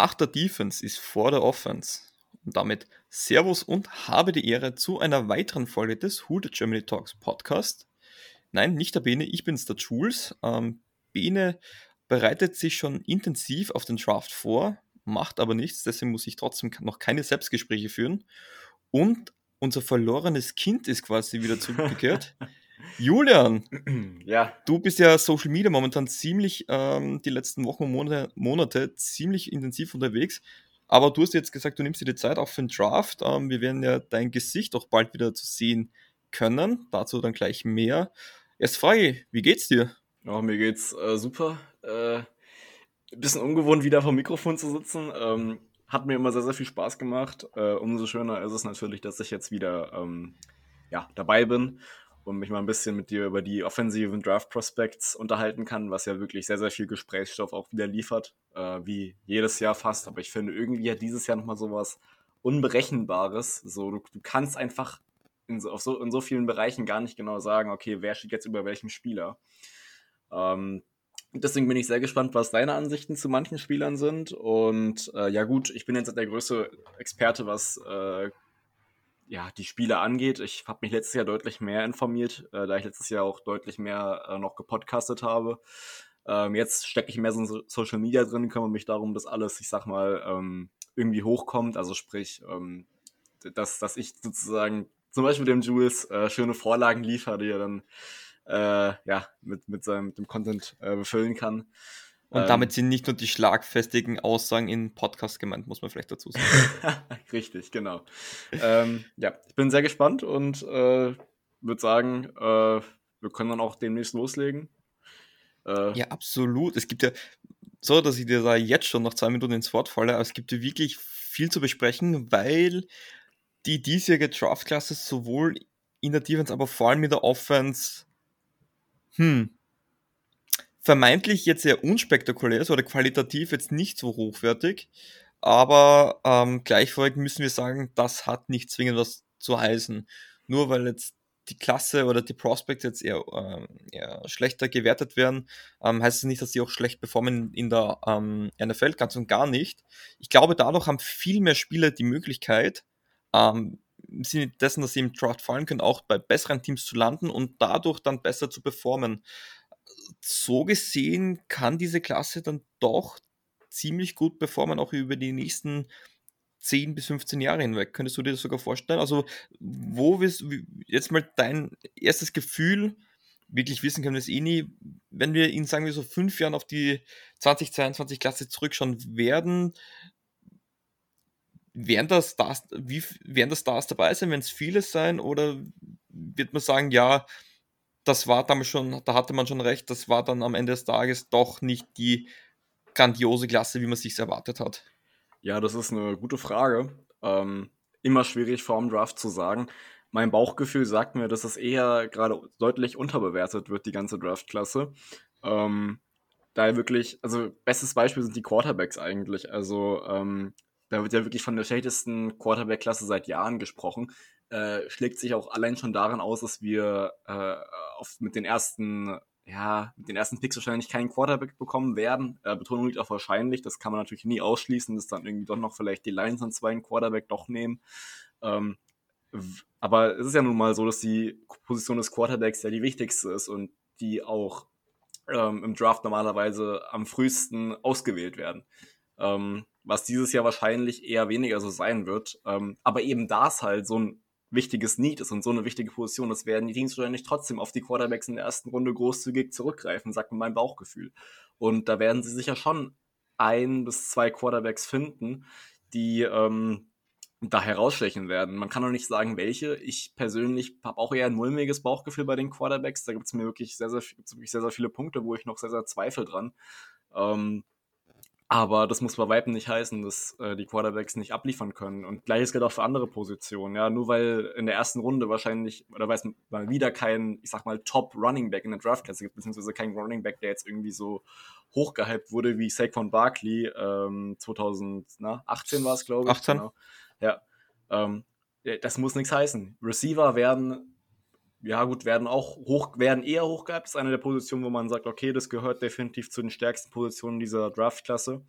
Nach der Defense ist vor der Offense. Und damit Servus und habe die Ehre zu einer weiteren Folge des Who the Germany Talks Podcast. Nein, nicht der Bene, ich bin's der Jules. Ähm, Bene bereitet sich schon intensiv auf den Draft vor, macht aber nichts, deswegen muss ich trotzdem noch keine Selbstgespräche führen. Und unser verlorenes Kind ist quasi wieder zurückgekehrt. Julian, ja. du bist ja Social Media momentan ziemlich, ähm, die letzten Wochen und Monate, Monate, ziemlich intensiv unterwegs. Aber du hast jetzt gesagt, du nimmst dir die Zeit auch für den Draft. Ähm, wir werden ja dein Gesicht auch bald wieder zu sehen können. Dazu dann gleich mehr. Erst Frage, wie geht's dir? Oh, mir geht's äh, super. Äh, bisschen ungewohnt, wieder vor dem Mikrofon zu sitzen. Ähm, hat mir immer sehr, sehr viel Spaß gemacht. Äh, umso schöner ist es natürlich, dass ich jetzt wieder ähm, ja, dabei bin und mich mal ein bisschen mit dir über die offensiven Draft Prospects unterhalten kann, was ja wirklich sehr, sehr viel Gesprächsstoff auch wieder liefert, äh, wie jedes Jahr fast. Aber ich finde irgendwie hat dieses Jahr nochmal sowas Unberechenbares. So, du, du kannst einfach in so, so, in so vielen Bereichen gar nicht genau sagen, okay, wer steht jetzt über welchem Spieler. Ähm, deswegen bin ich sehr gespannt, was deine Ansichten zu manchen Spielern sind. Und äh, ja gut, ich bin jetzt der größte Experte, was äh, ja, die Spiele angeht. Ich habe mich letztes Jahr deutlich mehr informiert, äh, da ich letztes Jahr auch deutlich mehr äh, noch gepodcastet habe. Ähm, jetzt stecke ich mehr so in Social Media drin, kümmere mich darum, dass alles, ich sag mal, ähm, irgendwie hochkommt. Also sprich, ähm, dass, dass ich sozusagen zum Beispiel dem Jules äh, schöne Vorlagen liefere, die er dann äh, ja, mit, mit, seinem, mit dem Content äh, befüllen kann. Und ähm, damit sind nicht nur die schlagfestigen Aussagen in Podcast gemeint, muss man vielleicht dazu sagen. Richtig, genau. ähm, ja, ich bin sehr gespannt und äh, würde sagen, äh, wir können dann auch demnächst loslegen. Äh, ja, absolut. Es gibt ja, so dass ich dir da jetzt schon noch zwei Minuten ins Wort falle, aber es gibt ja wirklich viel zu besprechen, weil die diesjährige Draftklasse sowohl in der Defense, aber vor allem in der Offense, hm, vermeintlich jetzt sehr unspektakulär ist oder qualitativ jetzt nicht so hochwertig. Aber ähm, gleichwohl müssen wir sagen, das hat nicht zwingend was zu heißen. Nur weil jetzt die Klasse oder die Prospects jetzt eher, ähm, eher schlechter gewertet werden, ähm, heißt es das nicht, dass sie auch schlecht performen in der ähm, NFL, ganz und gar nicht. Ich glaube, dadurch haben viel mehr Spieler die Möglichkeit, ähm, im Sinne dessen, dass sie im Draft fallen können, auch bei besseren Teams zu landen und dadurch dann besser zu performen so gesehen kann diese Klasse dann doch ziemlich gut performen, auch über die nächsten 10 bis 15 Jahre hinweg. Könntest du dir das sogar vorstellen? Also, wo wirst jetzt mal dein erstes Gefühl, wirklich wissen können wir es eh nie, wenn wir in, sagen wir so, fünf Jahren auf die 2022 Klasse zurückschauen werden, werden das Stars, wie, werden das Stars dabei sein, wenn es viele sein, oder wird man sagen, ja, das war damals schon, da hatte man schon recht, das war dann am Ende des Tages doch nicht die grandiose Klasse, wie man sich erwartet hat. Ja, das ist eine gute Frage. Ähm, immer schwierig vor dem Draft zu sagen. Mein Bauchgefühl sagt mir, dass es eher gerade deutlich unterbewertet wird, die ganze Draftklasse. Ähm, da wirklich, also bestes Beispiel sind die Quarterbacks eigentlich. Also ähm, da wird ja wirklich von der schlechtesten Quarterback-Klasse seit Jahren gesprochen. Äh, schlägt sich auch allein schon daran aus, dass wir äh, auf, mit den ersten, ja, mit den ersten Picks wahrscheinlich keinen Quarterback bekommen werden. Äh, Betonung liegt auch wahrscheinlich, das kann man natürlich nie ausschließen, dass dann irgendwie doch noch vielleicht die Lions an zwei einen Quarterback doch nehmen. Ähm, aber es ist ja nun mal so, dass die Position des Quarterbacks ja die wichtigste ist und die auch ähm, im Draft normalerweise am frühesten ausgewählt werden. Ähm, was dieses Jahr wahrscheinlich eher weniger so sein wird. Ähm, aber eben da es halt so ein wichtiges Need ist und so eine wichtige Position, das werden die Teams wahrscheinlich trotzdem auf die Quarterbacks in der ersten Runde großzügig zurückgreifen, sagt mein Bauchgefühl. Und da werden sie sicher schon ein bis zwei Quarterbacks finden, die ähm, da herausstechen werden. Man kann auch nicht sagen, welche. Ich persönlich habe auch eher ein mulmiges Bauchgefühl bei den Quarterbacks. Da gibt es mir wirklich sehr, sehr, wirklich sehr, sehr viele Punkte, wo ich noch sehr, sehr zweifle dran. Ähm, aber das muss bei Weitem nicht heißen, dass äh, die Quarterbacks nicht abliefern können. Und gleiches gilt auch für andere Positionen. Ja, nur weil in der ersten Runde wahrscheinlich, oder weil es mal wieder kein, ich sag mal, Top Running Back in der Draftklasse gibt, beziehungsweise kein Running Back, der jetzt irgendwie so hochgehypt wurde wie Saquon Barkley ähm, 2018 war es, glaube ich. 18. Genau. Ja. Ähm, das muss nichts heißen. Receiver werden ja gut, werden auch hoch, werden eher hochgehypt. Das ist eine der Positionen, wo man sagt, okay, das gehört definitiv zu den stärksten Positionen dieser Draftklasse.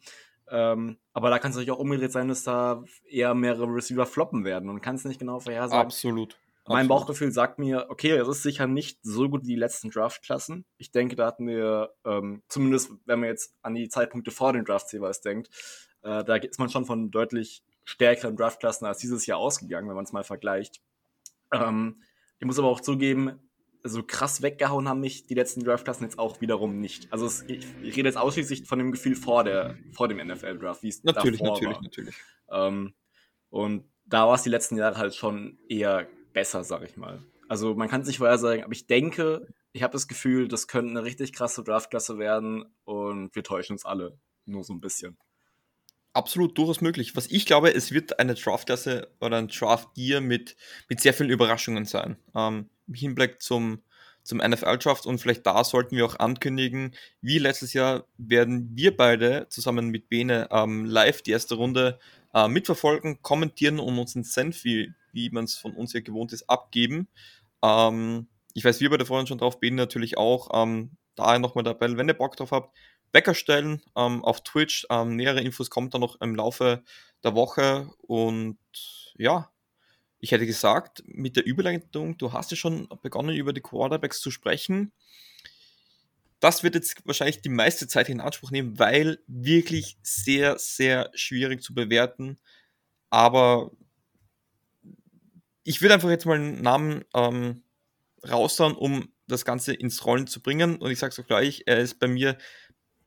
Ähm, aber da kann es natürlich auch umgedreht sein, dass da eher mehrere Receiver floppen werden und kann es nicht genau vorhersagen. Absolut. Mein Bauchgefühl sagt mir, okay, es ist sicher nicht so gut wie die letzten Draftklassen. Ich denke, da hatten wir, ähm, zumindest wenn man jetzt an die Zeitpunkte vor den Drafts jeweils denkt, äh, da ist man schon von deutlich stärkeren Draftklassen als dieses Jahr ausgegangen, wenn man es mal vergleicht. Ähm, ich muss aber auch zugeben, so krass weggehauen haben mich die letzten Draftklassen jetzt auch wiederum nicht. Also es, ich, ich, rede jetzt ausschließlich von dem Gefühl vor, der, vor dem NFL-Draft, wie es natürlich, davor natürlich, war. Natürlich, natürlich, ähm, Und da war es die letzten Jahre halt schon eher besser, sag ich mal. Also man kann es nicht vorher sagen, aber ich denke, ich habe das Gefühl, das könnte eine richtig krasse Draftklasse werden und wir täuschen uns alle nur so ein bisschen. Absolut durchaus möglich. Was ich glaube, es wird eine Draftklasse oder ein Draft-Year mit, mit sehr vielen Überraschungen sein. Ähm, Im Hinblick zum, zum NFL-Draft und vielleicht da sollten wir auch ankündigen, wie letztes Jahr werden wir beide zusammen mit Bene ähm, live die erste Runde äh, mitverfolgen, kommentieren und uns einen Senf, wie, wie man es von uns ja gewohnt ist, abgeben. Ähm, ich weiß, wir beide freuen uns schon drauf, Bene natürlich auch. Ähm, daher nochmal der Appell, wenn ihr Bock drauf habt, Wecker stellen ähm, auf Twitch. Ähm, nähere Infos kommt dann noch im Laufe der Woche. Und ja, ich hätte gesagt, mit der Überleitung, du hast ja schon begonnen, über die Quarterbacks zu sprechen. Das wird jetzt wahrscheinlich die meiste Zeit in Anspruch nehmen, weil wirklich sehr, sehr schwierig zu bewerten. Aber ich würde einfach jetzt mal einen Namen ähm, raushauen, um das Ganze ins Rollen zu bringen. Und ich sage es auch gleich, er ist bei mir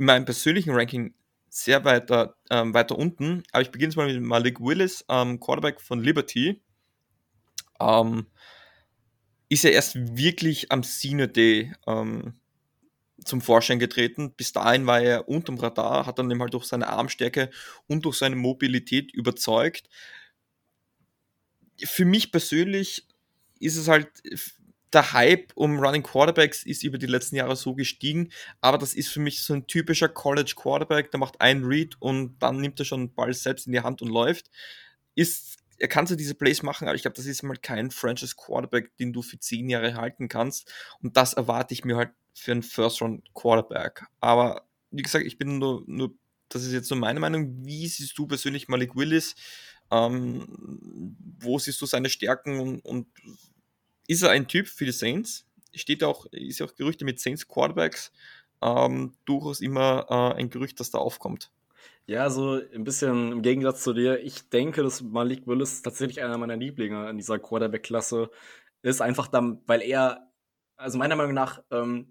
in meinem persönlichen Ranking sehr weiter, ähm, weiter unten. Aber ich beginne jetzt mal mit Malik Willis, ähm, Quarterback von Liberty. Ähm, ist er erst wirklich am Senior Day ähm, zum Vorschein getreten. Bis dahin war er unterm Radar, hat dann eben halt durch seine Armstärke und durch seine Mobilität überzeugt. Für mich persönlich ist es halt der Hype um Running Quarterbacks ist über die letzten Jahre so gestiegen, aber das ist für mich so ein typischer College Quarterback, der macht einen Read und dann nimmt er schon den Ball selbst in die Hand und läuft. Ist, er kann so diese Plays machen, aber ich glaube, das ist mal kein Franchise Quarterback, den du für zehn Jahre halten kannst und das erwarte ich mir halt für einen First Round Quarterback. Aber wie gesagt, ich bin nur, nur das ist jetzt nur meine Meinung. Wie siehst du persönlich Malik Willis? Ähm, wo siehst du seine Stärken und, und ist er ein Typ für die Saints. Steht auch, ist auch Gerüchte mit Saints Quarterbacks ähm, durchaus immer äh, ein Gerücht, das da aufkommt. Ja, so ein bisschen im Gegensatz zu dir. Ich denke, dass Malik Willis tatsächlich einer meiner Lieblinge in dieser Quarterback-Klasse ist, einfach dann, weil er, also meiner Meinung nach, ähm,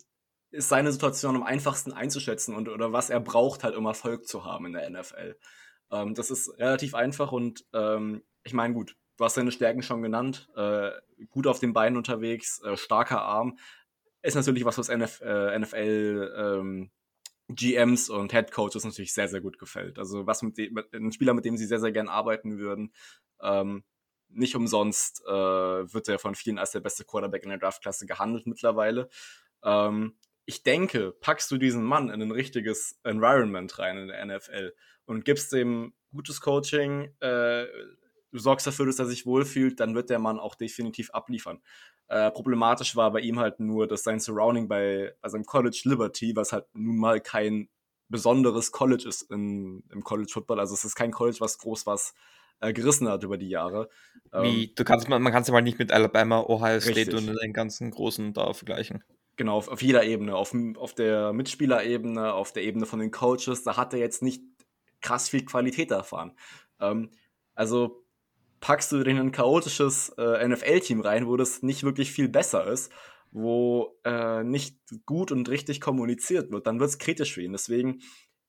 ist seine Situation am einfachsten einzuschätzen und oder was er braucht, halt um Erfolg zu haben in der NFL. Ähm, das ist relativ einfach und ähm, ich meine, gut, du hast seine Stärken schon genannt. Äh, gut auf den Beinen unterwegs, äh, starker Arm. Ist natürlich was, was NF, äh, NFL ähm, GMs und Head Coaches natürlich sehr, sehr gut gefällt. Also was mit, mit ein Spieler, mit dem sie sehr, sehr gern arbeiten würden. Ähm, nicht umsonst äh, wird er von vielen als der beste Quarterback in der Draftklasse gehandelt mittlerweile. Ähm, ich denke, packst du diesen Mann in ein richtiges Environment rein in der NFL und gibst dem gutes Coaching, äh, du sorgst dafür, dass er sich wohlfühlt, dann wird der Mann auch definitiv abliefern. Äh, problematisch war bei ihm halt nur, dass sein Surrounding bei, bei seinem College Liberty, was halt nun mal kein besonderes College ist in, im College Football, also es ist kein College, was groß was äh, gerissen hat über die Jahre. Wie, ähm, du kannst, man, man kann es ja mal nicht mit Alabama, Ohio State richtig. und den ganzen großen da vergleichen. Genau, auf, auf jeder Ebene, auf, auf der Mitspielerebene, auf der Ebene von den Coaches, da hat er jetzt nicht krass viel Qualität erfahren. Ähm, also packst du in ein chaotisches äh, NFL-Team rein, wo das nicht wirklich viel besser ist, wo äh, nicht gut und richtig kommuniziert wird, dann wird es kritisch für ihn. Deswegen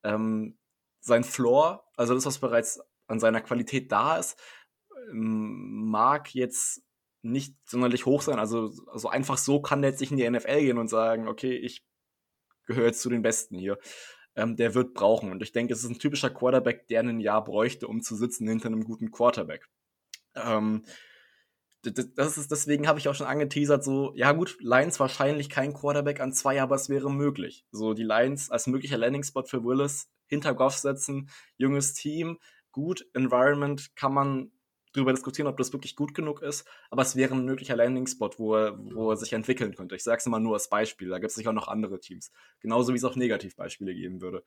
ähm, sein Floor, also das, was bereits an seiner Qualität da ist, ähm, mag jetzt nicht sonderlich hoch sein. Also, also einfach so kann er jetzt nicht in die NFL gehen und sagen, okay, ich gehöre jetzt zu den Besten hier. Ähm, der wird brauchen. Und ich denke, es ist ein typischer Quarterback, der ein Jahr bräuchte, um zu sitzen hinter einem guten Quarterback. Ähm, das ist, deswegen habe ich auch schon angeteasert, so, ja gut, Lions wahrscheinlich kein Quarterback an zwei, aber es wäre möglich. So, die Lions als möglicher Landing-Spot für Willis hinter Goff setzen, junges Team, gut, Environment kann man darüber diskutieren, ob das wirklich gut genug ist, aber es wäre ein möglicher Landing-Spot, wo er, wo er sich entwickeln könnte. Ich sage es immer nur als Beispiel, da gibt es sicher auch noch andere Teams. Genauso wie es auch Negativbeispiele geben würde.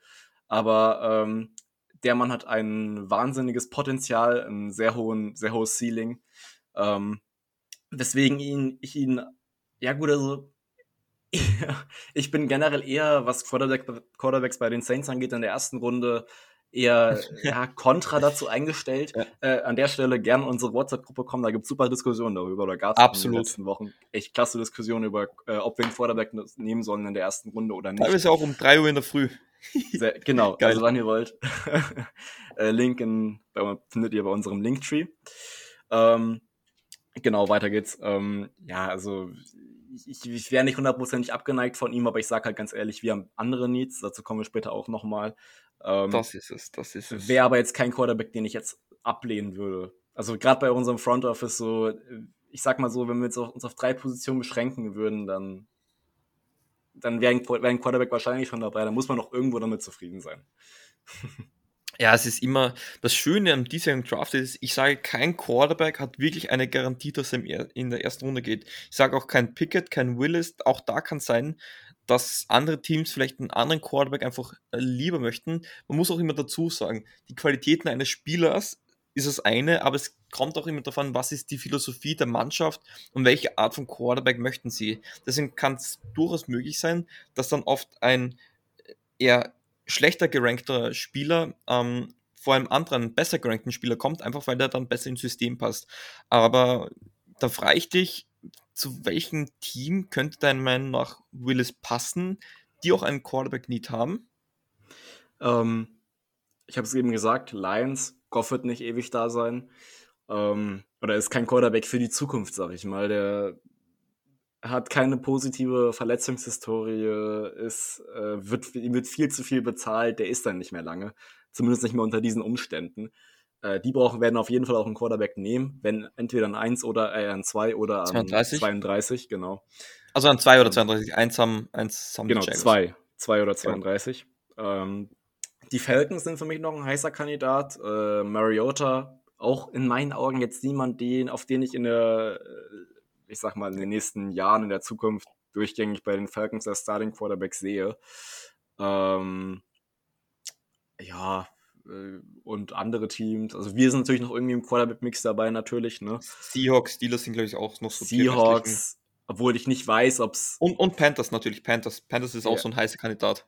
Aber ähm, der Mann hat ein wahnsinniges Potenzial, ein sehr hohen, sehr hohes Ceiling. Ähm, weswegen ihn, ich ihn, ja gut, also ich bin generell eher, was Quarterback, Quarterbacks bei den Saints angeht, in der ersten Runde eher ja, kontra dazu eingestellt. Ja. Äh, an der Stelle gerne unsere WhatsApp-Gruppe kommen, da gibt es super Diskussionen darüber. Oder gab es in den letzten Wochen echt klasse Diskussionen über, äh, ob wir einen Quarterback nehmen sollen in der ersten Runde oder nicht. Teilweise auch um 3 Uhr in der Früh. Sehr, genau, Geil. also wann ihr wollt. äh, Link in, findet ihr bei unserem Linktree. Ähm, genau, weiter geht's. Ähm, ja, also ich, ich wäre nicht hundertprozentig abgeneigt von ihm, aber ich sage halt ganz ehrlich, wir haben andere Needs, dazu kommen wir später auch nochmal. Ähm, das ist es, das ist es. Wäre aber jetzt kein Quarterback, den ich jetzt ablehnen würde. Also gerade bei unserem Front Office so, ich sag mal so, wenn wir jetzt uns auf drei Positionen beschränken würden, dann, dann wäre ein, wär ein Quarterback wahrscheinlich schon dabei. Da muss man auch irgendwo damit zufrieden sein. Ja, es ist immer, das Schöne am diesjährigen Draft ist, ich sage, kein Quarterback hat wirklich eine Garantie, dass er in der ersten Runde geht. Ich sage auch kein Pickett, kein Willis, auch da kann sein, dass andere Teams vielleicht einen anderen Quarterback einfach äh, lieber möchten. Man muss auch immer dazu sagen, die Qualitäten eines Spielers ist das eine, aber es kommt auch immer davon, was ist die Philosophie der Mannschaft und welche Art von Quarterback möchten sie. Deswegen kann es durchaus möglich sein, dass dann oft ein eher schlechter gerankter Spieler ähm, vor einem anderen, besser gerankten Spieler kommt, einfach weil der dann besser ins System passt. Aber da frage ich dich, zu welchem Team könnte deiner Meinung nach Willis passen, die auch einen Quarterback-Need haben? Ähm, ich habe es eben gesagt, Lions, Goff wird nicht ewig da sein. Ähm, oder ist kein Quarterback für die Zukunft, sag ich mal. Der hat keine positive Verletzungshistorie, ist, äh, wird, wird viel zu viel bezahlt, der ist dann nicht mehr lange. Zumindest nicht mehr unter diesen Umständen. Äh, die brauchen, werden auf jeden Fall auch einen Quarterback nehmen, wenn entweder ein 1 oder äh, ein 2 oder ein 32? 32, genau. Also ein 2 oder 32, ähm, eins haben, eins haben Genau, 2. 2 oder 32. Ja. Ähm, die Falcons sind für mich noch ein heißer Kandidat. Äh, Mariota, auch in meinen Augen jetzt niemand, den, auf den ich in der äh, ich sag mal, in den nächsten Jahren in der Zukunft durchgängig bei den Falcons als Starting Quarterback sehe. Ähm, ja, äh, und andere Teams. Also wir sind natürlich noch irgendwie im Quarterback-Mix dabei, natürlich. Ne? Seahawks, Steelers sind, glaube ich, auch noch so Seahawks, obwohl ich nicht weiß, ob es. Und, und Panthers natürlich, Panthers. Panthers ist ja. auch so ein heißer Kandidat.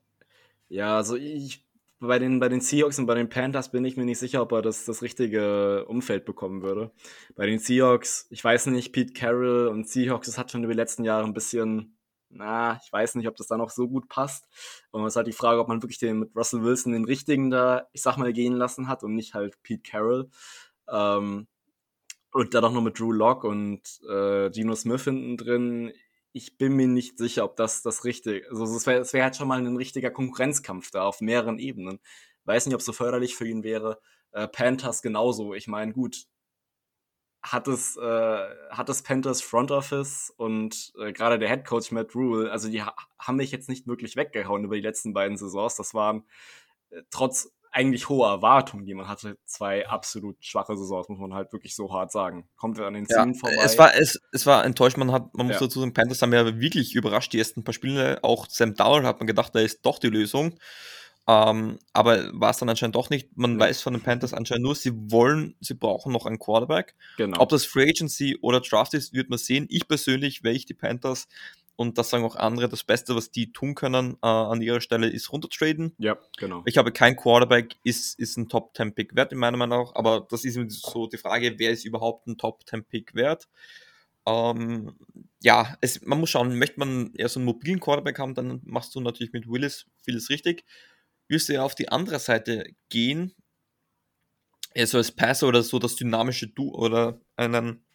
Ja, also ich bei den, bei den Seahawks und bei den Panthers bin ich mir nicht sicher, ob er das, das richtige Umfeld bekommen würde. Bei den Seahawks, ich weiß nicht, Pete Carroll und Seahawks, das hat schon über die letzten Jahre ein bisschen, na, ich weiß nicht, ob das da noch so gut passt. Und es ist halt die Frage, ob man wirklich den mit Russell Wilson den richtigen da, ich sag mal, gehen lassen hat und nicht halt Pete Carroll. Ähm, und dann auch noch mit Drew Locke und äh, Geno Smith hinten drin ich bin mir nicht sicher, ob das das richtige, also es wäre wär halt schon mal ein richtiger Konkurrenzkampf da auf mehreren Ebenen. Weiß nicht, ob es so förderlich für ihn wäre. Äh, Panthers genauso. Ich meine, gut, hat es, äh, hat es Panthers Front Office und äh, gerade der Head Coach Matt Rule, also die ha haben mich jetzt nicht wirklich weggehauen über die letzten beiden Saisons. Das waren äh, trotz eigentlich hohe Erwartungen, die man hatte. Zwei absolut schwache Saisons, muss man halt wirklich so hart sagen. Kommt er an den Zielen ja, vorbei. Es war, es, es war enttäuscht. Man, hat, man muss ja. dazu sagen, Panthers haben ja wirklich überrascht die ersten paar Spiele. Auch Sam Dowell hat man gedacht, da ist doch die Lösung. Ähm, aber war es dann anscheinend doch nicht. Man ja. weiß von den Panthers anscheinend nur, sie wollen, sie brauchen noch einen Quarterback. Genau. Ob das Free Agency oder Draft ist, wird man sehen. Ich persönlich, wäre ich die Panthers, und das sagen auch andere, das Beste, was die tun können äh, an ihrer Stelle, ist runtertraden. Ja, genau. Ich habe kein Quarterback, ist, ist ein Top-10-Pick wert, in meiner Meinung nach, aber das ist so die Frage, wer ist überhaupt ein Top-10-Pick wert? Ähm, ja, es, man muss schauen, möchte man eher so einen mobilen Quarterback haben, dann machst du natürlich mit Willis vieles richtig. Willst du ja auf die andere Seite gehen, eher so als Passer oder so das dynamische Du oder einen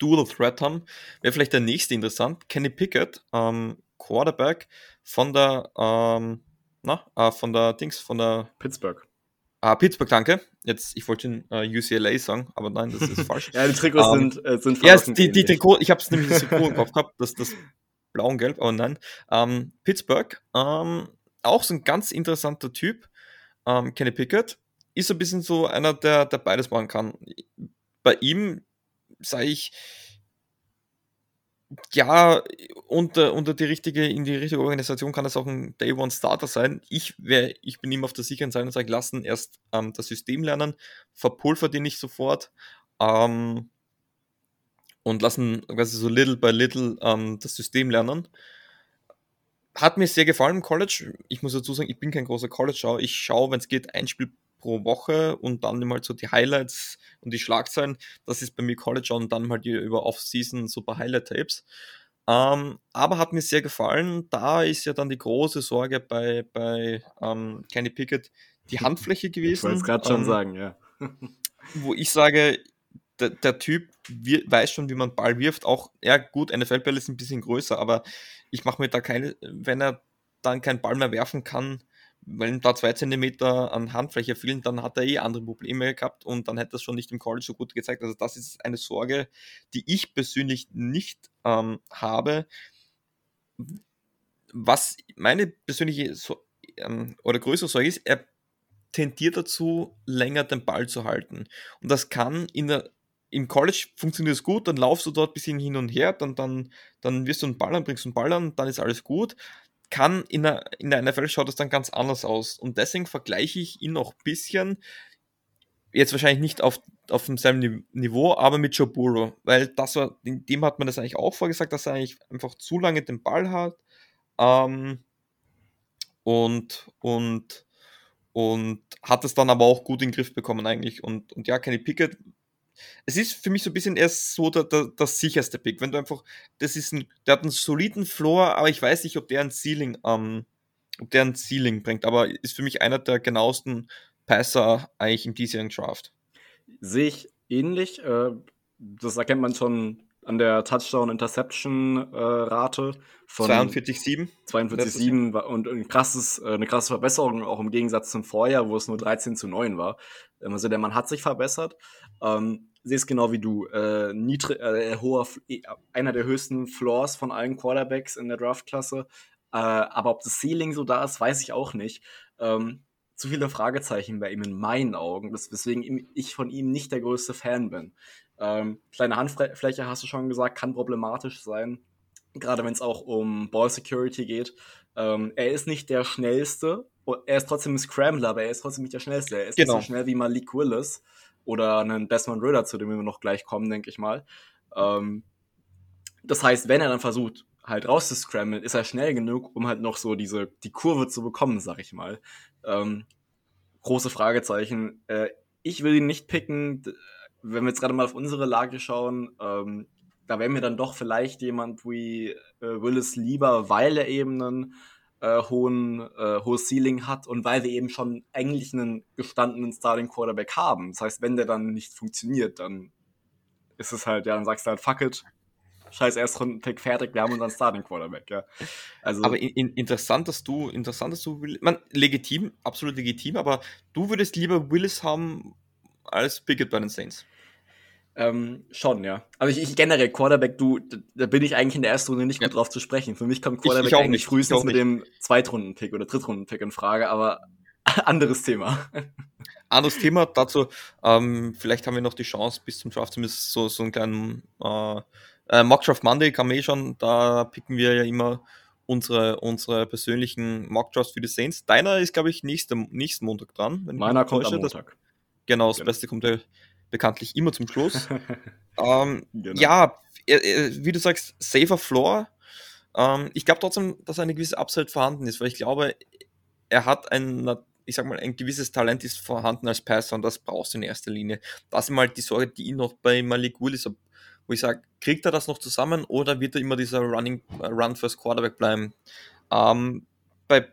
Dual Threat haben, wäre vielleicht der nächste interessant. Kenny Pickett, ähm, Quarterback von der, ähm, na, äh, von der Dings, von der Pittsburgh. Ah, Pittsburgh, danke. Jetzt, ich wollte in äh, UCLA sagen, aber nein, das ist falsch. ja, die Trikots ähm, sind, äh, sind Ja, die, die Trikot, ich habe es nämlich das Trikot im Kopf gehabt, das, das blau und gelb, aber nein. Ähm, Pittsburgh, ähm, auch so ein ganz interessanter Typ. Ähm, Kenny Pickett ist ein bisschen so einer, der, der beides machen kann. Bei ihm sage ich, ja, unter, unter die richtige, in die richtige Organisation kann es auch ein Day One Starter sein. Ich, wär, ich bin immer auf der sicheren Seite und sage, lassen erst ähm, das System lernen, verpulver den nicht sofort ähm, und lassen quasi so little by little ähm, das System lernen. Hat mir sehr gefallen im College. Ich muss dazu sagen, ich bin kein großer College-Schauer. Ich schaue, wenn es geht, ein Spiel pro Woche und dann immer halt so die Highlights und die Schlagzeilen. Das ist bei mir College und dann halt über Off-Season super Highlight-Tapes. Ähm, aber hat mir sehr gefallen. Da ist ja dann die große Sorge bei, bei ähm, Kenny Pickett die Handfläche gewesen. Ich wollte es gerade schon ähm, sagen, ja. wo ich sage, der, der Typ wir, weiß schon, wie man Ball wirft. Auch, ja, gut, NFL-Bälle ist ein bisschen größer, aber ich mache mir da keine, wenn er dann keinen Ball mehr werfen kann, ihm da zwei Zentimeter an Handfläche fehlen, dann hat er eh andere Probleme gehabt und dann hätte er es schon nicht im College so gut gezeigt. Also das ist eine Sorge, die ich persönlich nicht ähm, habe. Was meine persönliche so ähm, oder größere Sorge ist, er tendiert dazu, länger den Ball zu halten. Und das kann in der im College funktioniert es gut, dann laufst du dort ein bisschen hin und her, dann, dann, dann wirst du einen Ball an, bringst einen Ball an, dann ist alles gut kann in der, in der NFL schaut das dann ganz anders aus. Und deswegen vergleiche ich ihn noch ein bisschen, jetzt wahrscheinlich nicht auf, auf demselben Niveau, aber mit Joe Burrow, weil das war, dem hat man das eigentlich auch vorgesagt, dass er eigentlich einfach zu lange den Ball hat ähm, und, und, und hat es dann aber auch gut in den Griff bekommen eigentlich. Und, und ja, Kenny Pickett es ist für mich so ein bisschen erst so der, der, das sicherste Pick. Wenn du einfach, das ist ein, der hat einen soliden Floor, aber ich weiß nicht, ob der ein Ceiling, ähm, ob der ein Ceiling bringt, aber ist für mich einer der genauesten Passer eigentlich im diesjährigen Draft. Sehe ich ähnlich. Äh, das erkennt man schon an der Touchdown-Interception-Rate von 42,7. 42,7 und ein krasses, äh, eine krasse Verbesserung, auch im Gegensatz zum Vorjahr, wo es nur 13 zu 9 war. Also der Mann hat sich verbessert. Ähm, sehe es genau wie du. Äh, niedrig, äh, hoher, eh, einer der höchsten Floors von allen Quarterbacks in der Draftklasse. Äh, aber ob das Ceiling so da ist, weiß ich auch nicht. Ähm, zu viele Fragezeichen bei ihm in meinen Augen, weswegen ich von ihm nicht der größte Fan bin. Ähm, kleine Handfläche, hast du schon gesagt, kann problematisch sein. Gerade wenn es auch um Ball Security geht. Ähm, er ist nicht der schnellste. Er ist trotzdem ein Scrambler, aber er ist trotzdem nicht der schnellste. Er ist genau. nicht so schnell wie Malik Willis oder einen Desmond Ritter, zu dem wir noch gleich kommen, denke ich mal. Ähm, das heißt, wenn er dann versucht, halt rauszuscrammeln, ist er schnell genug, um halt noch so diese, die Kurve zu bekommen, sag ich mal. Ähm, große Fragezeichen. Äh, ich will ihn nicht picken, wenn wir jetzt gerade mal auf unsere Lage schauen, ähm, da wäre mir dann doch vielleicht jemand wie äh, Willis lieber, weil er eben einen äh, hohen, äh, hohes Ceiling hat und weil wir eben schon eigentlich einen gestandenen Starting Quarterback haben. Das heißt, wenn der dann nicht funktioniert, dann ist es halt, ja, dann sagst du halt, fuck it, scheiß Erstrunden-Pick fertig, wir haben unseren Starting Quarterback, ja. Also, aber in, in, interessant, dass du, interessant, dass du, man, legitim, absolut legitim, aber du würdest lieber Willis haben als Pickett bei den Saints. Ähm, schon, ja. Aber ich, ich, generell, Quarterback, du, da bin ich eigentlich in der ersten Runde nicht gut drauf zu sprechen. Für mich kommt Quarterback ich, ich eigentlich nicht. frühestens mit dem Zweitrunden-Pick oder Drittrunden-Pick in Frage, aber anderes Thema. Anderes Thema, dazu, ähm, vielleicht haben wir noch die Chance, bis zum Draft zumindest so, so einen kleinen äh, äh, Mockdraft Monday kam eh schon, da picken wir ja immer unsere, unsere persönlichen Mockdrafts für die Saints. Deiner ist, glaube ich, nächste, nächsten Montag dran. Meiner kommt am Montag. Das, genau, das genau. Beste kommt ja bekanntlich immer zum Schluss. ähm, genau. Ja, wie du sagst, safer Floor. Ähm, ich glaube trotzdem, dass eine gewisse Upside vorhanden ist, weil ich glaube, er hat ein, ich sag mal, ein gewisses Talent ist vorhanden als Passer und das brauchst du in erster Linie. Das ist mal die Sorge, die ich noch bei Malik Willis wo ich sage, kriegt er das noch zusammen oder wird er immer dieser Running Run First Quarterback bleiben? Ähm, bei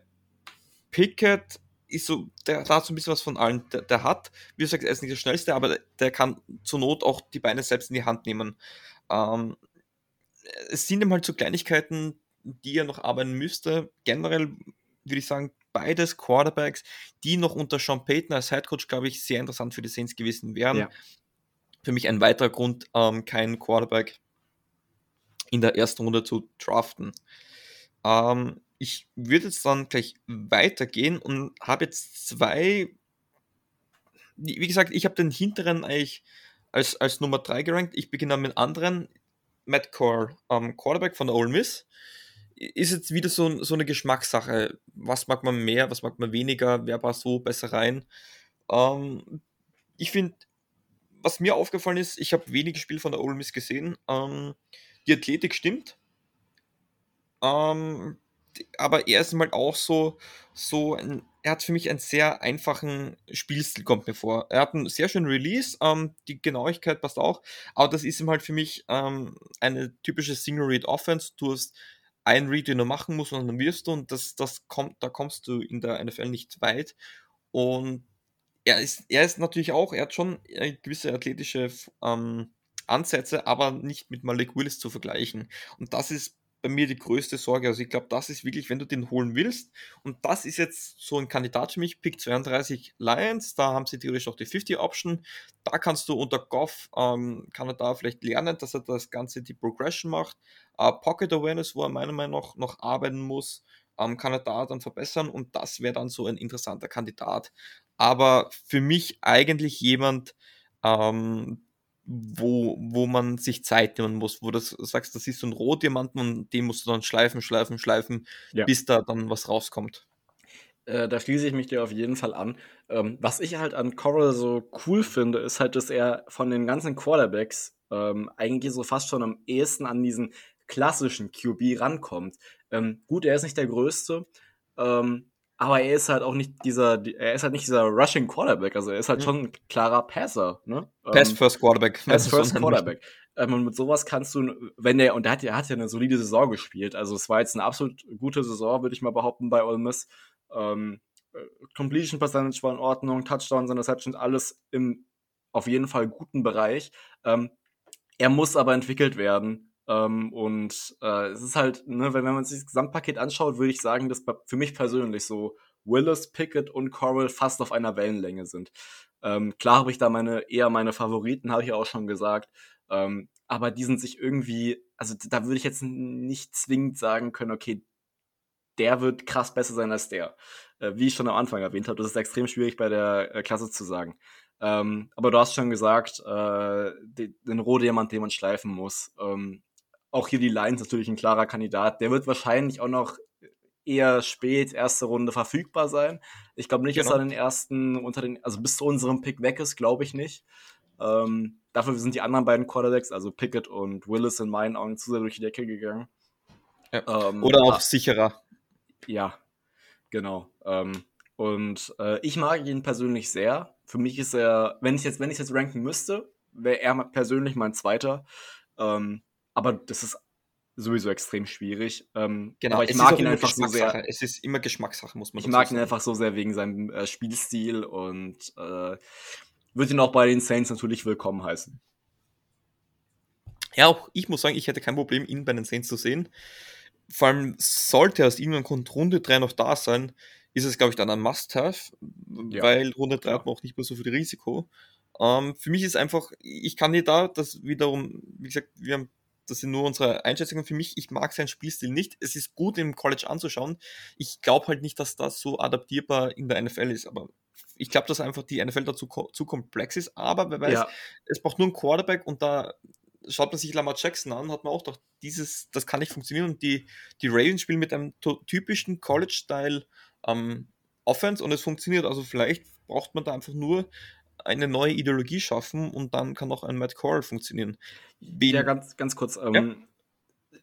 Pickett ist so, der, der hat so ein bisschen was von allen. Der, der, hat, wie du sagst, er ist nicht der schnellste, aber der, der kann zur Not auch die Beine selbst in die Hand nehmen. Ähm, es sind ihm halt so Kleinigkeiten, die er noch arbeiten müsste. Generell würde ich sagen, beides Quarterbacks, die noch unter Sean Payton als Headcoach, glaube ich, sehr interessant für die Saints gewesen wären. Ja. Für mich ein weiterer Grund, ähm, keinen Quarterback in der ersten Runde zu draften. Ähm, ich würde jetzt dann gleich weitergehen und habe jetzt zwei. Wie gesagt, ich habe den hinteren eigentlich als, als Nummer 3 gerankt. Ich beginne mit anderen. Matt Corral, ähm, Quarterback von der Ole Miss. Ist jetzt wieder so, so eine Geschmackssache. Was mag man mehr, was mag man weniger, wer passt so besser rein? Ähm, ich finde, was mir aufgefallen ist, ich habe wenige Spiele von der Ole Miss gesehen. Ähm, die Athletik stimmt. Ähm, aber er ist mal auch so, so ein, er hat für mich einen sehr einfachen Spielstil, kommt mir vor. Er hat einen sehr schönen Release, ähm, die Genauigkeit passt auch, aber das ist ihm halt für mich ähm, eine typische Single-Read-Offense. Du hast einen Read, den du machen musst und dann wirst du und das, das kommt, da kommst du in der NFL nicht weit. Und er ist, er ist natürlich auch, er hat schon gewisse athletische ähm, Ansätze, aber nicht mit Malik Willis zu vergleichen. Und das ist bei mir die größte Sorge. Also ich glaube, das ist wirklich, wenn du den holen willst, und das ist jetzt so ein Kandidat für mich, Pick 32 Lions, da haben sie theoretisch auch die 50-Option. Da kannst du unter Goff, ähm, kann er da vielleicht lernen, dass er das Ganze die Progression macht. Äh, Pocket Awareness, wo er meiner Meinung nach noch arbeiten muss, ähm, kann er da dann verbessern und das wäre dann so ein interessanter Kandidat. Aber für mich eigentlich jemand, ähm, wo, wo man sich Zeit nehmen muss, wo du sagst, das ist so ein Rohdiamanten und den musst du dann schleifen, schleifen, schleifen, ja. bis da dann was rauskommt. Äh, da schließe ich mich dir auf jeden Fall an. Ähm, was ich halt an Coral so cool finde, ist halt, dass er von den ganzen Quarterbacks ähm, eigentlich so fast schon am ehesten an diesen klassischen QB rankommt. Ähm, gut, er ist nicht der Größte, ähm, aber er ist halt auch nicht dieser, er ist halt nicht dieser Rushing Quarterback, also er ist halt mhm. schon ein klarer Passer, ne? Pass ähm, First Quarterback. Pass First Quarterback. Ähm, und mit sowas kannst du, wenn der, und der hat, der hat ja eine solide Saison gespielt, also es war jetzt eine absolut gute Saison, würde ich mal behaupten, bei Ole Miss. Ähm, äh, Completion Percentage war in Ordnung, Touchdowns, Interceptions, alles im auf jeden Fall guten Bereich. Ähm, er muss aber entwickelt werden ähm, und äh, es ist halt, ne, wenn, wenn man sich das Gesamtpaket anschaut, würde ich sagen, dass für mich persönlich so Willis, Pickett und Coral fast auf einer Wellenlänge sind. Ähm, klar habe ich da meine eher meine Favoriten, habe ich ja auch schon gesagt. Ähm, aber die sind sich irgendwie, also da würde ich jetzt nicht zwingend sagen können, okay, der wird krass besser sein als der. Äh, wie ich schon am Anfang erwähnt habe, das ist extrem schwierig bei der äh, Klasse zu sagen. Ähm, aber du hast schon gesagt, äh, den, den Rohdiamant, den man schleifen muss. Ähm, auch hier die Lions natürlich ein klarer Kandidat. Der wird wahrscheinlich auch noch eher spät, erste Runde verfügbar sein. Ich glaube nicht, genau. dass er den ersten unter den, also bis zu unserem Pick weg ist, glaube ich nicht. Ähm, dafür sind die anderen beiden Quarterbacks, also Pickett und Willis in meinen Augen zu sehr durch die Decke gegangen. Ja. Ähm, Oder auch ah, sicherer. Ja, genau. Ähm, und äh, ich mag ihn persönlich sehr. Für mich ist er, wenn ich jetzt, wenn ich jetzt ranken müsste, wäre er persönlich mein zweiter. Ähm, aber das ist sowieso extrem schwierig. Ähm, genau, aber ich mag ihn einfach so sehr. Es ist immer Geschmackssache, muss man Ich mag sagen. ihn einfach so sehr wegen seinem äh, Spielstil und äh, würde ihn auch bei den Saints natürlich willkommen heißen. Ja, auch ich muss sagen, ich hätte kein Problem, ihn bei den Saints zu sehen. Vor allem sollte aus irgendeinem Grund Runde 3 noch da sein, ist es, glaube ich, dann ein Must-Have, ja. weil Runde 3 ja. hat man auch nicht mehr so viel Risiko. Ähm, für mich ist einfach, ich kann dir da das wiederum, wie gesagt, wir haben das sind nur unsere Einschätzungen für mich. Ich mag seinen Spielstil nicht. Es ist gut im College anzuschauen. Ich glaube halt nicht, dass das so adaptierbar in der NFL ist, aber ich glaube, dass einfach die NFL dazu zu komplex ist. Aber wer weiß, ja. es braucht nur einen Quarterback und da schaut man sich Lamar Jackson an, hat man auch doch dieses, das kann nicht funktionieren. Und die, die Ravens spielen mit einem typischen College-Style ähm, Offense und es funktioniert. Also vielleicht braucht man da einfach nur eine neue Ideologie schaffen und dann kann auch ein Matt Corral funktionieren. Wen ja, ganz, ganz kurz. Ähm, ja?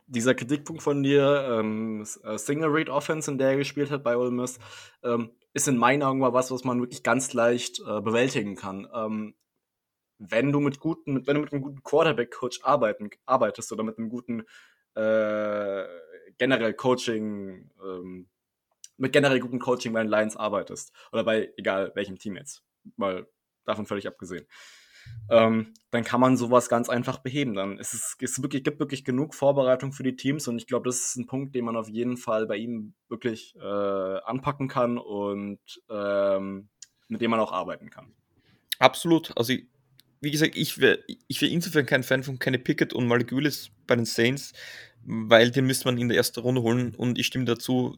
Dieser Kritikpunkt von dir, ähm, äh, Single Rate Offense, in der er gespielt hat bei Ole Miss, ähm, ist in meinen Augen mal was, was man wirklich ganz leicht äh, bewältigen kann. Ähm, wenn du mit guten, wenn du mit einem guten Quarterback-Coach arbeiten, arbeitest oder mit einem guten äh, generell Coaching, ähm, mit generell guten Coaching bei den Lions arbeitest oder bei egal welchem Team jetzt, mal davon völlig abgesehen. Ähm, dann kann man sowas ganz einfach beheben. Dann ist es, es wirklich, gibt wirklich genug Vorbereitung für die Teams und ich glaube, das ist ein Punkt, den man auf jeden Fall bei ihm wirklich äh, anpacken kann und ähm, mit dem man auch arbeiten kann. Absolut. Also, wie gesagt, ich wäre ich wär insofern kein Fan von Kenny Pickett und Malik Willis bei den Saints, weil den müsste man in der ersten Runde holen und ich stimme dazu.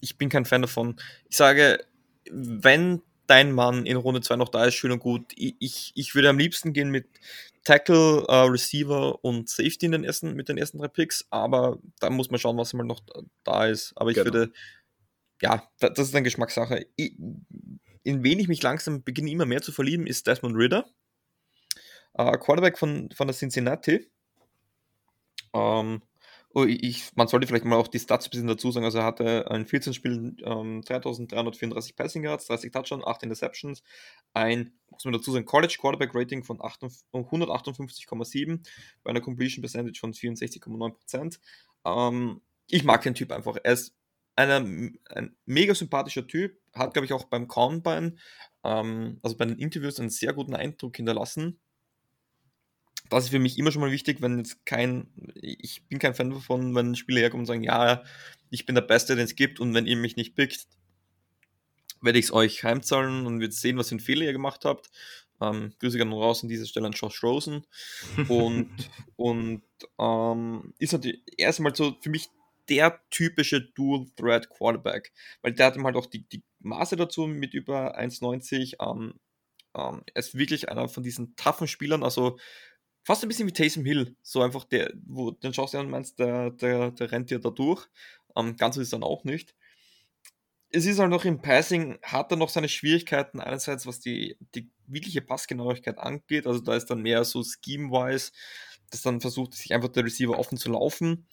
Ich bin kein Fan davon. Ich sage, wenn dein Mann in Runde 2 noch da ist, schön und gut. Ich, ich, ich würde am liebsten gehen mit Tackle, uh, Receiver und Safety in den ersten, mit den ersten drei Picks, aber da muss man schauen, was mal noch da ist. Aber ich genau. würde, ja, das ist eine Geschmackssache. Ich, in wen ich mich langsam beginne immer mehr zu verlieben, ist Desmond Ritter. Uh, Quarterback von, von der Cincinnati. Ähm, ich, man sollte vielleicht mal auch die Stats ein bisschen dazu sagen. Also er hatte in 14 Spielen ähm, 3334 Passing Yards, 30 Touchdowns, 8 Interceptions, ein, muss man dazu sagen, College Quarterback Rating von 158,7 bei einer Completion Percentage von 64,9%. Ähm, ich mag den Typ einfach. Er ist einer, ein mega sympathischer Typ, hat, glaube ich, auch beim Combine, ähm, also bei den Interviews, einen sehr guten Eindruck hinterlassen das ist für mich immer schon mal wichtig, wenn jetzt kein, ich bin kein Fan davon, wenn Spieler herkommen und sagen, ja, ich bin der Beste, den es gibt und wenn ihr mich nicht pickt, werde ich es euch heimzahlen und wird sehen, was für einen Fehler ihr gemacht habt. Ähm, Grüße gerne raus an dieser Stelle an Josh Rosen. Und, und ähm, ist natürlich erstmal so für mich der typische Dual-Thread-Quarterback, weil der hat halt auch die, die Maße dazu mit über 1,90. Ähm, ähm, er ist wirklich einer von diesen taffen Spielern, also fast ein bisschen wie Taysom Hill. So einfach der, wo den schaust du an und meinst, der, der, der rennt dir da durch. Ähm, ganz so ist dann auch nicht. Es ist halt noch im Passing, hat er noch seine Schwierigkeiten, einerseits was die, die wirkliche Passgenauigkeit angeht. Also da ist dann mehr so scheme-wise, dass dann versucht, sich einfach der Receiver offen zu laufen.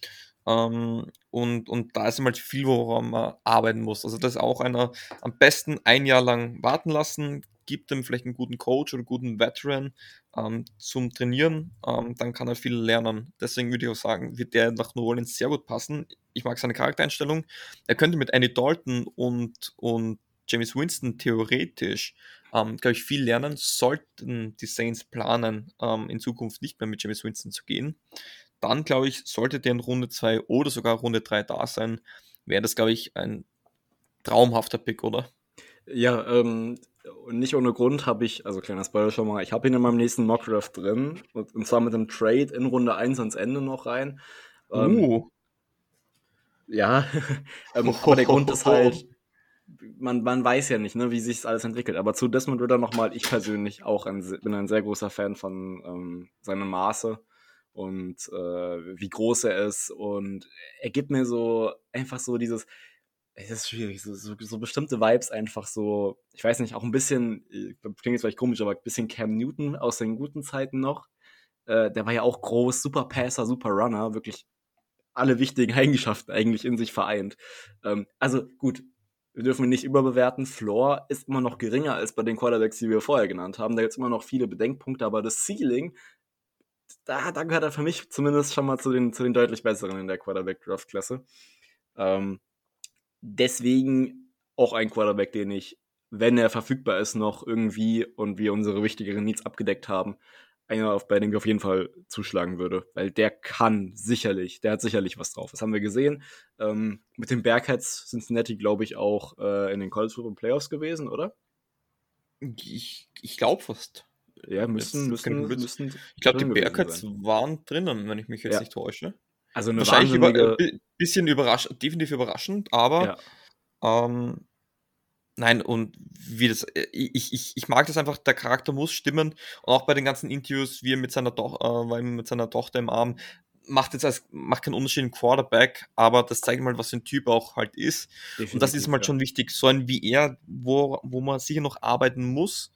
Ähm, und, und da ist halt viel, woran man arbeiten muss. Also das ist auch einer am besten ein Jahr lang warten lassen, gibt ihm vielleicht einen guten Coach oder einen guten Veteran ähm, zum Trainieren, ähm, dann kann er viel lernen. Deswegen würde ich auch sagen, wird der nach New Orleans sehr gut passen. Ich mag seine Charaktereinstellung. Er könnte mit Annie Dalton und, und James Winston theoretisch, ähm, glaube ich, viel lernen, sollten die Saints planen, ähm, in Zukunft nicht mehr mit James Winston zu gehen. Dann, glaube ich, sollte der in Runde 2 oder sogar Runde 3 da sein, wäre das, glaube ich, ein traumhafter Pick, oder? Ja, ähm, und nicht ohne Grund habe ich, also kleiner Spoiler schon mal, ich habe ihn in meinem nächsten Mockdraft drin. Und, und, zwar mit einem Trade in Runde 1 ans Ende noch rein. Ähm, uh. Ja, ähm, aber der Grund ist halt, man, man weiß ja nicht, ne, wie sich das alles entwickelt. Aber zu Desmond Ritter nochmal, ich persönlich auch ein, bin ein sehr großer Fan von ähm, seinem Maße und äh, wie groß er ist. Und er gibt mir so einfach so dieses, es ist schwierig, so, so, so, bestimmte Vibes einfach so, ich weiß nicht, auch ein bisschen, äh, klingt jetzt vielleicht komisch, aber ein bisschen Cam Newton aus den guten Zeiten noch. Äh, der war ja auch groß, super Passer, super Runner, wirklich alle wichtigen Eigenschaften eigentlich in sich vereint. Ähm, also gut, wir dürfen ihn nicht überbewerten. Floor ist immer noch geringer als bei den Quarterbacks, die wir vorher genannt haben. Da gibt es immer noch viele Bedenkpunkte, aber das Ceiling, da, da gehört er für mich zumindest schon mal zu den, zu den deutlich besseren in der Quarterback-Draft-Klasse. Ähm, deswegen auch ein Quarterback, den ich, wenn er verfügbar ist, noch irgendwie und wir unsere wichtigeren Needs abgedeckt haben, einer, bei dem ich auf jeden Fall zuschlagen würde. Weil der kann sicherlich, der hat sicherlich was drauf. Das haben wir gesehen. Ähm, mit den Bearcats Cincinnati, glaube ich, auch äh, in den College Football Playoffs gewesen, oder? Ich, ich glaube fast. Ja, müssen, müssen, müssen Ich glaube, die Bearcats waren drinnen, wenn ich mich jetzt ja. nicht täusche. Also eine Wahrscheinlich über, äh, bisschen überraschend, definitiv überraschend, aber ja. ähm, nein, und wie das, äh, ich, ich, ich mag das einfach, der Charakter muss stimmen und auch bei den ganzen Interviews, wie er mit seiner, to äh, mit seiner Tochter im Arm, macht jetzt als, macht keinen Unterschied im Quarterback, aber das zeigt mal, was für ein Typ auch halt ist. Definitiv, und das ist mal ja. schon wichtig. So ein wie er, wo, wo man sicher noch arbeiten muss.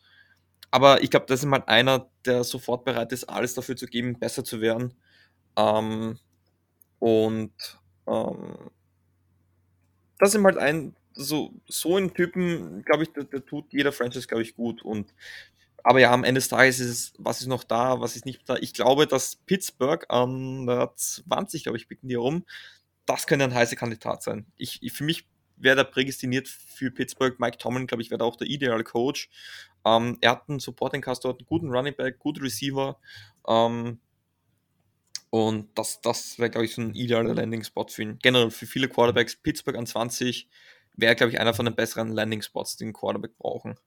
Aber ich glaube, das ist mal einer, der sofort bereit ist, alles dafür zu geben, besser zu werden. Ähm, und ähm, das ist halt ein, so, so ein Typen, glaube ich, der, der, tut jeder Franchise, glaube ich, gut. Und aber ja, am Ende des Tages ist es, was ist noch da, was ist nicht da. Ich glaube, dass Pittsburgh an der 20, glaube ich, bieten die rum. Das könnte ein heißer Kandidat sein. Ich, ich für mich wäre der prädestiniert für Pittsburgh. Mike Tomlin, glaube ich, wäre auch der ideale Coach. Ähm, er hat einen Supporting Cast einen guten Running Back, guten Receiver. Ähm, und das, das wäre, glaube ich, so ein idealer Landing-Spot für ihn. Generell für viele Quarterbacks. Pittsburgh an 20 wäre, glaube ich, einer von den besseren Landing-Spots, die ein Quarterback brauchen.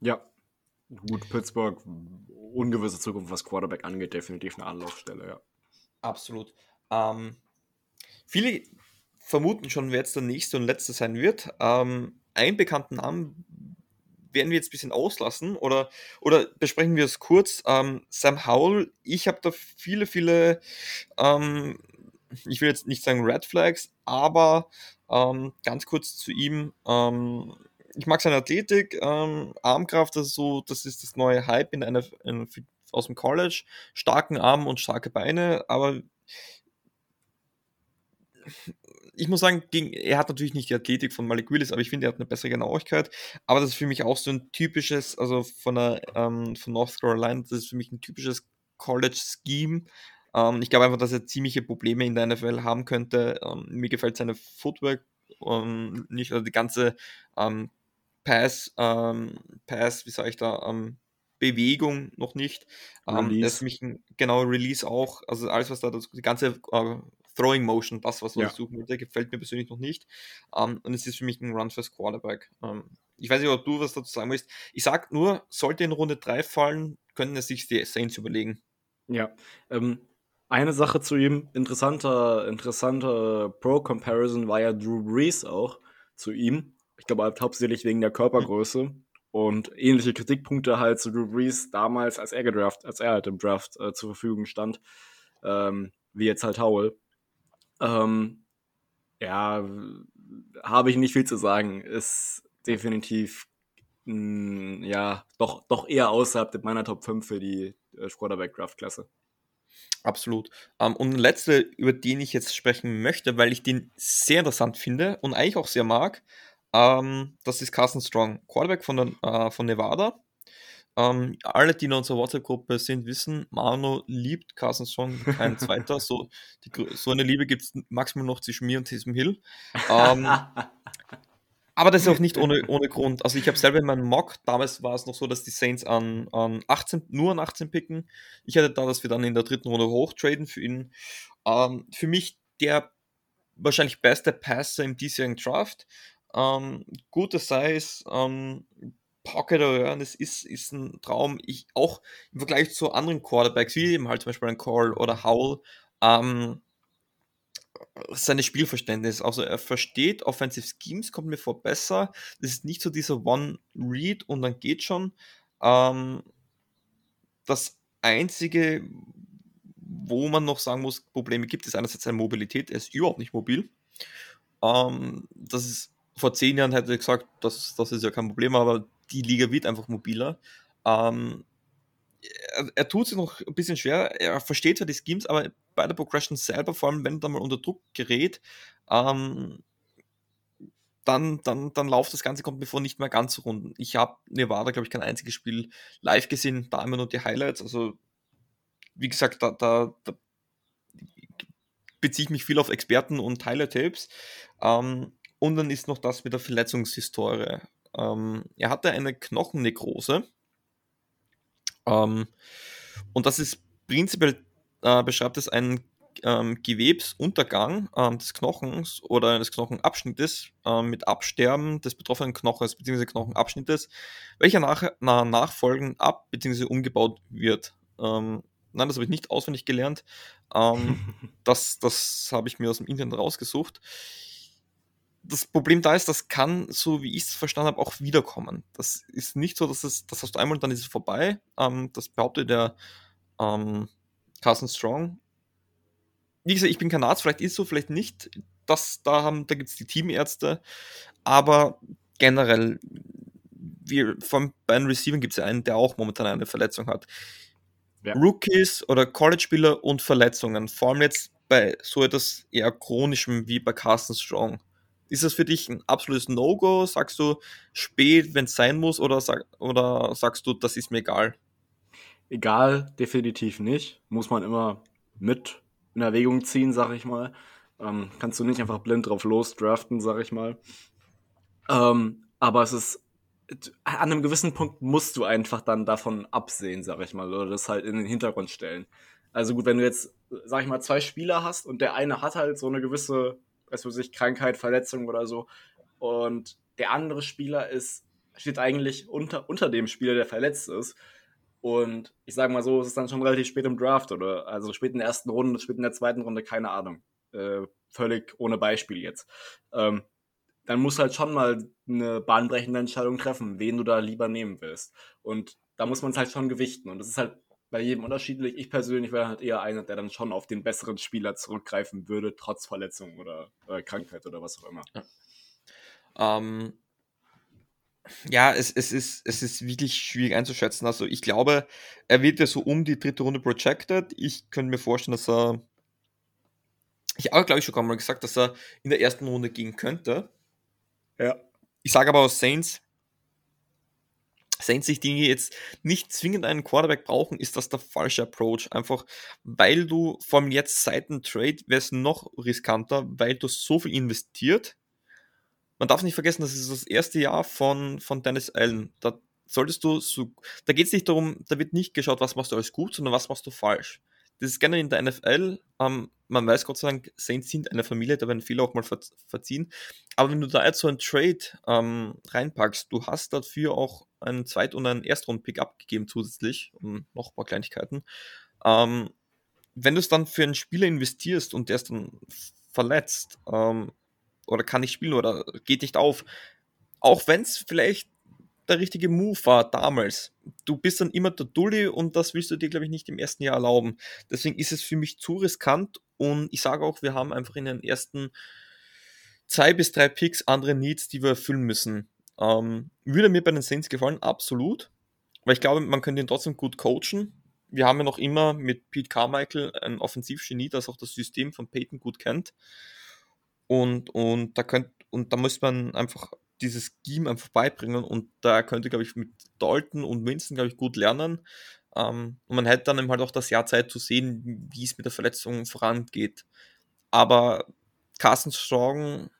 Ja, gut, Pittsburgh, ungewisse Zukunft, was Quarterback angeht, definitiv eine Anlaufstelle, ja. Absolut. Ähm, viele vermuten schon, wer jetzt der nächste und letzte sein wird. Ähm, einen bekannten Namen werden wir jetzt ein bisschen auslassen oder, oder besprechen wir es kurz. Ähm, Sam Howell, ich habe da viele, viele, ähm, ich will jetzt nicht sagen Red Flags, aber ähm, ganz kurz zu ihm. Ähm, ich mag seine Athletik, ähm, Armkraft, das ist so, das ist das neue Hype in einer, in, aus dem College. Starken Arm und starke Beine, aber ich muss sagen, gegen, er hat natürlich nicht die Athletik von Malik Willis, aber ich finde, er hat eine bessere Genauigkeit. Aber das ist für mich auch so ein typisches, also von, der, ähm, von North Carolina, das ist für mich ein typisches College-Scheme. Ähm, ich glaube einfach, dass er ziemliche Probleme in der NFL haben könnte. Ähm, mir gefällt seine Footwork ähm, nicht, also die ganze ähm, Pass, ähm, Pass, wie sage ich da, Bewegung noch nicht. Release. das ist mich ein, genau Release auch, also alles, was da, das, die ganze äh, Throwing Motion, das, was ja. ich suchen würde, gefällt mir persönlich noch nicht. Um, ähm, und es ist für mich ein Run first Quarterback. Um, ähm, ich weiß nicht, ob du was dazu sagen willst. Ich sag nur, sollte in Runde 3 fallen, können es sich die Saints überlegen. Ja, ähm, eine Sache zu ihm, interessanter, interessanter Pro-Comparison war ja Drew Brees auch zu ihm. Ich glaube halt hauptsächlich wegen der Körpergröße. Mhm. Und ähnliche Kritikpunkte halt zu Drew Brees damals, als er gedraft, als er halt im Draft äh, zur Verfügung stand, ähm, wie jetzt halt Howell. Ähm, ja, habe ich nicht viel zu sagen. Ist definitiv mh, hm, ja doch, doch eher außerhalb meiner Top 5 für die äh, Quarterback-Draft-Klasse. Absolut. Um, ähm, und ein letzter, über den ich jetzt sprechen möchte, weil ich den sehr interessant finde und eigentlich auch sehr mag, um, ähm, das ist Carson Strong, Quarterback von, der, uh, von Nevada. Ähm, alle, die in unserer WhatsApp-Gruppe sind, wissen, Manu liebt Carson Strong, kein zweiter. So, die, so eine Liebe gibt es maximal noch zwischen mir und diesem Hill. Ähm, aber das ist auch nicht ohne, ohne Grund. Also ich habe selber in meinem Mock, damals war es noch so, dass die Saints an, an 18, nur an 18 picken. Ich hatte da, dass wir dann in der dritten Runde hochtraden für ihn. Ähm, für mich der wahrscheinlich beste Passer im diesjährigen Draft. Ähm, gute Size, ähm, Pocket Awareness ist, ist ein Traum. Ich auch im Vergleich zu anderen Quarterbacks, wie eben halt zum Beispiel ein Call oder Howell, ähm, seine Spielverständnis. Also er versteht Offensive Schemes, kommt mir vor besser. Das ist nicht so dieser One-Read und dann geht schon. Ähm, das einzige, wo man noch sagen muss, Probleme gibt, ist einerseits seine Mobilität. Er ist überhaupt nicht mobil. Ähm, das ist vor zehn Jahren hätte ich gesagt, das, das ist ja kein Problem, aber die Liga wird einfach mobiler. Ähm, er, er, tut sich noch ein bisschen schwer, er versteht zwar die Schemes, aber bei der Progression selber, vor allem wenn er mal unter Druck gerät, ähm, dann, dann, dann läuft das Ganze, kommt mir vor, nicht mehr ganz so rund. Ich habe Nevada, glaube ich, kein einziges Spiel live gesehen, da immer nur die Highlights. Also, wie gesagt, da, da, da beziehe ich mich viel auf Experten und Highlight-Tapes. Ähm, und dann ist noch das mit der Verletzungshistorie. Ähm, er hatte eine Knochennekrose. Ähm, und das ist prinzipiell, äh, beschreibt es einen ähm, Gewebsuntergang ähm, des Knochens oder eines Knochenabschnittes äh, mit Absterben des betroffenen Knochens bzw. Knochenabschnittes, welcher nach, na, nachfolgend ab bzw. umgebaut wird. Ähm, nein, das habe ich nicht auswendig gelernt. Ähm, das das habe ich mir aus dem Internet rausgesucht das Problem da ist, das kann, so wie ich es verstanden habe, auch wiederkommen. Das ist nicht so, dass es, das hast du einmal und dann ist es vorbei. Ähm, das behauptet der ähm, Carson Strong. Wie gesagt, ich bin kein Arzt, vielleicht ist es so, vielleicht nicht. Das, da haben, da gibt es die Teamärzte. Aber generell, wir, von, bei den Receivern gibt es ja einen, der auch momentan eine Verletzung hat. Ja. Rookies oder College-Spieler und Verletzungen, vor allem jetzt bei so etwas eher chronischem wie bei Carson Strong ist das für dich ein absolutes No-Go? Sagst du spät, wenn es sein muss, oder, sag, oder sagst du, das ist mir egal? Egal, definitiv nicht. Muss man immer mit in Erwägung ziehen, sag ich mal. Ähm, kannst du nicht einfach blind drauf losdraften, sag ich mal. Ähm, aber es ist an einem gewissen Punkt musst du einfach dann davon absehen, sag ich mal, oder das halt in den Hintergrund stellen. Also gut, wenn du jetzt, sag ich mal, zwei Spieler hast und der eine hat halt so eine gewisse du sich, Krankheit, Verletzung oder so. Und der andere Spieler ist, steht eigentlich unter, unter dem Spieler, der verletzt ist. Und ich sage mal so, es ist dann schon relativ spät im Draft oder also spät in der ersten Runde, spät in der zweiten Runde, keine Ahnung. Äh, völlig ohne Beispiel jetzt. Ähm, dann musst du halt schon mal eine bahnbrechende Entscheidung treffen, wen du da lieber nehmen willst. Und da muss man es halt schon gewichten. Und das ist halt bei jedem unterschiedlich. Ich persönlich wäre halt eher einer, der dann schon auf den besseren Spieler zurückgreifen würde, trotz Verletzung oder äh, Krankheit oder was auch immer. Ja, ähm, ja es, es, ist, es ist wirklich schwierig einzuschätzen. Also ich glaube, er wird ja so um die dritte Runde projected. Ich könnte mir vorstellen, dass er. Ich habe, glaube ich, schon mal gesagt, dass er in der ersten Runde gehen könnte. Ja. Ich sage aber aus Saints, Saints sich Dinge jetzt nicht zwingend einen Quarterback brauchen, ist das der falsche Approach. Einfach, weil du allem jetzt seit dem Trade wäre es noch riskanter, weil du so viel investiert. Man darf nicht vergessen, das ist das erste Jahr von, von Dennis Allen. Da solltest du so, da geht es nicht darum, da wird nicht geschaut, was machst du alles gut, sondern was machst du falsch. Das ist gerne in der NFL. Ähm, man weiß Gott sei Dank, Saints sind eine Familie, da werden viele auch mal ver verziehen. Aber wenn du da jetzt so ein Trade ähm, reinpackst, du hast dafür auch einen Zweit- und einen Erstrunden-Pick abgegeben zusätzlich, um noch ein paar Kleinigkeiten. Ähm, wenn du es dann für einen Spieler investierst und der ist dann verletzt ähm, oder kann nicht spielen oder geht nicht auf, auch wenn es vielleicht der richtige Move war damals. Du bist dann immer der Dulli und das willst du dir, glaube ich, nicht im ersten Jahr erlauben. Deswegen ist es für mich zu riskant und ich sage auch, wir haben einfach in den ersten zwei bis drei Picks andere Needs, die wir erfüllen müssen. Ähm, würde mir bei den Saints gefallen, absolut. Weil ich glaube, man könnte ihn trotzdem gut coachen. Wir haben ja noch immer mit Pete Carmichael ein Offensivgenie, das auch das System von Peyton gut kennt. Und, und da könnt, und da muss man einfach dieses Scheme einfach beibringen und da könnte, glaube ich, mit Dalton und Winston, glaube ich, gut lernen. Ähm, und man hätte dann eben halt auch das Jahr Zeit zu sehen, wie es mit der Verletzung vorangeht. Aber Carsten Strong,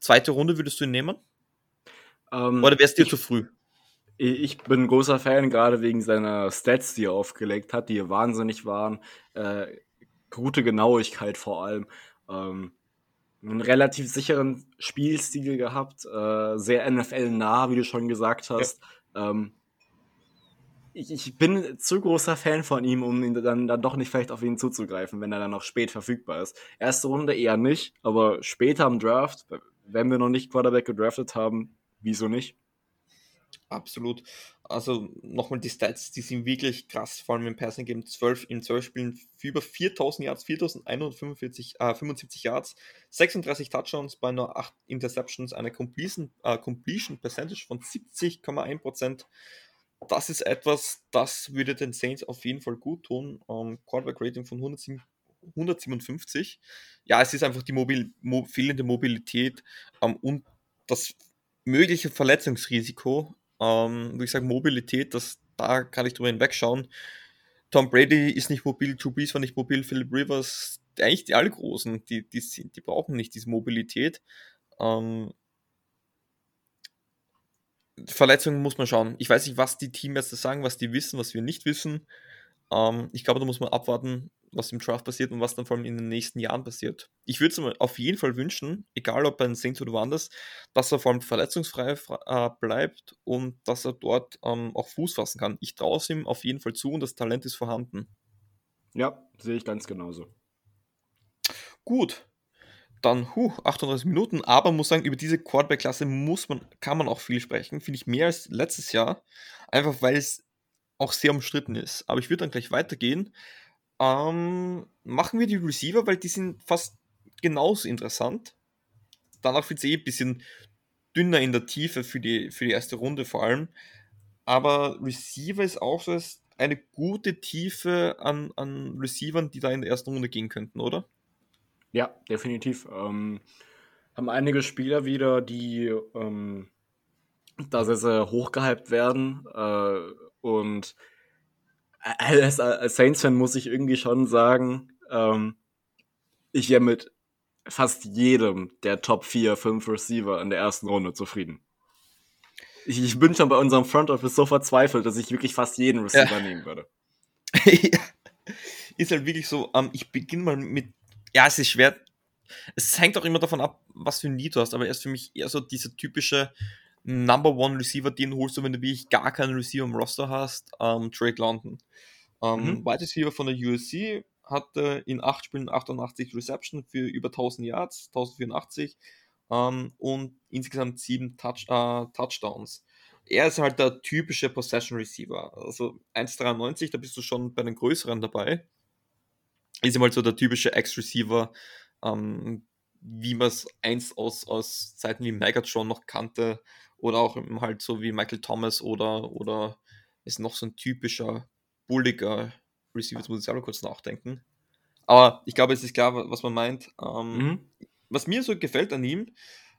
zweite Runde würdest du ihn nehmen? Ähm, Oder wärst dir zu früh? Ich bin ein großer Fan, gerade wegen seiner Stats, die er aufgelegt hat, die wahnsinnig waren. Äh, gute Genauigkeit vor allem. Ähm, einen relativ sicheren Spielstil gehabt, äh, sehr NFL-nah, wie du schon gesagt hast. Ja. Ähm, ich, ich, bin zu großer Fan von ihm, um ihn dann, dann doch nicht vielleicht auf ihn zuzugreifen, wenn er dann noch spät verfügbar ist. Erste Runde eher nicht, aber später im Draft, wenn wir noch nicht Quarterback gedraftet haben, wieso nicht? Absolut. Also nochmal die Stats, die sind wirklich krass, vor allem im Passing Game 12 in 12 Spielen über 4000 Yards, 4145 äh, 75 Yards, 36 Touchdowns bei nur 8 Interceptions, eine Completion, äh, Completion Percentage von 70,1%. Das ist etwas, das würde den Saints auf jeden Fall gut tun. Ähm, Quarterback Rating von 107, 157. Ja, es ist einfach die Mobil, mo fehlende Mobilität ähm, und das mögliche Verletzungsrisiko ähm, wie gesagt, Mobilität, das, da kann ich drüber hinwegschauen. Tom Brady ist nicht mobil, Drew Brees war nicht mobil, Philip Rivers, eigentlich die alle Großen, die, die, sind, die brauchen nicht diese Mobilität. Ähm, Verletzungen muss man schauen. Ich weiß nicht, was die Teammaster sagen, was die wissen, was wir nicht wissen. Ähm, ich glaube, da muss man abwarten, was im Draft passiert und was dann vor allem in den nächsten Jahren passiert. Ich würde es mir auf jeden Fall wünschen, egal ob bei den Saints oder woanders, dass er vor allem verletzungsfrei äh, bleibt und dass er dort ähm, auch Fuß fassen kann. Ich traue es ihm auf jeden Fall zu und das Talent ist vorhanden. Ja, sehe ich ganz genauso. Gut, dann huh, 38 Minuten, aber muss sagen, über diese Quarterback-Klasse muss man, kann man auch viel sprechen, finde ich mehr als letztes Jahr, einfach weil es auch sehr umstritten ist. Aber ich würde dann gleich weitergehen. Ähm, machen wir die Receiver, weil die sind fast genauso interessant. Danach wird es eh ein bisschen dünner in der Tiefe für die, für die erste Runde vor allem. Aber Receiver ist auch so eine gute Tiefe an, an Receivern, die da in der ersten Runde gehen könnten, oder? Ja, definitiv. Ähm, haben einige Spieler wieder, die ähm, da sehr, sehr hochgehypt werden. Äh, und als, Saints-Fan muss ich irgendwie schon sagen, ähm, ich wäre mit fast jedem der Top 4, 5 Receiver in der ersten Runde zufrieden. Ich, ich bin schon bei unserem Front Office so verzweifelt, dass ich wirklich fast jeden Receiver ja. nehmen würde. ist halt wirklich so, ähm, ich beginne mal mit, ja, es ist schwer, es hängt auch immer davon ab, was für ein Lied du hast, aber er ist für mich eher so dieser typische Number One Receiver, den holst du, wenn du wirklich gar keinen Receiver im Roster hast, ähm, Drake London. Ähm, mhm. Wide Receiver von der USC hatte in 8 Spielen 88 Reception für über 1000 Yards, 1084 ähm, und insgesamt sieben Touch, äh, Touchdowns. Er ist halt der typische Possession Receiver. Also 1,93, da bist du schon bei den größeren dabei. Ist immer halt so der typische Ex-Receiver, ähm, wie man es einst aus, aus Zeiten wie Megatron noch kannte. Oder auch halt so wie Michael Thomas oder, oder ist noch so ein typischer, bulliger Receiver. Jetzt muss ich selber kurz nachdenken. Aber ich glaube, es ist klar, was man meint. Ähm, mhm. Was mir so gefällt an ihm,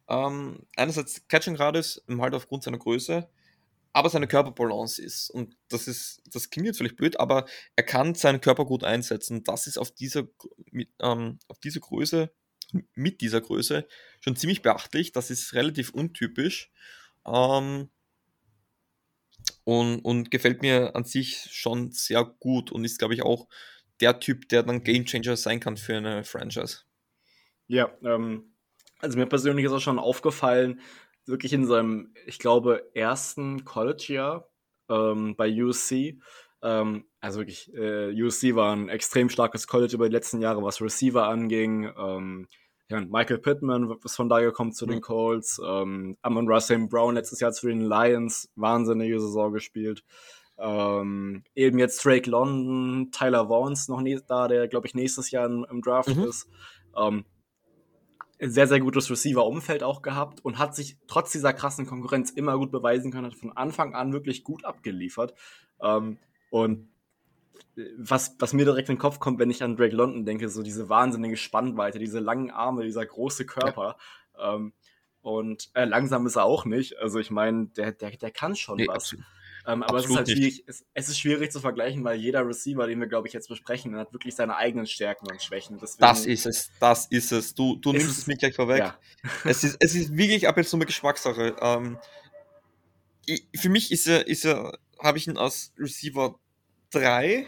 ähm, einerseits Catching Radius, halt aufgrund seiner Größe, aber seine Körperbalance ist. Und das ist, das klingt jetzt vielleicht blöd, aber er kann seinen Körper gut einsetzen. Das ist auf dieser, mit, ähm, auf dieser Größe, mit dieser Größe schon ziemlich beachtlich. Das ist relativ untypisch. Ähm, und, und gefällt mir an sich schon sehr gut und ist, glaube ich, auch der Typ, der dann Gamechanger sein kann für eine Franchise. Ja, ähm, also mir persönlich ist auch schon aufgefallen, wirklich in seinem, ich glaube, ersten College-Jahr ähm, bei USC. Ähm, also wirklich, äh, USC war ein extrem starkes College über die letzten Jahre, was Receiver anging. Ähm, ja, Michael Pittman ist von da gekommen zu mhm. den Colts. Ähm, Amon Russell Brown letztes Jahr zu den Lions, wahnsinnige Saison gespielt. Ähm, eben jetzt Drake London, Tyler Vaughns noch nie da, der glaube ich nächstes Jahr im, im Draft mhm. ist. Ähm, ein sehr, sehr gutes Receiver-Umfeld auch gehabt und hat sich trotz dieser krassen Konkurrenz immer gut beweisen können, hat von Anfang an wirklich gut abgeliefert. Ähm, und was, was mir direkt in den Kopf kommt, wenn ich an Drake London denke, so diese wahnsinnige Spannweite, diese langen Arme, dieser große Körper. Ja. Ähm, und äh, langsam ist er auch nicht. Also ich meine, der, der, der kann schon nee, was. Ähm, aber es ist halt schwierig, es, es, ist schwierig zu vergleichen, weil jeder Receiver, den wir, glaube ich, jetzt besprechen, hat wirklich seine eigenen Stärken und Schwächen. Deswegen das ist es, das ist es. Du, du nimmst es mir gleich vorweg. Ja. es, ist, es ist wirklich ab jetzt so eine Geschmackssache. Ähm, ich, für mich ist er, ist er, habe ich ihn als Receiver 3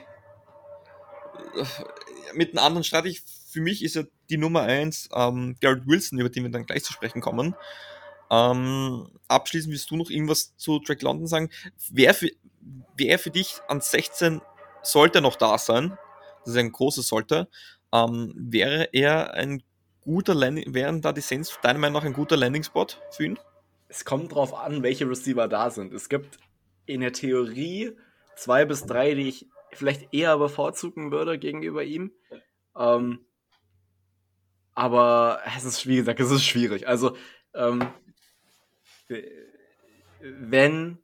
mit einem anderen ich, für mich ist er die Nummer 1 ähm, Garrett Wilson, über den wir dann gleich zu sprechen kommen. Ähm, abschließend willst du noch irgendwas zu Drake London sagen? Wer für, wer für dich an 16 sollte noch da sein? Das ist ein großes sollte. Ähm, wäre er ein guter Landing, wären da die Saints deiner Meinung nach ein guter Landing-Spot für ihn? Es kommt drauf an, welche Receiver da sind. Es gibt in der Theorie zwei bis drei, die ich vielleicht eher bevorzugen würde gegenüber ihm. Ähm, aber es ist, wie gesagt, es ist schwierig. Also, ähm, wenn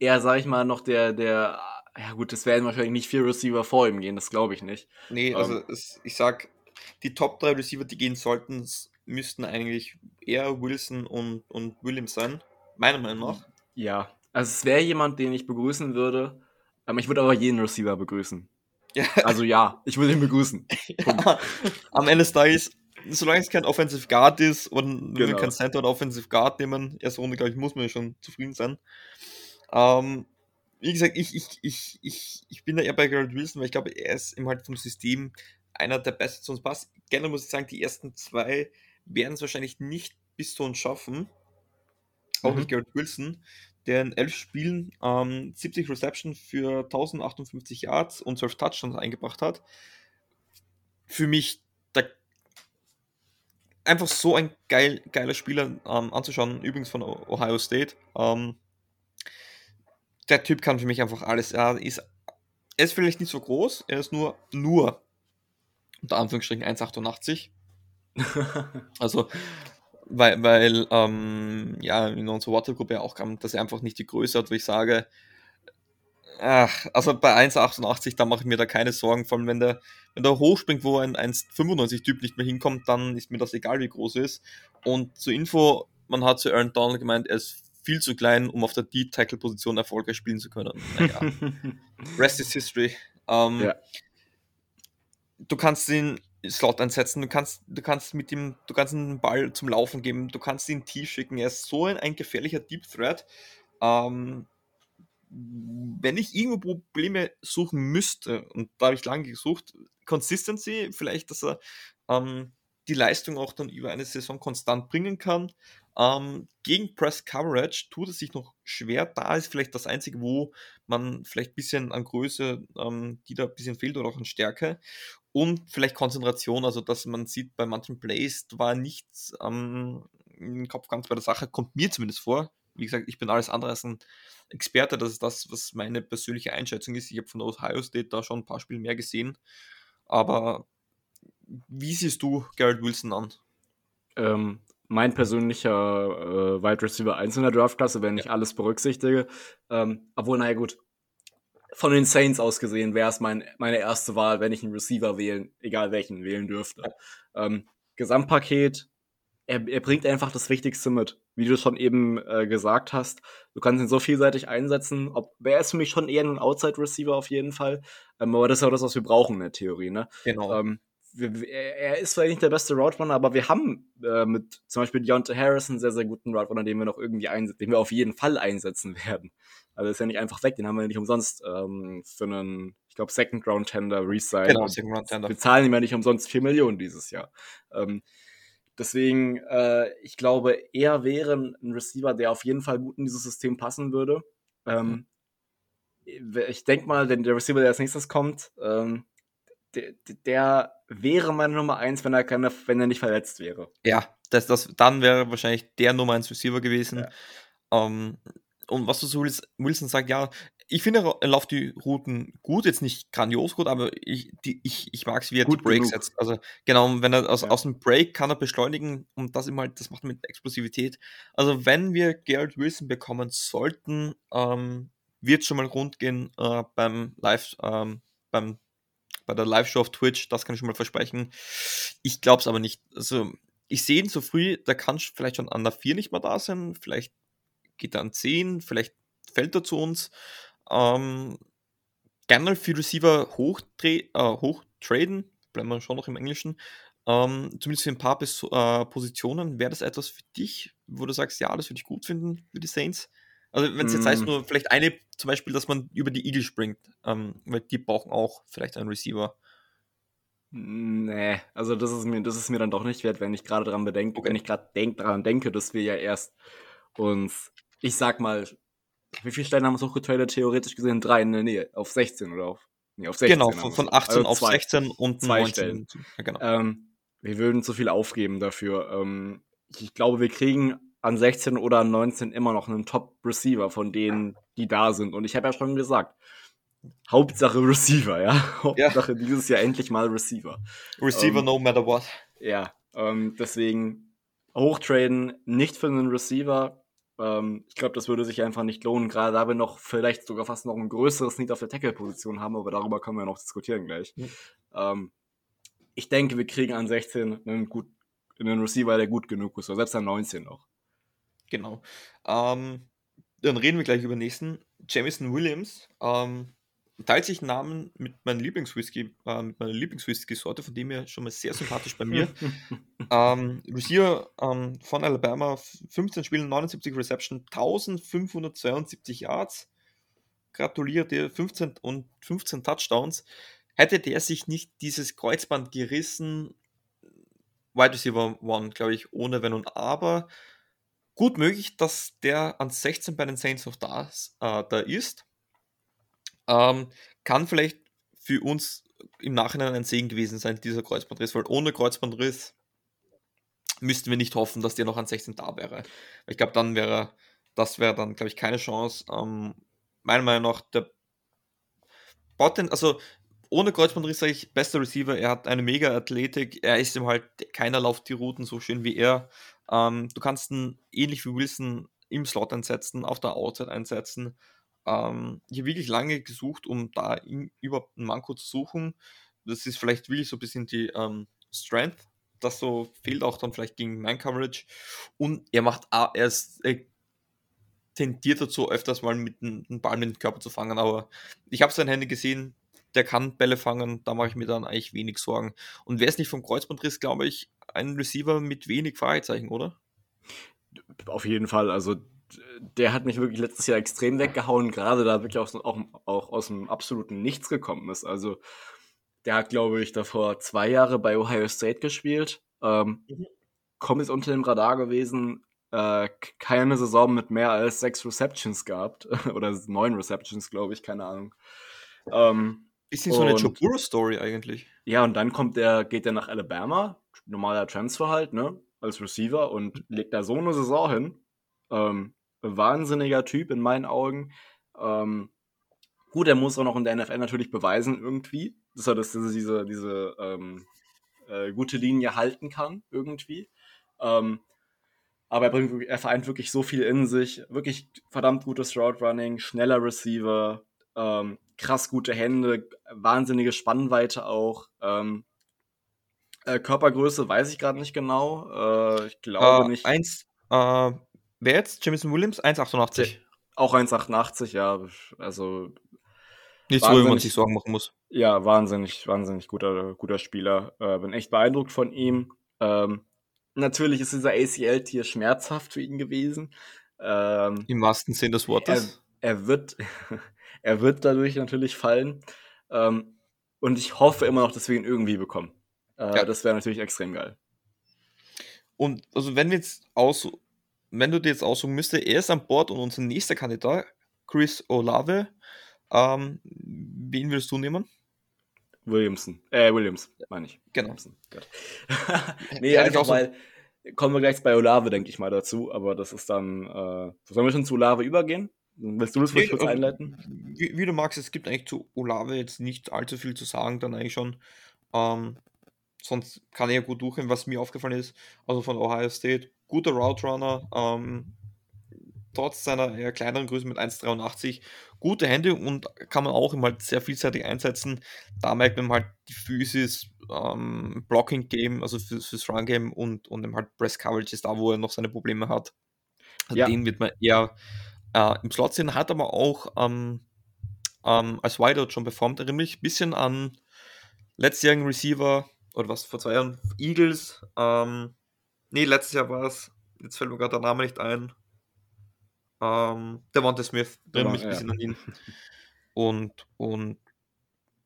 er, sag ich mal, noch der, der, ja gut, es werden wahrscheinlich nicht vier Receiver vor ihm gehen, das glaube ich nicht. Nee, also ähm, es, ich sag, die Top 3 Receiver, die gehen sollten, müssten eigentlich eher Wilson und, und Williams sein, meiner Meinung nach. Ja, also es wäre jemand, den ich begrüßen würde, ähm, ich würde aber jeden Receiver begrüßen. Ja. Also ja, ich würde ihn begrüßen. Ja. Am Ende des Tages, solange es kein Offensive Guard ist und genau. wir kein Center oder Offensive Guard nehmen, erste Runde, glaube ich, muss man ja schon zufrieden sein. Ähm, wie gesagt, ich, ich, ich, ich, ich bin da eher bei Garrett Wilson, weil ich glaube, er ist im halt vom System einer der besten zu uns passt. Gerne muss ich sagen, die ersten zwei werden es wahrscheinlich nicht bis zu uns schaffen. Auch mhm. nicht Garrett Wilson der in elf Spielen ähm, 70 Reception für 1058 Yards und 12 Touchdowns eingebracht hat. Für mich einfach so ein geil, geiler Spieler ähm, anzuschauen, übrigens von Ohio State. Ähm, der Typ kann für mich einfach alles. Er ist, er ist vielleicht nicht so groß, er ist nur, nur unter Anführungsstrichen 1,88. also weil, weil ähm, ja, in unserer WhatsApp-Gruppe auch kam, dass er einfach nicht die Größe hat, wo ich sage, ach, also bei 1,88, da mache ich mir da keine Sorgen, vor allem wenn der, wenn der hochspringt, wo ein 1,95-Typ nicht mehr hinkommt, dann ist mir das egal, wie groß er ist. Und zur Info, man hat zu Aaron Donald gemeint, er ist viel zu klein, um auf der D-Tackle-Position erfolgreich spielen zu können. Naja, Rest is History. Ähm, ja. Du kannst ihn Slot einsetzen, du kannst, du kannst mit ihm, du kannst einen Ball zum Laufen geben, du kannst ihn tief schicken. Er ist so ein, ein gefährlicher Deep Threat. Ähm, wenn ich irgendwo Probleme suchen müsste, und da habe ich lange gesucht, Consistency, vielleicht, dass er ähm, die Leistung auch dann über eine Saison konstant bringen kann. Ähm, gegen Press Coverage tut es sich noch schwer. Da ist vielleicht das Einzige, wo man vielleicht ein bisschen an Größe, ähm, die da ein bisschen fehlt oder auch an Stärke. Und vielleicht Konzentration, also dass man sieht, bei manchen Plays war nichts ähm, im Kopf ganz bei der Sache, kommt mir zumindest vor. Wie gesagt, ich bin alles andere als ein Experte, das ist das, was meine persönliche Einschätzung ist. Ich habe von Ohio State da schon ein paar Spiele mehr gesehen, aber wie siehst du Garrett Wilson an? Ähm, mein persönlicher äh, Wide Receiver 1 in der Draftklasse, wenn ich alles berücksichtige. Ähm, obwohl, naja, gut. Von den Saints aus gesehen wäre es mein, meine erste Wahl, wenn ich einen Receiver wählen, egal welchen, wählen dürfte. Ähm, Gesamtpaket, er, er bringt einfach das Wichtigste mit. Wie du schon eben äh, gesagt hast, du kannst ihn so vielseitig einsetzen. Ob, er ist für mich schon eher ein Outside-Receiver auf jeden Fall. Ähm, aber das ist auch das, was wir brauchen in der Theorie. Ne? Genau. Ähm, er ist vielleicht nicht der beste Route Runner, aber wir haben äh, mit zum Beispiel Deontay Harris einen sehr, sehr guten Route Runner, den wir noch irgendwie einsetzen, den wir auf jeden Fall einsetzen werden. Also ist ja nicht einfach weg, den haben wir nicht umsonst ähm, für einen, ich glaube, Second Round Tender Reside. Genau, Second Round Tender. Wir zahlen ihm ja nicht umsonst 4 Millionen dieses Jahr. Ähm, deswegen, äh, ich glaube, er wäre ein Receiver, der auf jeden Fall gut in dieses System passen würde. Ähm, ich denke mal, wenn der Receiver, der als nächstes kommt, ähm, der, der, wäre meine Nummer 1, wenn er, keine, wenn er nicht verletzt wäre. Ja, das, das, dann wäre wahrscheinlich der Nummer 1 Receiver gewesen. Ja. Ähm, und was du so Wilson sagt, ja, ich finde, er läuft die Routen gut, jetzt nicht grandios gut, aber ich, die, ich, ich mag es, wie er gut die Breaks setzt. Also genau, wenn er aus, ja. aus dem Break kann er beschleunigen und das immer halt, das macht er mit Explosivität. Also wenn wir Garrett Wilson bekommen sollten, ähm, wird schon mal rund gehen äh, beim Live, ähm, beim bei der Live-Show auf Twitch, das kann ich schon mal versprechen. Ich glaube es aber nicht. Also, ich sehe ihn so früh, da kann vielleicht schon an der 4 nicht mehr da sein, vielleicht geht er an 10, vielleicht fällt er zu uns. Ähm, gerne für Receiver äh, hoch traden, bleiben wir schon noch im Englischen. Ähm, zumindest für ein paar Pos äh, Positionen. Wäre das etwas für dich, wo du sagst, ja, das würde ich gut finden für die Saints? Also wenn es jetzt mm. heißt, nur vielleicht eine, zum Beispiel, dass man über die Eagle springt, ähm, weil die brauchen auch vielleicht einen Receiver. Nee, also das ist mir, das ist mir dann doch nicht wert, wenn ich gerade daran bedenke, okay. wenn ich gerade denk, daran denke, dass wir ja erst uns, ich sag mal, wie viele Steine haben wir so getradet, theoretisch gesehen? Drei in der Nähe, auf 16 oder auf? Nee, auf 16. Genau, von, von 18 also auf zwei, 16 und zwei 19. Stellen. Ja, genau. ähm, wir würden zu viel aufgeben dafür. Ähm, ich glaube, wir kriegen an 16 oder an 19 immer noch einen Top-Receiver von denen, die da sind. Und ich habe ja schon gesagt, Hauptsache Receiver, ja. Hauptsache ja. dieses Jahr endlich mal Receiver. Receiver ähm, no matter what. Ja, ähm, deswegen hochtraden, nicht für einen Receiver. Ähm, ich glaube, das würde sich einfach nicht lohnen, gerade da wir noch vielleicht sogar fast noch ein größeres Need auf der Tackle-Position haben, aber darüber können wir noch diskutieren gleich. Mhm. ich denke, wir kriegen an 16 einen, gut, einen Receiver, der gut genug ist, oder selbst an 19 noch. Genau. Ähm, dann reden wir gleich über den nächsten. Jamison Williams ähm, teilt sich Namen mit meinem Lieblingswhisky, äh, mit meiner Lieblingswhisky-Sorte, von dem her schon mal sehr sympathisch bei mir. ähm, Lucia ähm, von Alabama, 15 Spiele, 79 Reception, 1572 Yards. Gratuliere dir, 15 und 15 Touchdowns. Hätte der sich nicht dieses Kreuzband gerissen, Wide Receiver One, glaube ich, ohne Wenn und Aber, Gut möglich, dass der an 16 bei den Saints noch da, äh, da ist. Ähm, kann vielleicht für uns im Nachhinein ein Segen gewesen sein, dieser Kreuzbandriss, weil ohne Kreuzbandriss müssten wir nicht hoffen, dass der noch an 16 da wäre. Ich glaube, dann wäre, das wäre dann, glaube ich, keine Chance. Ähm, meiner Meinung nach, der Potent, also ohne Kreuzbandriss sage ich, bester Receiver, er hat eine mega Athletik, er ist ihm halt, keiner lauft die Routen so schön wie er. Ähm, du kannst ihn ähnlich wie Wilson im Slot einsetzen, auf der Outside einsetzen. Ähm, ich habe wirklich lange gesucht, um da in, überhaupt einen Manko zu suchen. Das ist vielleicht wirklich so ein bisschen die ähm, Strength, das so fehlt auch dann vielleicht gegen mein Coverage. Und er macht, er, ist, er tendiert dazu, öfters mal mit einem Ball mit dem Körper zu fangen. Aber ich habe seine Hände gesehen, der kann Bälle fangen, da mache ich mir dann eigentlich wenig Sorgen. Und wer es nicht vom Kreuzbandriss, glaube ich, ein Receiver mit wenig Fragezeichen, oder? Auf jeden Fall. Also der hat mich wirklich letztes Jahr extrem weggehauen, gerade da wirklich auch, auch, auch aus dem absoluten Nichts gekommen ist. Also der hat, glaube ich, davor zwei Jahre bei Ohio State gespielt. Ähm, mhm. Kommt unter dem Radar gewesen. Äh, keine Saison mit mehr als sechs Receptions gehabt. Oder neun Receptions, glaube ich, keine Ahnung. Ähm, Bisschen so eine Joe eigentlich. Ja, und dann kommt der, geht er nach Alabama, normaler Transfer halt, ne? Als Receiver und legt da so eine Saison hin. Ähm, wahnsinniger Typ in meinen Augen. Ähm, gut, er muss auch noch in der NFL natürlich beweisen, irgendwie, dass er das, diese, diese ähm, äh, gute Linie halten kann, irgendwie. Ähm, aber er, bringt, er vereint wirklich so viel in sich. Wirklich verdammt gutes Route Running, schneller Receiver, ähm, krass gute Hände, wahnsinnige Spannweite auch. Ähm, äh, Körpergröße weiß ich gerade nicht genau. Äh, ich glaube uh, nicht. Eins, uh, wer jetzt? Jamison Williams? 1,88. Auch 1,88, ja. Also. Nicht so, wie man sich Sorgen machen muss. Ja, wahnsinnig, wahnsinnig guter, guter Spieler. Äh, bin echt beeindruckt von ihm. Ähm, natürlich ist dieser ACL-Tier schmerzhaft für ihn gewesen. Ähm, Im wahrsten Sinn des Wortes. Er, er wird, er wird dadurch natürlich fallen. Ähm, und ich hoffe immer noch, dass wir ihn irgendwie bekommen. Äh, ja. Das wäre natürlich extrem geil. Und also wenn wir jetzt aus, wenn du dir jetzt aussuchen müsste, er ist an Bord und unser nächster Kandidat, Chris Olave, ähm, wen würdest du nehmen? Williamson. Äh, Williams, meine ich. Genau. nee, ja, einfach weil, kommen wir gleich bei Olave, denke ich mal, dazu, aber das ist dann, äh, sollen wir schon zu Olave übergehen? Willst du das vielleicht kurz ähm, einleiten? Wie, wie, du magst, es gibt eigentlich zu Olave jetzt nicht allzu viel zu sagen, dann eigentlich schon. Ähm, sonst kann er gut durchgehen, was mir aufgefallen ist. Also von Ohio State, guter Route Runner, ähm, trotz seiner eher kleineren Größe mit 1,83 gute Hände und kann man auch immer halt sehr vielseitig einsetzen. Da merkt man halt die Physis, ähm, Blocking Game, also fürs, fürs Run Game und, und halt Press Coverage ist da, wo er noch seine Probleme hat. Also ja. Den wird man eher äh, im Slot sehen, hat aber auch ähm, ähm, als Wideout schon performt. Erinnert mich ein bisschen an letztjährigen Receiver oder was vor zwei Jahren, Eagles. Ähm, nee, letztes Jahr war es, jetzt fällt mir gerade der Name nicht ein. Ähm, der Wante Smith, erinnert mich ein bisschen an ihn. Und, und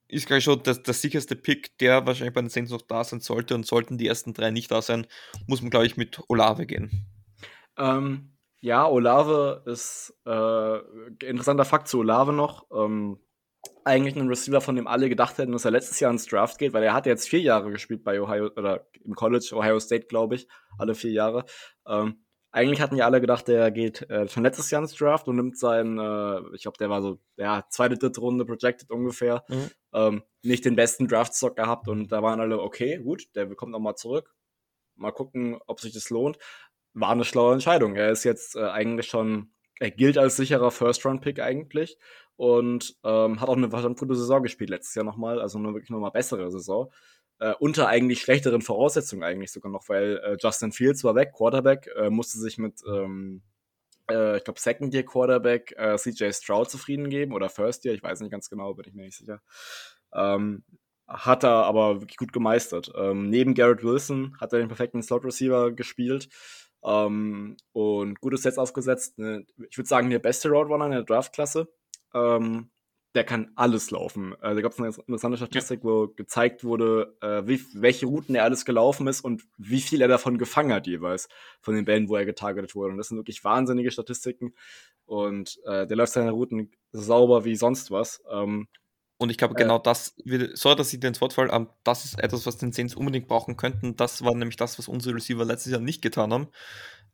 ist gleich schon das, der sicherste Pick, der wahrscheinlich bei den Saints noch da sein sollte. Und sollten die ersten drei nicht da sein, muss man, glaube ich, mit Olave gehen. Ähm, ja, Olave ist äh, interessanter Fakt zu Olave noch. Ähm, eigentlich ein Receiver, von dem alle gedacht hätten, dass er letztes Jahr ins Draft geht, weil er hat jetzt vier Jahre gespielt bei Ohio oder im College, Ohio State, glaube ich, alle vier Jahre. Ähm, eigentlich hatten ja alle gedacht, der geht äh, schon letztes Jahr ins Draft und nimmt seinen, äh, ich glaube, der war so, ja, zweite, dritte Runde projected ungefähr, mhm. ähm, nicht den besten Draftstock gehabt und da waren alle, okay, gut, der kommt nochmal zurück. Mal gucken, ob sich das lohnt war eine schlaue Entscheidung. Er ist jetzt äh, eigentlich schon, er gilt als sicherer First-Round-Pick eigentlich und ähm, hat auch eine verdammt gute Saison gespielt letztes Jahr nochmal, also eine wirklich nochmal bessere Saison. Äh, unter eigentlich schlechteren Voraussetzungen eigentlich sogar noch, weil äh, Justin Fields war weg, Quarterback, äh, musste sich mit, ähm, äh, ich glaube, Second-Year-Quarterback äh, CJ Stroud zufrieden geben oder First-Year, ich weiß nicht ganz genau, bin ich mir nicht sicher. Ähm, hat er aber wirklich gut gemeistert. Ähm, neben Garrett Wilson hat er den perfekten Slot-Receiver gespielt. Ähm, und gute Sets aufgesetzt. Ne, ich würde sagen, der beste Roadrunner in der Draftklasse. Ähm, der kann alles laufen. Also, da gab es eine interessante Statistik, wo gezeigt wurde, äh, wie, welche Routen er alles gelaufen ist und wie viel er davon gefangen hat jeweils, von den Bällen, wo er getargetet wurde. Und das sind wirklich wahnsinnige Statistiken. Und äh, der läuft seine Routen sauber wie sonst was. Ähm, und ich glaube, genau das, sorry, dass ich den ins Wort fall, um, das ist etwas, was den Saints unbedingt brauchen könnten. Das war nämlich das, was unsere Receiver letztes Jahr nicht getan haben.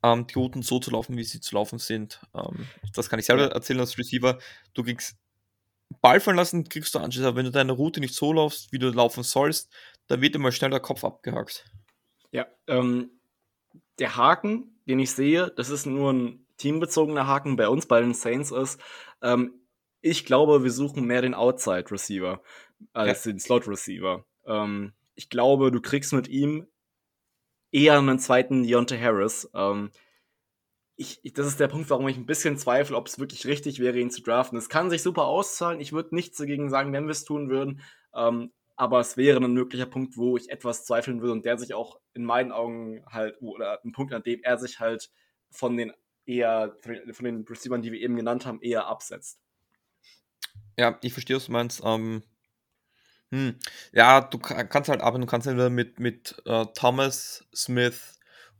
Um, die Routen so zu laufen, wie sie zu laufen sind. Um, das kann ich selber erzählen als Receiver. Du kriegst Ball fallen lassen, kriegst du Anschluss. Aber wenn du deine Route nicht so laufst, wie du laufen sollst, dann wird immer schnell der Kopf abgehakt. Ja, ähm, der Haken, den ich sehe, das ist nur ein teambezogener Haken bei uns, bei den Saints ist, ähm, ich glaube, wir suchen mehr den Outside Receiver als ja. den Slot Receiver. Ähm, ich glaube, du kriegst mit ihm eher einen zweiten Deontay Harris. Ähm, ich, ich, das ist der Punkt, warum ich ein bisschen zweifle, ob es wirklich richtig wäre, ihn zu draften. Es kann sich super auszahlen. Ich würde nichts dagegen sagen, wenn wir es tun würden. Ähm, aber es wäre ein möglicher Punkt, wo ich etwas zweifeln würde und der sich auch in meinen Augen halt, oder ein Punkt, an dem er sich halt von den eher, von den Receivern, die wir eben genannt haben, eher absetzt. Ja, ich verstehe, was du meinst. Ähm, hm. Ja, du kannst halt aber du kannst entweder mit, mit uh, Thomas, Smith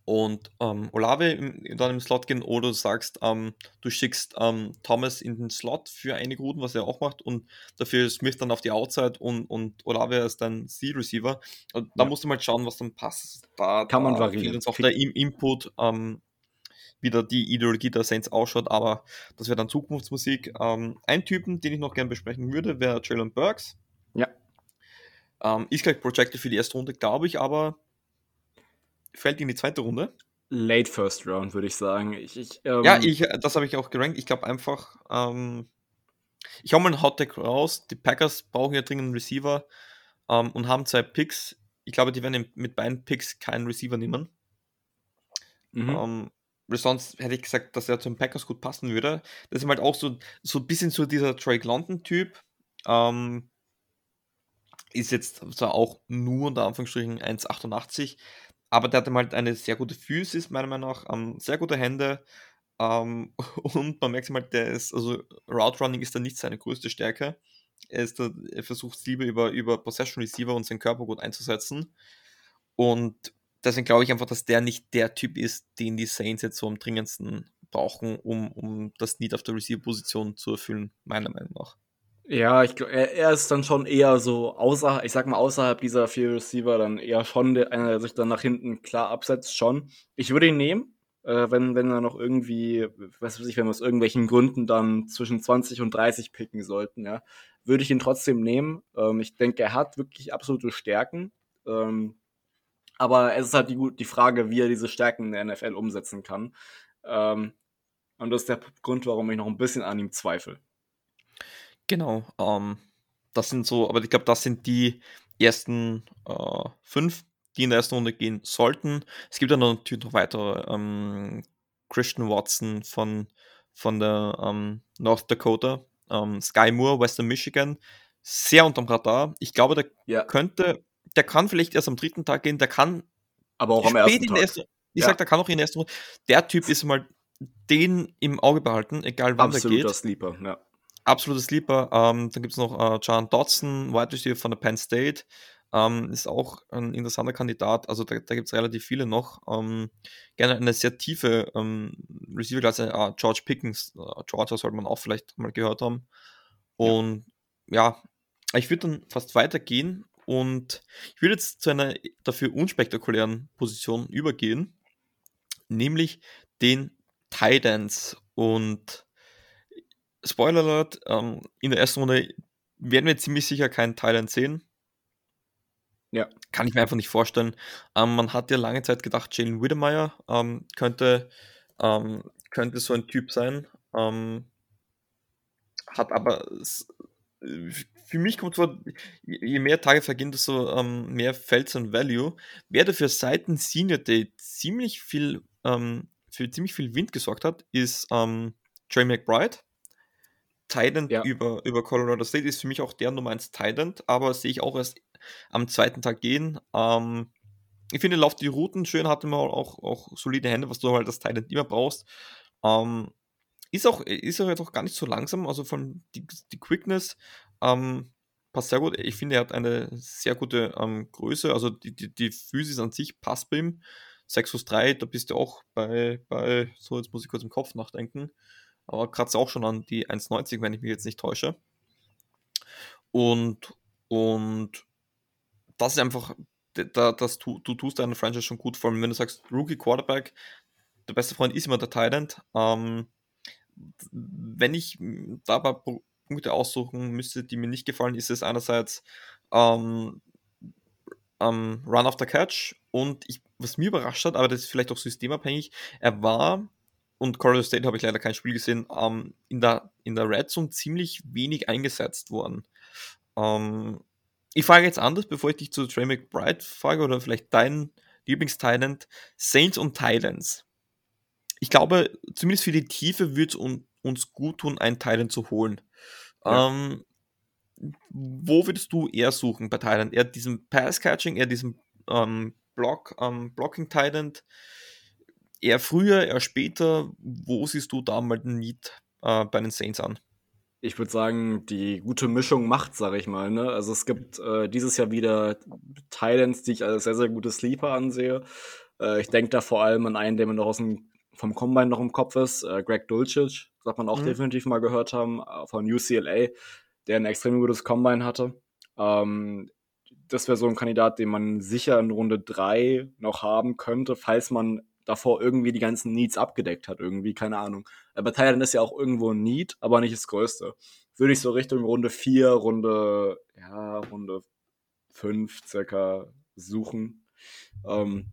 und ähm, Olave im, dann im Slot gehen oder du sagst, ähm, du schickst ähm, Thomas in den Slot für einige Routen, was er auch macht, und dafür Smith dann auf die Outside und, und Olave ist dann C-Receiver. Da ja. musst du mal schauen, was dann passt. Da kann man variieren. Uns auch der Input, ähm, wie da die Ideologie der Saints ausschaut, aber das wäre dann Zukunftsmusik. Ähm, ein Typen, den ich noch gerne besprechen würde, wäre Jalen Burks. Ja. Ähm, ist gleich projected für die erste Runde, glaube ich, aber fällt in die zweite Runde. Late First Round, würde ich sagen. Ich, ich, ähm ja, ich, das habe ich auch gerankt. Ich glaube einfach, ähm, ich hau mal einen Hot Deck raus. Die Packers brauchen ja dringend einen Receiver ähm, und haben zwei Picks. Ich glaube, die werden mit beiden Picks keinen Receiver nehmen. Mhm. Ähm, sonst hätte ich gesagt, dass er zum Packers gut passen würde. Das ist halt auch so, so ein bisschen so dieser Drake London-Typ. Ähm, ist jetzt zwar auch nur unter Anführungsstrichen 1,88, aber der hat halt eine sehr gute Physis, meiner Meinung nach, ähm, sehr gute Hände. Ähm, und man merkt halt, der ist, also Route Running ist da nicht seine größte Stärke. Er, ist da, er versucht es lieber über, über Possession Receiver und seinen Körper gut einzusetzen. Und deswegen glaube ich einfach, dass der nicht der Typ ist, den die Saints jetzt so am dringendsten brauchen, um, um das Need auf der Receiver-Position zu erfüllen, meiner Meinung nach. Ja, ich glaube, er, er, ist dann schon eher so außer, ich sag mal, außerhalb dieser vier Receiver dann eher schon der, einer, der sich dann nach hinten klar absetzt, schon. Ich würde ihn nehmen, äh, wenn, wenn er noch irgendwie, was weiß ich, wenn wir aus irgendwelchen Gründen dann zwischen 20 und 30 picken sollten, ja, würde ich ihn trotzdem nehmen. Ähm, ich denke, er hat wirklich absolute Stärken. Ähm, aber es ist halt die, die Frage, wie er diese Stärken in der NFL umsetzen kann. Ähm, und das ist der Grund, warum ich noch ein bisschen an ihm zweifle. Genau, ähm, das sind so, aber ich glaube, das sind die ersten äh, fünf, die in der ersten Runde gehen sollten. Es gibt dann natürlich noch weitere. Ähm, Christian Watson von, von der ähm, North Dakota, ähm, Sky Moore, Western Michigan, sehr unterm Radar. Ich glaube, der ja. könnte, der kann vielleicht erst am dritten Tag gehen, der kann aber auch am ersten Tag. Ersten, ich ja. sag, der kann auch in der ersten Runde. Der Typ ist mal den im Auge behalten, egal wann Absoluter der geht. Sleeper, ja absolutes Sleeper. Ähm, dann gibt es noch äh, John Dodson, Wide Receiver von der Penn State. Ähm, ist auch ein interessanter Kandidat. Also da, da gibt es relativ viele noch. Ähm, gerne eine sehr tiefe ähm, Receiver-Klasse. Äh, George Pickens, äh, Georgia sollte man auch vielleicht mal gehört haben. Und ja, ja ich würde dann fast weitergehen und ich würde jetzt zu einer dafür unspektakulären Position übergehen, nämlich den Titans. Und Spoiler Alert, ähm, in der ersten Runde werden wir ziemlich sicher keinen Thailand sehen. Ja. Kann ich mir einfach nicht vorstellen. Ähm, man hat ja lange Zeit gedacht, Jalen Widemeyer ähm, könnte, ähm, könnte so ein Typ sein. Ähm, hat aber für mich kommt vor, je mehr Tage vergehen, desto ähm, mehr fällt sein Value. Wer dafür seit dem Senior Day ziemlich viel, ähm, für ziemlich viel Wind gesorgt hat, ist ähm, Trey McBride. Tident ja. über, über Colorado State ist für mich auch der Nummer 1 Tident, aber sehe ich auch erst am zweiten Tag gehen. Ähm, ich finde, lauft die Routen schön, hatte man auch, auch solide Hände, was du halt als Tident immer brauchst. Ähm, ist auch, ist auch jetzt auch gar nicht so langsam, also von die, die Quickness ähm, passt sehr gut. Ich finde, er hat eine sehr gute ähm, Größe, also die, die, die Physis an sich passt bei ihm. 6 plus 3, da bist du auch bei, bei, so jetzt muss ich kurz im Kopf nachdenken, aber kratzt auch schon an die 1,90, wenn ich mich jetzt nicht täusche. Und, und das ist einfach, da, das, du, du tust deinen Franchise schon gut, vor allem wenn du sagst, Rookie Quarterback, der beste Freund ist immer der Thailand. Ähm, wenn ich da paar Punkte aussuchen müsste, die mir nicht gefallen, ist es einerseits ähm, ähm, Run after Catch und ich, was mir überrascht hat, aber das ist vielleicht auch systemabhängig, er war und Colorado State habe ich leider kein Spiel gesehen, ähm, in, der, in der Red Zone ziemlich wenig eingesetzt worden. Ähm, ich frage jetzt anders, bevor ich dich zu Trey McBride frage oder vielleicht dein Lieblingstalent, Saints und Titans. Ich glaube, zumindest für die Tiefe wird es un uns gut tun, einen Titan zu holen. Ja. Ähm, wo würdest du eher suchen bei Titan? Eher diesem Pass-Catching, eher diesem ähm, Block, ähm, Blocking-Titan? Eher früher, eher später? Wo siehst du da mal den Need äh, bei den Saints an? Ich würde sagen, die gute Mischung macht, sage ich mal. Ne? Also es gibt äh, dieses Jahr wieder Titans, die ich als sehr, sehr gute Sleeper ansehe. Äh, ich denke da vor allem an einen, der mir noch aus dem, vom Combine noch im Kopf ist, äh, Greg Dulcich, sagt man auch mhm. definitiv mal gehört haben, äh, von UCLA, der ein extrem gutes Combine hatte. Ähm, das wäre so ein Kandidat, den man sicher in Runde 3 noch haben könnte, falls man davor irgendwie die ganzen Needs abgedeckt hat, irgendwie, keine Ahnung. Aber Thailand ist ja auch irgendwo ein Need, aber nicht das Größte. Würde ich so Richtung Runde 4, Runde, ja, Runde 5 circa suchen. Ähm,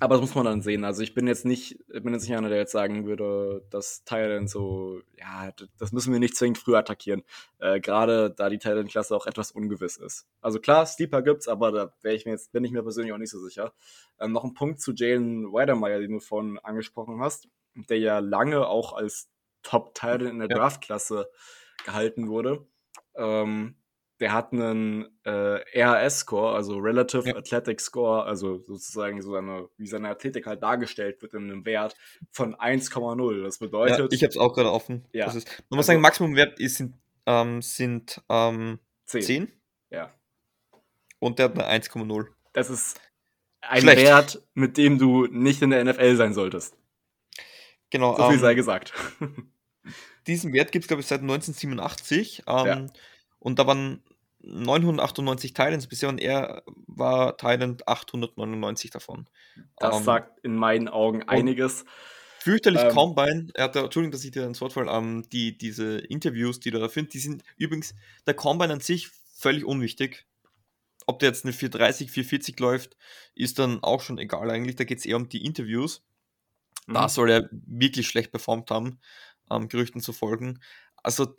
aber das muss man dann sehen. Also ich bin jetzt nicht, bin jetzt nicht einer, der jetzt sagen würde, dass Thailand so, ja, das müssen wir nicht zwingend früh attackieren. Äh, Gerade da die Thailand-Klasse auch etwas ungewiss ist. Also klar, Steeper gibt's, aber da wäre ich mir jetzt, bin ich mir persönlich auch nicht so sicher. Ähm, noch ein Punkt zu Jalen Weidermeyer, den du vorhin angesprochen hast, der ja lange auch als Top-Thailand in der ja. Draft-Klasse gehalten wurde. Ähm, der hat einen äh, RAS-Score, also Relative ja. Athletic Score, also sozusagen so eine, wie seine Athletik halt dargestellt wird in einem Wert von 1,0. Das bedeutet. Ja, ich habe es auch gerade offen. Ja. Ist, man also, muss sagen, Maximumwert ist, sind, ähm, sind ähm, 10. 10. Ja. Und der hat eine 1,0. Das ist ein Schlecht. Wert, mit dem du nicht in der NFL sein solltest. Genau. So viel ähm, sei gesagt. Diesen Wert gibt es, glaube ich, seit 1987. Ähm, ja. Und da waren 998 Thailands bisher und er war Thailand 899 davon. Das um, ähm, sagt in meinen Augen einiges. Fürchterlich ähm, Combine, er hat, Entschuldigung, dass ich dir ins Wort falle, ähm, die, diese Interviews, die du da findest, die sind übrigens, der Combine an sich völlig unwichtig. Ob der jetzt eine 430, 440 läuft, ist dann auch schon egal eigentlich. Da geht es eher um die Interviews. Mhm. Da soll er wirklich schlecht performt haben, ähm, Gerüchten zu folgen. Also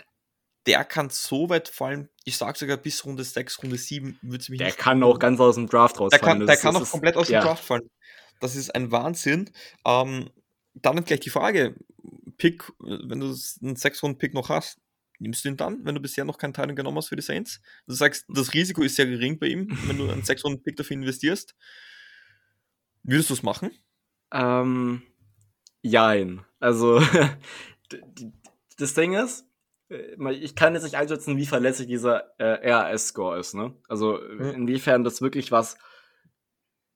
der kann so weit fallen, ich sag sogar bis Runde 6, Runde 7 würde es mich Der kann auch ganz aus dem Draft rausfallen. Der kann, der kann auch komplett aus dem ja. Draft fallen. Das ist ein Wahnsinn. Ähm, dann gleich die Frage: Pick, wenn du einen 6-Runden-Pick noch hast, nimmst du ihn dann, wenn du bisher noch keinen Teil genommen hast für die Saints? Du sagst, das Risiko ist sehr gering bei ihm, wenn du einen 6-Runden-Pick dafür investierst. Würdest du es machen? Ähm, jein. Also, das Ding ist, ich kann jetzt nicht einschätzen, wie verlässlich dieser äh, RAS-Score ist. Ne? Also mhm. inwiefern das wirklich was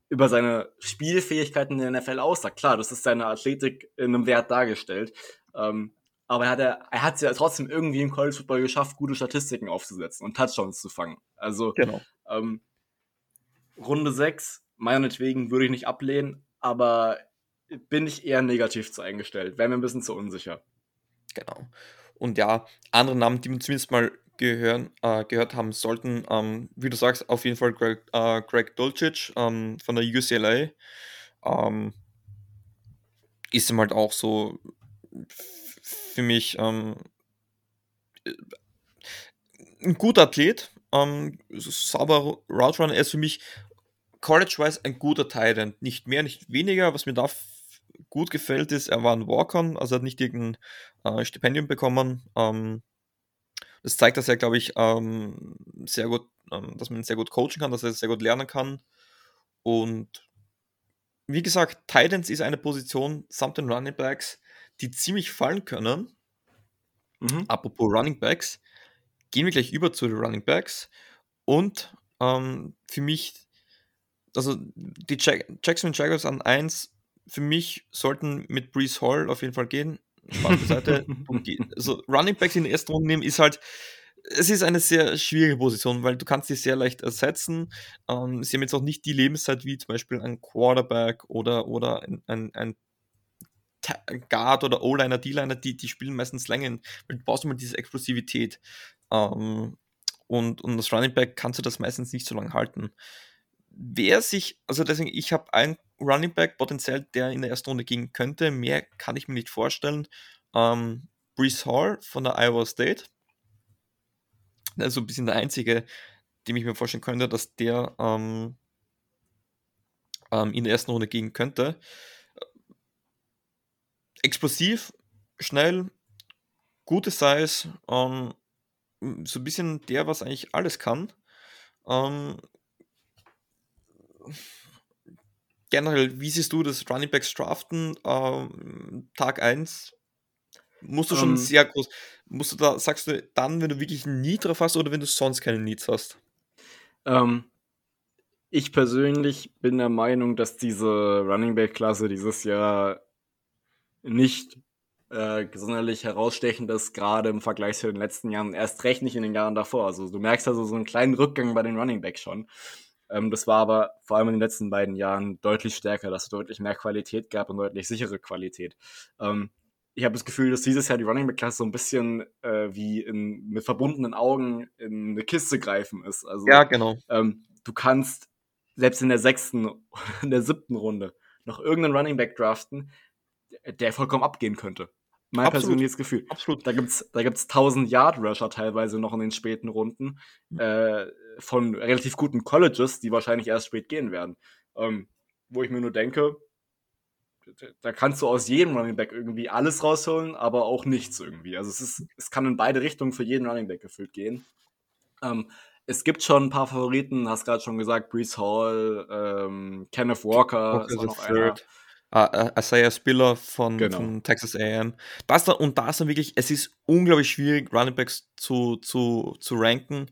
über seine Spielfähigkeiten in der NFL aussagt. Klar, das ist seine Athletik in einem Wert dargestellt. Ähm, aber er hat, er, er hat es ja trotzdem irgendwie im College Football geschafft, gute Statistiken aufzusetzen und Touchdowns zu fangen. Also genau. ähm, Runde 6, meinetwegen würde ich nicht ablehnen, aber bin ich eher negativ zu eingestellt. Wäre mir ein bisschen zu unsicher. Genau. Und ja, andere Namen, die wir zumindest mal gehören, äh, gehört haben sollten, ähm, wie du sagst, auf jeden Fall Greg, äh, Greg Dulcich ähm, von der UCLA. Ähm, ist ihm halt auch so für mich ähm, ein guter Athlet, ähm, sauber Route Runner. Er ist für mich college-wise ein guter Titan. Nicht mehr, nicht weniger. Was mir da gut gefällt, ist, er war ein Walk-On, also hat nicht irgendein äh, Stipendium bekommen. Ähm, das zeigt, dass er, glaube ich, ähm, sehr gut, ähm, dass man sehr gut coachen kann, dass er sehr gut lernen kann. Und wie gesagt, Titans ist eine Position samt den Running Backs, die ziemlich fallen können. Mhm. Apropos Running Backs, gehen wir gleich über zu den Running Backs. Und ähm, für mich, also die Jack Jackson Jaguars an 1 für mich sollten mit Brees Hall auf jeden Fall gehen. Seite. also Running Backs in der ersten Runde nehmen ist halt, es ist eine sehr schwierige Position, weil du kannst sie sehr leicht ersetzen. Ähm, sie haben jetzt auch nicht die Lebenszeit wie zum Beispiel ein Quarterback oder, oder ein, ein, ein Guard oder O-Liner, D-Liner, die, die spielen meistens länger, weil du brauchst immer diese Explosivität. Ähm, und, und das Running Back kannst du das meistens nicht so lange halten. Wer sich, also deswegen, ich habe einen Running Back potenziell, der in der ersten Runde gehen könnte. Mehr kann ich mir nicht vorstellen. Ähm, Brees Hall von der Iowa State. Also ein bisschen der einzige, dem ich mir vorstellen könnte, dass der ähm, ähm, in der ersten Runde gehen könnte. Explosiv, schnell, gute Size, ähm, so ein bisschen der, was eigentlich alles kann. Ähm, generell, wie siehst du das Running Backs draften? Ähm, Tag 1 musst du schon um, ähm. sehr groß, musst du da, sagst du dann, wenn du wirklich ein Need drauf hast oder wenn du sonst keine Needs hast? Ähm, ich persönlich bin der Meinung, dass diese Running Back-Klasse dieses Jahr nicht äh, sonderlich herausstechend ist, gerade im Vergleich zu den letzten Jahren, erst recht nicht in den Jahren davor. Also du merkst also so einen kleinen Rückgang bei den Running Backs schon. Ähm, das war aber vor allem in den letzten beiden Jahren deutlich stärker, dass es deutlich mehr Qualität gab und deutlich sichere Qualität. Ähm, ich habe das Gefühl, dass dieses Jahr die Running Back Klasse so ein bisschen äh, wie in, mit verbundenen Augen in eine Kiste greifen ist. Also, ja, genau. Ähm, du kannst selbst in der sechsten oder in der siebten Runde noch irgendeinen Running Back draften, der vollkommen abgehen könnte. Mein Absolut. persönliches Gefühl. Absolut. Da gibt's, da gibt's 1000 Yard Rusher teilweise noch in den späten Runden mhm. äh, von relativ guten Colleges, die wahrscheinlich erst spät gehen werden. Ähm, wo ich mir nur denke, da kannst du aus jedem Running Back irgendwie alles rausholen, aber auch nichts irgendwie. Also es ist, es kann in beide Richtungen für jeden Running Back gefühlt gehen. Ähm, es gibt schon ein paar Favoriten, hast gerade schon gesagt, Brees Hall, ähm, Kenneth Walker Walker ist auch noch einer. Uh, Isaiah Spiller von, genau. von Texas AM. Das da, und da ist dann wirklich, es ist unglaublich schwierig, Running Backs zu, zu, zu ranken,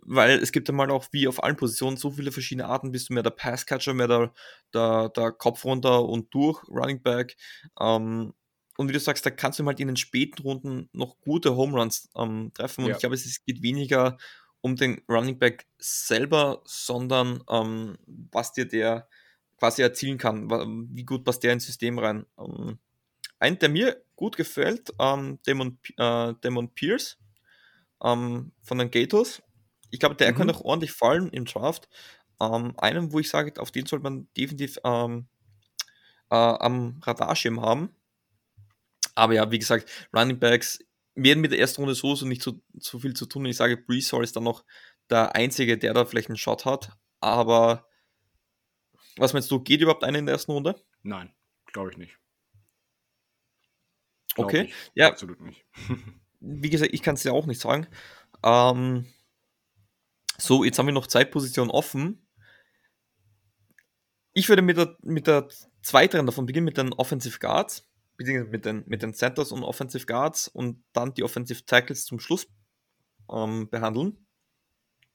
weil es gibt einmal auch wie auf allen Positionen so viele verschiedene Arten. Bist du mehr der Passcatcher, mehr der, der, der Kopf runter und durch Running Back. Ähm, und wie du sagst, da kannst du halt in den späten Runden noch gute Home Runs ähm, treffen. Und ja. ich glaube, es geht weniger um den Running Back selber, sondern ähm, was dir der quasi erzielen kann, wie gut passt der ins System rein. Ähm, ein, der mir gut gefällt, ähm, Damon, äh, Damon Pierce ähm, von den Gators. Ich glaube, der mhm. kann auch ordentlich fallen im Draft. Ähm, einen, wo ich sage, auf den sollte man definitiv ähm, äh, am Radarschirm haben. Aber ja, wie gesagt, Running Backs werden mit der ersten Runde so, so nicht so, so viel zu tun. Ich sage, Brees Hall ist dann noch der Einzige, der da vielleicht einen Shot hat. Aber was meinst du, geht überhaupt einer in der ersten Runde? Nein, glaube ich nicht. Glaub okay, ich. ja. Absolut nicht. wie gesagt, ich kann es ja auch nicht sagen. Ähm, so, jetzt haben wir noch zwei Positionen offen. Ich würde mit der, mit der zweiteren davon beginnen, mit den Offensive Guards beziehungsweise mit den, mit den Centers und Offensive Guards und dann die Offensive Tackles zum Schluss ähm, behandeln.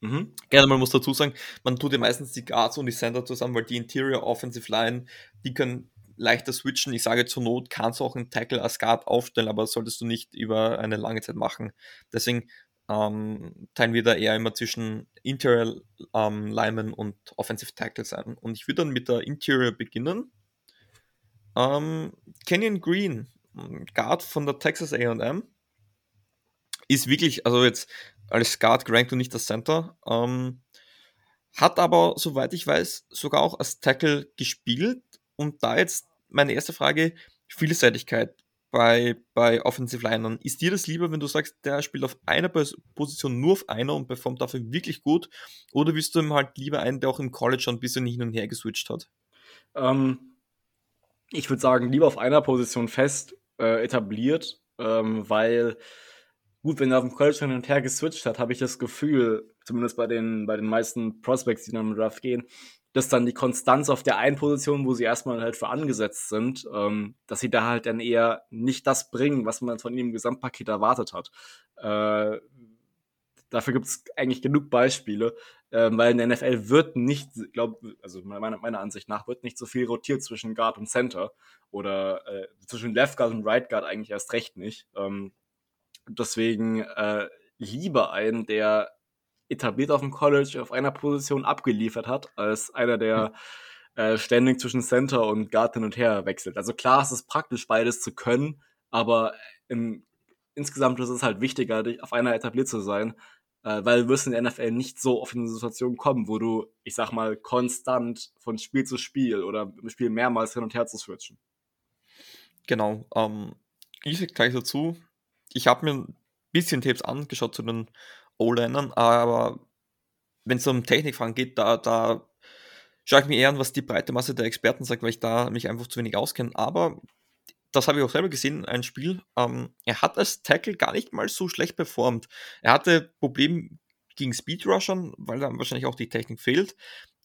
Mhm. Gerne mal muss dazu sagen, man tut ja meistens die Guards und die Center zusammen, weil die Interior Offensive Line, die können leichter switchen. Ich sage zur Not kannst du auch einen Tackle als Guard aufstellen, aber das solltest du nicht über eine lange Zeit machen. Deswegen ähm, teilen wir da eher immer zwischen Interior ähm, Linemen und Offensive Tackles ein. Und ich würde dann mit der Interior beginnen. Ähm, Kenyon Green, Guard von der Texas AM, ist wirklich, also jetzt als Guard gerankt und nicht als Center. Ähm, hat aber, soweit ich weiß, sogar auch als Tackle gespielt. Und da jetzt meine erste Frage, Vielseitigkeit bei, bei Offensive Linern. Ist dir das lieber, wenn du sagst, der spielt auf einer Position nur auf einer und performt dafür wirklich gut? Oder willst du ihm halt lieber einen, der auch im College schon ein bisschen hin und her geswitcht hat? Ähm, ich würde sagen, lieber auf einer Position fest äh, etabliert, ähm, weil gut, wenn er auf dem College hin und her geswitcht hat, habe ich das Gefühl, zumindest bei den, bei den meisten Prospects, die dann im Draft gehen, dass dann die Konstanz auf der einen Position, wo sie erstmal halt für angesetzt sind, ähm, dass sie da halt dann eher nicht das bringen, was man von ihnen im Gesamtpaket erwartet hat. Äh, dafür gibt es eigentlich genug Beispiele, äh, weil in der NFL wird nicht, glaube also meiner, meiner Ansicht nach, wird nicht so viel rotiert zwischen Guard und Center oder äh, zwischen Left Guard und Right Guard eigentlich erst recht nicht. Ähm, deswegen äh, lieber einen, der etabliert auf dem College auf einer Position abgeliefert hat, als einer, der äh, ständig zwischen Center und Guard hin und her wechselt. Also klar, es ist praktisch, beides zu können, aber im, insgesamt ist es halt wichtiger, auf einer etabliert zu sein, äh, weil du wirst in der NFL nicht so oft in eine Situation kommen, wo du, ich sag mal, konstant von Spiel zu Spiel oder im Spiel mehrmals hin und her zu switchen. Genau. Ähm, ich sag gleich dazu, ich habe mir ein bisschen Tapes angeschaut zu den O-Linern, aber wenn es um Technikfragen geht, da, da schaue ich mir eher an, was die breite Masse der Experten sagt, weil ich da mich einfach zu wenig auskenne. Aber das habe ich auch selber gesehen, ein Spiel. Ähm, er hat als Tackle gar nicht mal so schlecht performt. Er hatte Probleme gegen Speedrushern, weil da wahrscheinlich auch die Technik fehlt.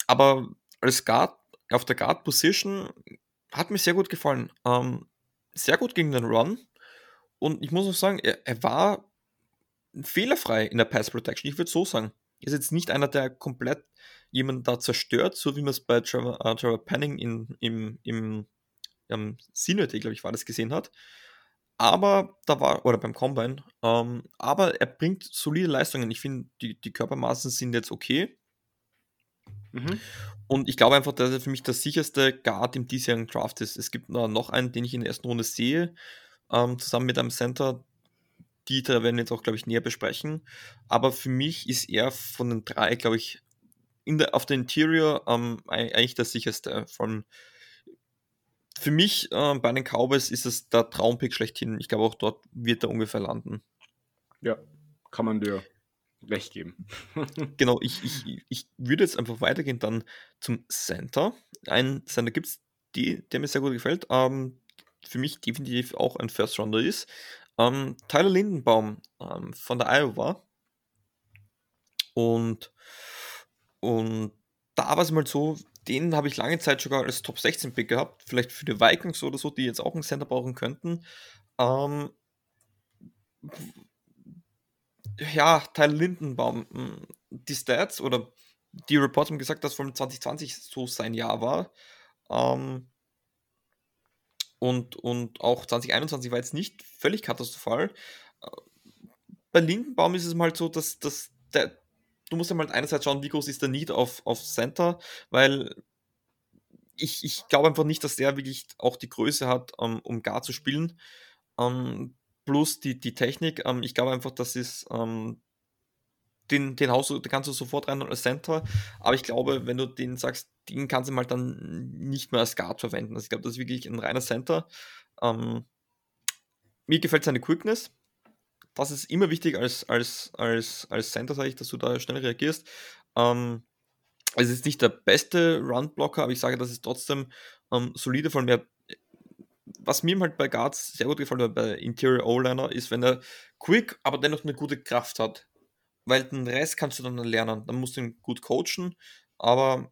Aber als Guard, auf der Guard-Position hat mir sehr gut gefallen. Ähm, sehr gut gegen den Run. Und ich muss auch sagen, er, er war fehlerfrei in der Pass Protection. Ich würde so sagen. Er ist jetzt nicht einer, der komplett jemanden da zerstört, so wie man es bei Trevor, äh, Trevor Penning in, im, im ähm, Senior Day, glaube ich, war das gesehen hat. Aber da war, oder beim Combine, ähm, aber er bringt solide Leistungen. Ich finde, die, die Körpermaßen sind jetzt okay. Mhm. Und ich glaube einfach, dass er für mich der sicherste Guard im diesjährigen Draft ist. Es gibt noch einen, den ich in der ersten Runde sehe, ähm, zusammen mit einem Center. Die drei werden wir jetzt auch, glaube ich, näher besprechen. Aber für mich ist er von den drei, glaube ich, in der, auf der Interior ähm, eigentlich der sicherste. Von, für mich äh, bei den Cowboys ist es der Traumpick schlechthin. Ich glaube, auch dort wird er ungefähr landen. Ja, kann man dir recht geben. genau, ich, ich, ich würde jetzt einfach weitergehen dann zum Center. Ein Center gibt es, der mir sehr gut gefällt. Ähm, für mich definitiv auch ein First Rounder ist. Ähm, Tyler Lindenbaum ähm, von der Iowa. Und, und da war es mal so, den habe ich lange Zeit sogar als Top 16 Pick gehabt. Vielleicht für die Vikings oder so, die jetzt auch einen Center brauchen könnten. Ähm, ja, Teil Lindenbaum, hm, die Stats oder die Reports haben gesagt, dass von 2020 so sein Jahr war. Ähm, und, und auch 2021 war jetzt nicht völlig katastrophal. Bei Lindenbaum ist es mal so, dass, dass der, du musst ja mal einerseits schauen, wie groß ist der Need auf, auf Center, weil ich, ich glaube einfach nicht, dass der wirklich auch die Größe hat, um, um gar zu spielen. Um, plus die, die Technik. Um, ich glaube einfach, das ist um, den, den Haus, den kannst du sofort rein als Center, aber ich glaube, wenn du den sagst, den kannst du mal dann nicht mehr als Guard verwenden. Also ich glaube, das ist wirklich ein reiner Center. Ähm, mir gefällt seine Quickness. Das ist immer wichtig als, als, als, als Center, sage ich, dass du da schnell reagierst. Ähm, es ist nicht der beste Run-Blocker, aber ich sage, das ist trotzdem ähm, solide, von mir. Was mir halt bei Guards sehr gut gefallen hat, bei Interior O-Liner, ist, wenn er quick, aber dennoch eine gute Kraft hat weil den Rest kannst du dann lernen. Dann musst du ihn gut coachen, aber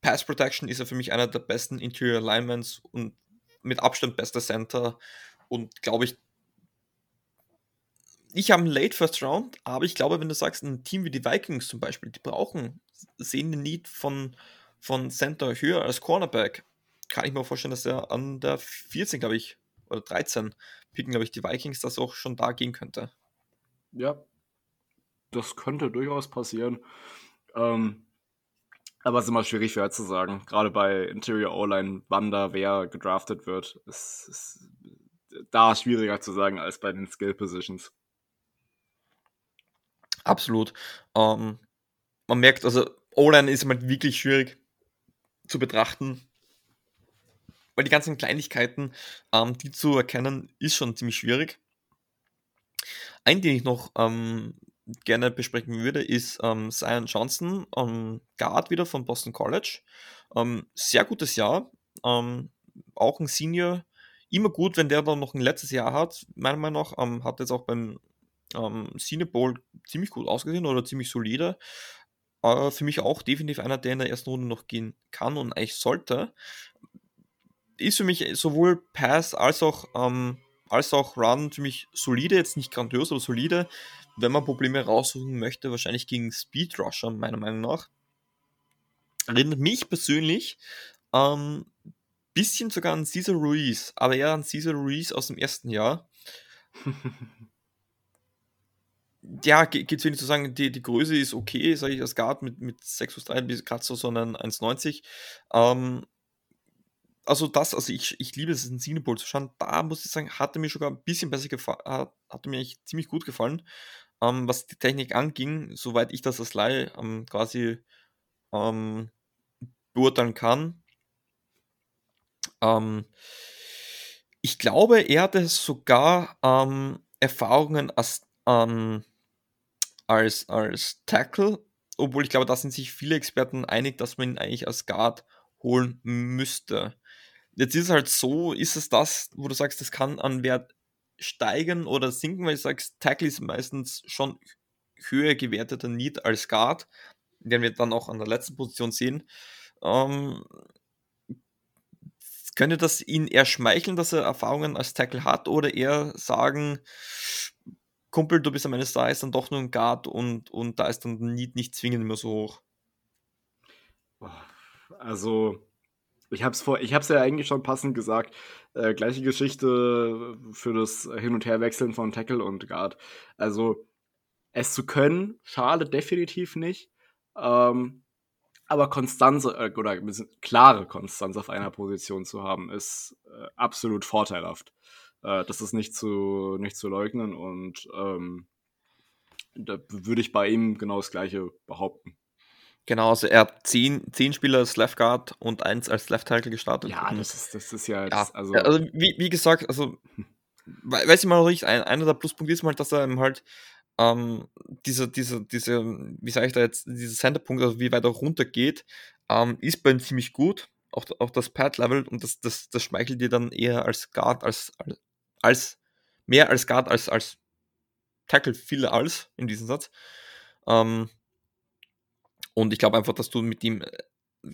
Pass Protection ist er für mich einer der besten Interior Alignments und mit Abstand bester Center und glaube ich, ich habe einen Late First Round, aber ich glaube, wenn du sagst, ein Team wie die Vikings zum Beispiel, die brauchen, sehen den Need von, von Center höher als Cornerback, kann ich mir vorstellen, dass er an der 14, glaube ich, oder 13 picken, glaube ich, die Vikings, das auch schon da gehen könnte. Ja, das könnte durchaus passieren. Ähm, aber es ist immer schwierig vorherzusagen. Gerade bei Interior O-Line, wann da wer gedraftet wird, ist, ist da schwieriger zu sagen als bei den Skill Positions. Absolut. Ähm, man merkt, also O-Line ist halt wirklich schwierig zu betrachten, weil die ganzen Kleinigkeiten, ähm, die zu erkennen, ist schon ziemlich schwierig. Ein, den ich noch ähm, gerne besprechen würde, ist ähm, Zion Johnson, ähm, Guard wieder von Boston College. Ähm, sehr gutes Jahr, ähm, auch ein Senior. Immer gut, wenn der dann noch ein letztes Jahr hat, meiner Meinung nach. Ähm, hat jetzt auch beim ähm, Senior Bowl ziemlich gut ausgesehen oder ziemlich solide. Äh, für mich auch definitiv einer, der in der ersten Runde noch gehen kann und eigentlich sollte. Ist für mich sowohl Pass als auch, als auch Run für mich solide, jetzt nicht grandios, aber solide wenn man Probleme raussuchen möchte, wahrscheinlich gegen Speed Rusher, meiner Meinung nach. Erinnert mich persönlich ähm, bisschen sogar an Cesar Ruiz, aber eher an Cesar Ruiz aus dem ersten Jahr. ja, geht es wenig zu sagen, die, die Größe ist okay, sage ich als Guard mit, mit 6 Fuß 3 bis gerade so einen 1,90. Ähm, also das, also ich, ich liebe es, in Cinebowl zu schauen. Da muss ich sagen, hatte mir sogar ein bisschen besser gefallen, hat, hatte mir eigentlich ziemlich gut gefallen ähm, was die Technik anging, soweit ich das als Laie ähm, quasi ähm, beurteilen kann. Ähm, ich glaube, er hatte sogar ähm, Erfahrungen als, ähm, als, als Tackle, obwohl ich glaube, da sind sich viele Experten einig, dass man ihn eigentlich als Guard holen müsste. Jetzt ist es halt so, ist es das, wo du sagst, das kann an Wert steigen oder sinken, weil ich sage, Tackle ist meistens schon höher gewerteter Need als Guard, den wir dann auch an der letzten Position sehen. Ähm, könnte das ihn eher schmeicheln, dass er Erfahrungen als Tackle hat oder eher sagen, Kumpel, du bist am Ende da, ist dann doch nur ein Guard und, und da ist dann Need nicht zwingend immer so hoch? Also, ich habe es ja eigentlich schon passend gesagt. Äh, gleiche Geschichte für das Hin- und Herwechseln von Tackle und Guard. Also, es zu können, schade definitiv nicht. Ähm, aber Konstanz äh, oder klare Konstanz auf einer Position zu haben, ist äh, absolut vorteilhaft. Äh, das ist nicht zu, nicht zu leugnen und ähm, da würde ich bei ihm genau das Gleiche behaupten. Genau, also er hat zehn, zehn Spieler als Left Guard und eins als Left Tackle gestartet. Ja, das ist, das ist ja, ja. also, also wie, wie gesagt, also weiß ich mal noch nicht, ein, einer der Pluspunkte ist mal, dass er halt ähm, diese, diese, diese, wie sage ich da jetzt, dieser Centerpunkt, also wie weit er runter geht, ähm, ist bei ihm ziemlich gut. Auch, auch das Pad-Level und das, das, das schmeichelt dir dann eher als Guard, als, als, als mehr als Guard, als, als Tackle, viele als in diesem Satz. Ähm, und ich glaube einfach, dass du mit ihm äh,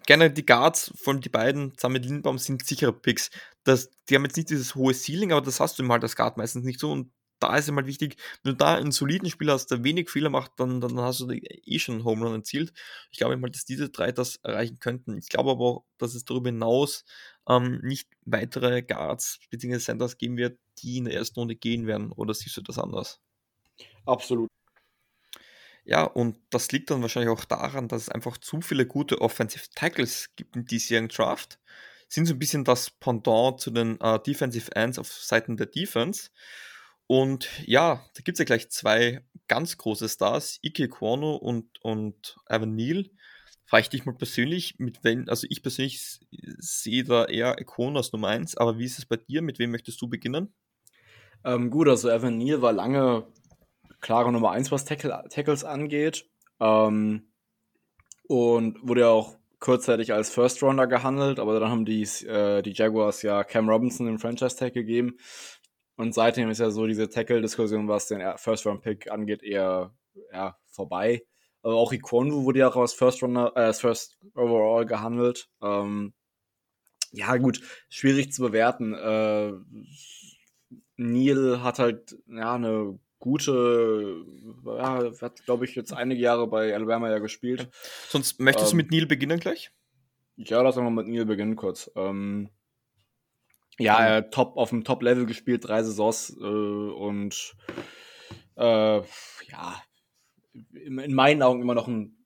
gerne die Guards, vor allem die beiden, zusammen mit Lindbaum, sind sichere Picks. Das, die haben jetzt nicht dieses hohe Ceiling, aber das hast du ihm halt als Guard meistens nicht so. Und da ist ihm halt wichtig, wenn du da einen soliden Spieler hast, der wenig Fehler macht, dann, dann hast du eh schon einen Home Run erzielt. Ich glaube mal, dass diese drei das erreichen könnten. Ich glaube aber auch, dass es darüber hinaus ähm, nicht weitere Guards bzw. Centers geben wird, die in der ersten Runde gehen werden. Oder siehst du das anders? Absolut. Ja, und das liegt dann wahrscheinlich auch daran, dass es einfach zu viele gute Offensive Tackles gibt im diesjährigen Draft. Sind so ein bisschen das Pendant zu den uh, Defensive Ends auf Seiten der Defense. Und ja, da gibt es ja gleich zwei ganz große Stars, Ike Kwano und, und Evan Neal. Frage ich dich mal persönlich, mit wem, also ich persönlich sehe da eher Kwano als Nummer 1, aber wie ist es bei dir? Mit wem möchtest du beginnen? Ähm, gut, also Evan Neal war lange klare Nummer 1, was Tackle, Tackles angeht. Ähm, und wurde ja auch kurzzeitig als First Rounder gehandelt, aber dann haben die, äh, die Jaguars ja Cam Robinson den Franchise Tag gegeben. Und seitdem ist ja so diese Tackle-Diskussion, was den First Round Pick angeht, eher ja, vorbei. Aber auch Ikonwu wurde ja auch als First Runner, äh, als First Overall gehandelt. Ähm, ja, gut, schwierig zu bewerten. Äh, Neil hat halt ja eine gute, ja, hat, glaube ich, jetzt einige Jahre bei Alabama ja gespielt. Sonst möchtest ähm, du mit Neil beginnen gleich? Ja, lass mal mit Neil beginnen kurz. Ähm, ja, er hat top, auf dem Top-Level gespielt, drei Saisons äh, und äh, ja, in meinen Augen immer noch ein,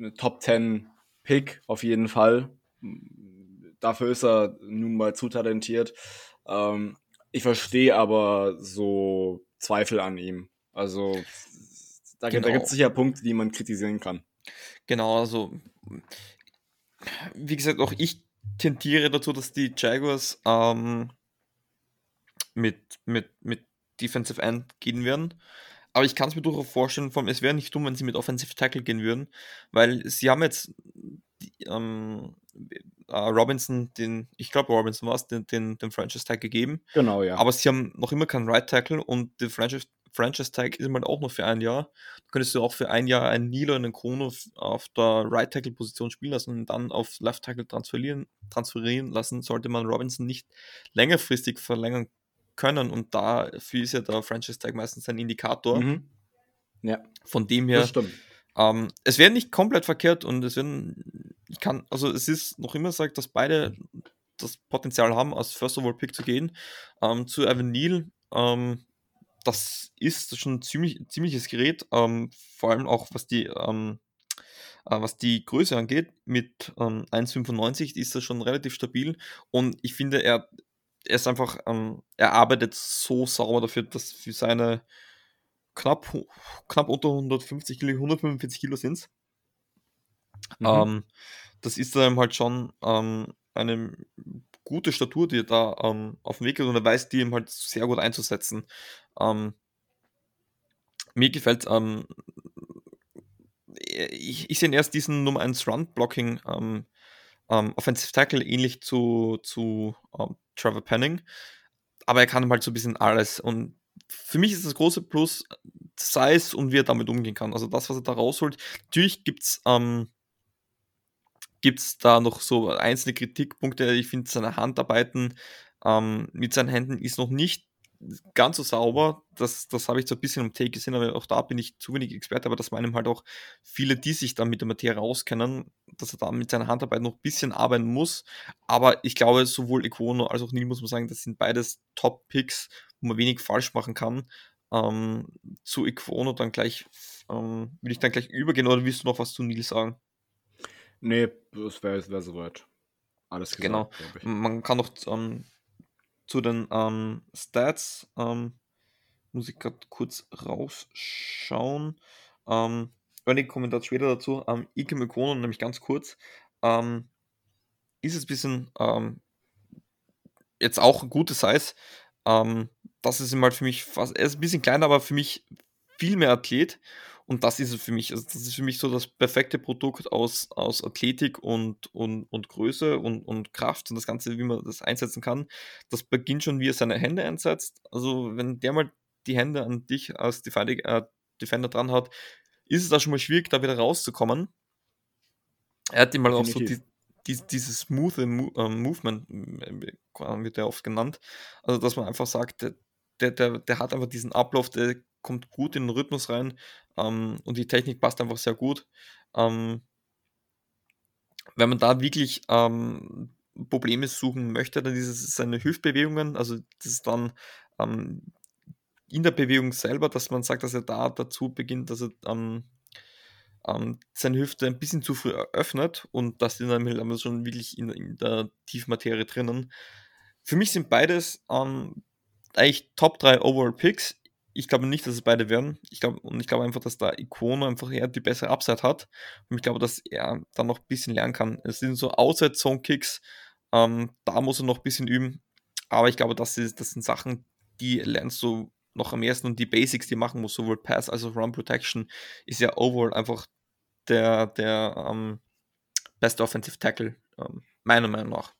ein Top 10 Pick auf jeden Fall. Dafür ist er nun mal zu talentiert. Ähm, ich verstehe aber so Zweifel an ihm. Also da, genau. da gibt es sicher Punkte, die man kritisieren kann. Genau, also wie gesagt, auch ich tendiere dazu, dass die Jaguars ähm, mit, mit, mit Defensive End gehen werden. Aber ich kann es mir durchaus vorstellen, vom, es wäre nicht dumm, wenn sie mit Offensive Tackle gehen würden, weil sie haben jetzt die, ähm, äh, Robinson, den, ich glaube Robinson war es, den, den, den Franchise Tag gegeben. Genau, ja. Aber sie haben noch immer keinen Right Tackle und der Franchise, Franchise Tag ist halt auch nur für ein Jahr. Da könntest du auch für ein Jahr einen Nilo und einen Kono auf der Right Tackle Position spielen lassen und dann auf Left Tackle transferieren, transferieren lassen, sollte man Robinson nicht längerfristig verlängern können und dafür ist ja der Franchise Tag meistens ein Indikator. Mhm. Ja. Von dem her. Ähm, es wäre nicht komplett verkehrt und es werden, ich kann, also es ist noch immer gesagt, dass beide das Potenzial haben, als First of All Pick zu gehen. Ähm, zu Evan Neal, ähm, das ist schon ein ziemlich, ziemliches Gerät, ähm, vor allem auch was die, ähm, äh, was die Größe angeht. Mit ähm, 1,95 ist er schon relativ stabil und ich finde, er, er ist einfach, ähm, er arbeitet so sauber dafür, dass für seine knapp, knapp unter 150 Kilo, 145 Kilo sind es. Mhm. Ähm, das ist dann halt schon ähm, eine gute Statur, die er da ähm, auf dem Weg ist und er weiß, die ihm halt sehr gut einzusetzen. Ähm, mir gefällt ähm, ich, ich sehe erst diesen Nummer 1 Run-Blocking ähm, ähm, Offensive Tackle ähnlich zu, zu ähm, Trevor Penning, aber er kann halt so ein bisschen alles und für mich ist das große Plus Size und wie er damit umgehen kann. Also das, was er da rausholt. Natürlich gibt es ähm, gibt's da noch so einzelne Kritikpunkte. Ich finde, seine Handarbeiten ähm, mit seinen Händen ist noch nicht ganz so sauber. Das, das habe ich so ein bisschen im Take gesehen, aber auch da bin ich zu wenig Experte, aber das meinen halt auch viele, die sich dann mit der Materie auskennen, dass er da mit seiner Handarbeit noch ein bisschen arbeiten muss. Aber ich glaube, sowohl Equono als auch Neil muss man sagen, das sind beides Top-Picks, wo man wenig falsch machen kann. Ähm, zu Equono dann gleich, ähm, will ich dann gleich übergehen oder willst du noch was zu Neil sagen? Nee, das wäre wär soweit. Alles gesagt, Genau. Man kann noch ähm, zu den ähm, Stats, ähm, muss ich gerade kurz rausschauen. Ähm, einige Kommentare später dazu. Ähm, Ike Mekono, nämlich ganz kurz, ähm, ist es ein bisschen ähm, jetzt auch ein gutes Size. Ähm, das ist immer für mich fast, er ist ein bisschen kleiner, aber für mich viel mehr Athlet. Und das ist für mich. Also das ist für mich so das perfekte Produkt aus, aus Athletik und, und, und Größe und, und Kraft und das Ganze, wie man das einsetzen kann. Das beginnt schon, wie er seine Hände einsetzt. Also, wenn der mal die Hände an dich als Defender, äh, Defender dran hat, ist es da schon mal schwierig, da wieder rauszukommen. Er hat immer auch so die, die, dieses smooth äh, Movement, äh, wird ja oft genannt. Also, dass man einfach sagt, der, der, der hat einfach diesen Ablauf, der kommt gut in den Rhythmus rein ähm, und die Technik passt einfach sehr gut. Ähm, wenn man da wirklich ähm, Probleme suchen möchte, dann ist es seine Hüftbewegungen, also das ist dann ähm, in der Bewegung selber, dass man sagt, dass er da dazu beginnt, dass er ähm, ähm, seine Hüfte ein bisschen zu früh öffnet und das ist dann halt schon wirklich in, in, der Tiefmaterie drinnen. Für mich sind beides eigentlich Top 3 Overall Picks ich glaube nicht, dass es beide werden. Ich glaube, und ich glaube einfach, dass da Ikono einfach eher die bessere Upside hat. Und ich glaube, dass er da noch ein bisschen lernen kann. Es sind so Outside-Zone-Kicks, ähm, da muss er noch ein bisschen üben. Aber ich glaube, das, ist, das sind Sachen, die lernst du noch am ersten und die Basics, die machen muss, sowohl Pass als auch Run Protection, ist ja overall einfach der, der ähm, beste Offensive Tackle, ähm, meiner Meinung nach.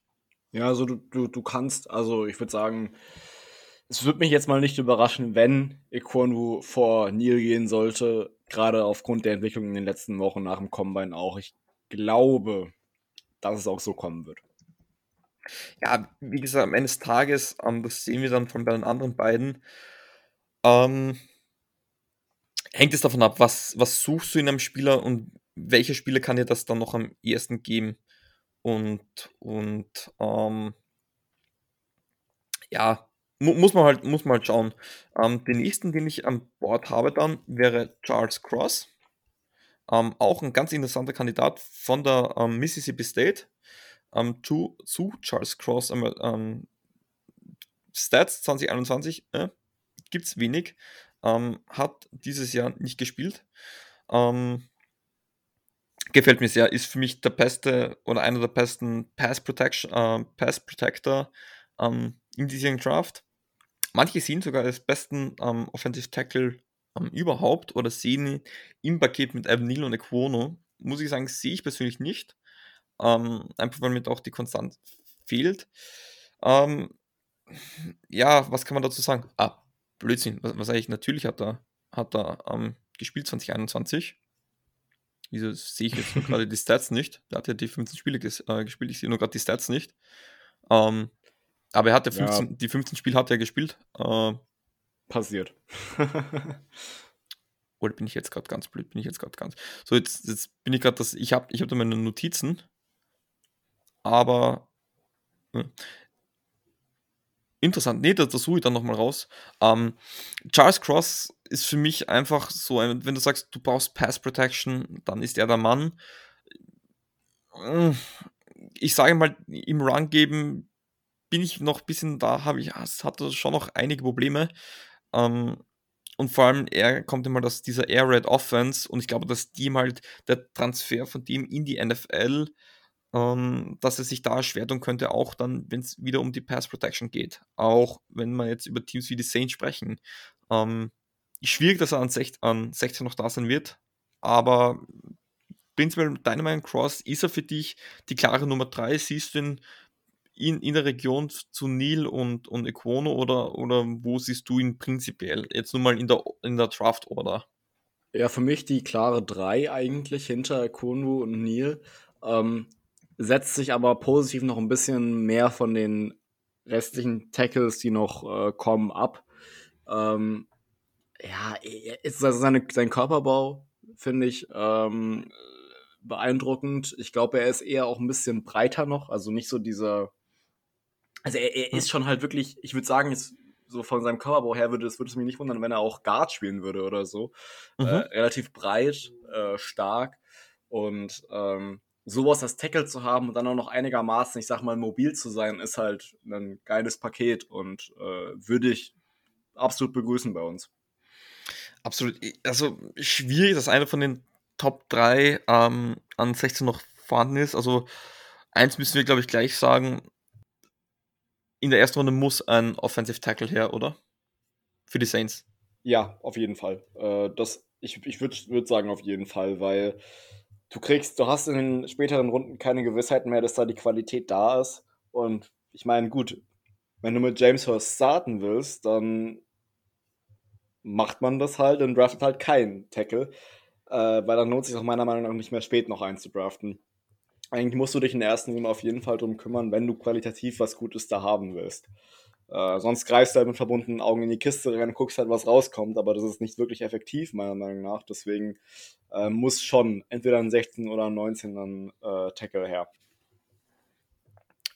Ja, also du, du, du kannst, also ich würde sagen, es würde mich jetzt mal nicht überraschen, wenn Ekwonu vor Neil gehen sollte, gerade aufgrund der Entwicklung in den letzten Wochen nach dem Combine auch. Ich glaube, dass es auch so kommen wird. Ja, wie gesagt, am Ende des Tages, ähm, das sehen wir dann von den anderen beiden, ähm, hängt es davon ab, was, was suchst du in einem Spieler und welcher Spieler kann dir das dann noch am ehesten geben. Und, und ähm, ja, muss man halt, muss man halt schauen. Ähm, den nächsten, den ich an Bord habe dann, wäre Charles Cross. Ähm, auch ein ganz interessanter Kandidat von der ähm, Mississippi State. Ähm, zu, zu, Charles Cross ähm, Stats 2021 äh, gibt es wenig. Ähm, hat dieses Jahr nicht gespielt. gefällt mir sehr. Ist für mich der beste oder einer der besten Pass, Protection, äh, Pass Protector in diesem Draft Manche sehen sogar als besten ähm, Offensive Tackle ähm, überhaupt oder sehen im Paket mit Evan Neal und Equono. Muss ich sagen, sehe ich persönlich nicht. Ähm, einfach weil mir auch die Konstanz fehlt. Ähm, ja, was kann man dazu sagen? Ah, Blödsinn. Was, was eigentlich natürlich hat er, hat er ähm, gespielt 2021. Wieso sehe ich jetzt gerade die Stats nicht? Der hat ja die 15 Spiele ges äh, gespielt, ich sehe nur gerade die Stats nicht. Ähm, aber er hatte 15, ja. die 15 Spiele hat er gespielt. Äh, Passiert. oder bin ich jetzt gerade ganz blöd? Bin ich jetzt gerade ganz. So, jetzt, jetzt bin ich gerade das. Ich habe ich hab da meine Notizen. Aber. Äh, interessant. Nee, das, das suche ich dann nochmal raus. Ähm, Charles Cross ist für mich einfach so, ein, wenn du sagst, du brauchst Pass Protection, dann ist er der Mann. Ich sage mal, im Run geben bin ich noch ein bisschen da, habe ich, es hatte schon noch einige Probleme. Ähm, und vor allem, er kommt immer aus dieser Air Red Offense und ich glaube, dass die halt der Transfer von dem in die NFL, ähm, dass er sich da schwer tun könnte, auch dann, wenn es wieder um die Pass Protection geht. Auch wenn wir jetzt über Teams wie die Saints sprechen. Ähm, schwierig, dass er an, 16, an 16 noch da sein wird, aber prinzipiell Dynamite Cross ist er für dich die klare Nummer 3. Siehst du ihn in, in der Region zu Neil und, und Equono oder, oder wo siehst du ihn prinzipiell? Jetzt nur mal in der, in der Draft-Order. Ja, für mich die klare 3 eigentlich hinter Equono und Neil. Ähm, setzt sich aber positiv noch ein bisschen mehr von den restlichen Tackles, die noch äh, kommen, ab. Ähm, ja, ist also seine, sein Körperbau, finde ich, ähm, beeindruckend. Ich glaube, er ist eher auch ein bisschen breiter noch, also nicht so dieser. Also er, er ist schon halt wirklich, ich würde sagen, ist so von seinem Körperbau her würde es, würde es mich nicht wundern, wenn er auch Guard spielen würde oder so. Mhm. Äh, relativ breit, äh, stark und ähm, sowas als Tackle zu haben und dann auch noch einigermaßen, ich sag mal, mobil zu sein, ist halt ein geiles Paket und äh, würde ich absolut begrüßen bei uns. Absolut. Also schwierig, dass einer von den Top 3 ähm, an 16 noch vorhanden ist. Also eins müssen wir, glaube ich, gleich sagen. In der ersten Runde muss ein Offensive Tackle her, oder? Für die Saints. Ja, auf jeden Fall. Äh, das, ich ich würde würd sagen, auf jeden Fall, weil du kriegst, du hast in den späteren Runden keine Gewissheit mehr, dass da die Qualität da ist. Und ich meine, gut, wenn du mit James Hurst starten willst, dann macht man das halt und draftet halt keinen Tackle, äh, weil dann lohnt sich auch meiner Meinung nach nicht mehr spät noch einzudraften. Eigentlich musst du dich in der ersten Runde auf jeden Fall drum kümmern, wenn du qualitativ was Gutes da haben willst. Äh, sonst greifst du halt mit verbundenen Augen in die Kiste rein, guckst halt, was rauskommt, aber das ist nicht wirklich effektiv, meiner Meinung nach. Deswegen äh, muss schon entweder ein 16 oder ein 19 dann äh, Tackle her.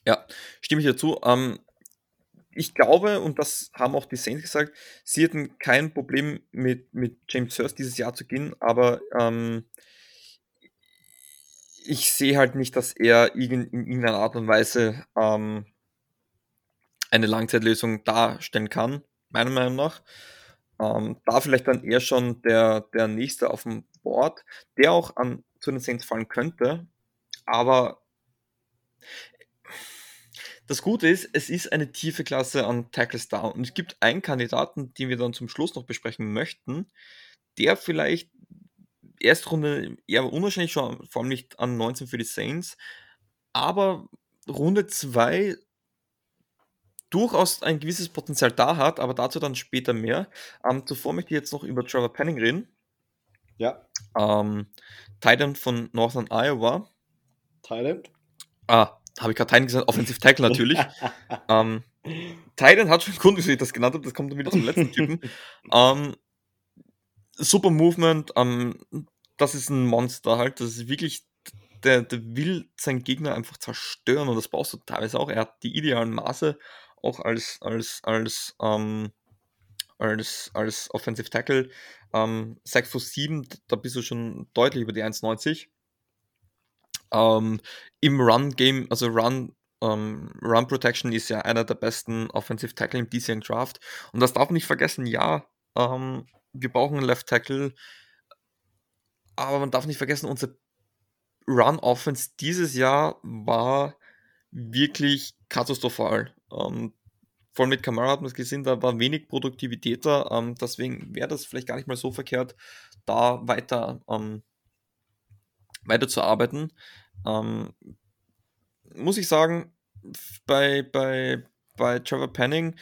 Ja, stimme ich dazu. Ähm, ich glaube, und das haben auch die Saints gesagt, sie hatten kein Problem mit, mit James Hurst dieses Jahr zu gehen, aber ähm, ich sehe halt nicht, dass er in irgendeiner Art und Weise ähm, eine Langzeitlösung darstellen kann, meiner Meinung nach. Ähm, da vielleicht dann eher schon der, der nächste auf dem Board, der auch an, zu den Saints fallen könnte. Aber das Gute ist, es ist eine tiefe Klasse an Tackles da. Und es gibt einen Kandidaten, den wir dann zum Schluss noch besprechen möchten, der vielleicht erste Runde eher unwahrscheinlich schon, vor allem nicht an 19 für die Saints, aber Runde 2 durchaus ein gewisses Potenzial da hat, aber dazu dann später mehr. Ähm, zuvor möchte ich jetzt noch über Trevor Penning reden. Ja. Ähm, Titan von Northern Iowa. Thailand? Ah, habe ich gerade Titan gesagt, Offensive Tackle natürlich. ähm, Titan hat schon Grund, wieso ich das genannt habe, das kommt dann wieder zum letzten Typen. ähm, super Movement, ähm, das ist ein Monster halt, das ist wirklich der, der will seinen Gegner einfach zerstören und das brauchst du teilweise auch. Er hat die idealen Maße, auch als, als, als, ähm, als, als Offensive Tackle. Ähm, 6 Fuß 7, da bist du schon deutlich über die 1,90. Ähm, Im Run-Game, also Run, ähm, Run Protection ist ja einer der besten Offensive Tackle im diesjährigen Draft. Und das darf man nicht vergessen, ja, ähm, wir brauchen einen Left Tackle, aber man darf nicht vergessen, unser Run Offense dieses Jahr war wirklich katastrophal. Ähm, vor allem mit Kamara hat man es gesehen, da war wenig Produktivität da. Ähm, deswegen wäre das vielleicht gar nicht mal so verkehrt, da weiter, ähm, weiter zu arbeiten. Ähm, muss ich sagen, bei, bei, bei Trevor Penning,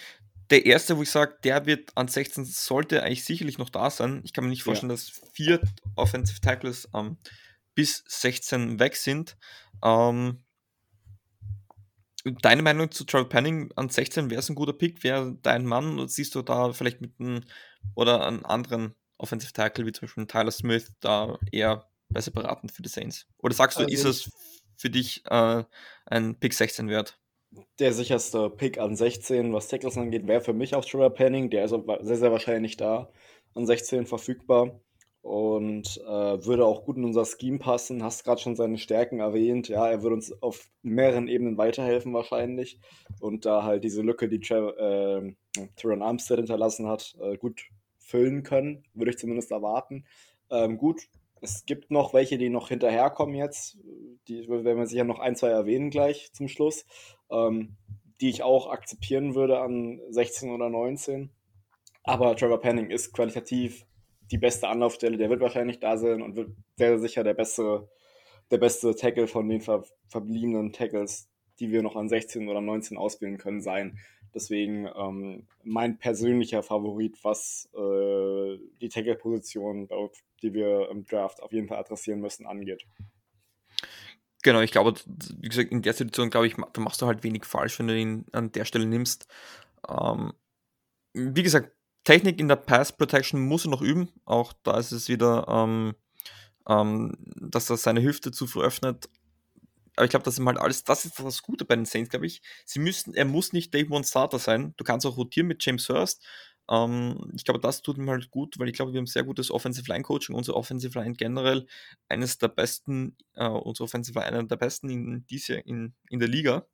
der erste, wo ich sage, der wird an 16, sollte eigentlich sicherlich noch da sein. Ich kann mir nicht vorstellen, ja. dass vier Offensive Tackles ähm, bis 16 weg sind. Ähm, deine Meinung zu Trevor Penning an 16 wäre es ein guter Pick? Wäre dein Mann? Oder siehst du da vielleicht mit einem oder einen anderen Offensive Tackle, wie zum Beispiel Tyler Smith, da eher besser beraten für die Saints? Oder sagst du, also ist es für dich äh, ein Pick 16 wert? Der sicherste Pick an 16, was Tackles angeht, wäre für mich auch Trevor Penning. Der ist sehr, sehr wahrscheinlich da an 16 verfügbar und äh, würde auch gut in unser Scheme passen. Hast gerade schon seine Stärken erwähnt. Ja, er würde uns auf mehreren Ebenen weiterhelfen wahrscheinlich und da halt diese Lücke, die äh, Tyron Armstead hinterlassen hat, äh, gut füllen können, würde ich zumindest erwarten. Ähm, gut, es gibt noch welche, die noch hinterherkommen jetzt. Die werden wir sicher noch ein, zwei erwähnen gleich zum Schluss, ähm, die ich auch akzeptieren würde an 16 oder 19. Aber Trevor Penning ist qualitativ die beste Anlaufstelle. Der wird wahrscheinlich da sein und wird sehr sicher der beste, der beste Tackle von den ver verbliebenen Tackles, die wir noch an 16 oder 19 auswählen können, sein. Deswegen ähm, mein persönlicher Favorit, was äh, die Tackle-Position, die wir im Draft auf jeden Fall adressieren müssen, angeht. Genau, ich glaube, wie gesagt, in der Situation, glaube ich, da machst du halt wenig falsch, wenn du ihn an der Stelle nimmst. Ähm, wie gesagt, Technik in der Pass Protection muss er noch üben. Auch da ist es wieder ähm, ähm, dass er seine Hüfte zu früh öffnet. Aber ich glaube, das ist halt alles, das ist das Gute bei den Saints, glaube ich. Sie müssen, er muss nicht Day One Starter sein. Du kannst auch rotieren mit James Hurst. Ähm, ich glaube, das tut ihm halt gut, weil ich glaube, wir haben sehr gutes Offensive Line Coaching. Unsere Offensive Line generell eines der besten, äh, unsere Offensive Line einer der besten in, diese, in, in der Liga.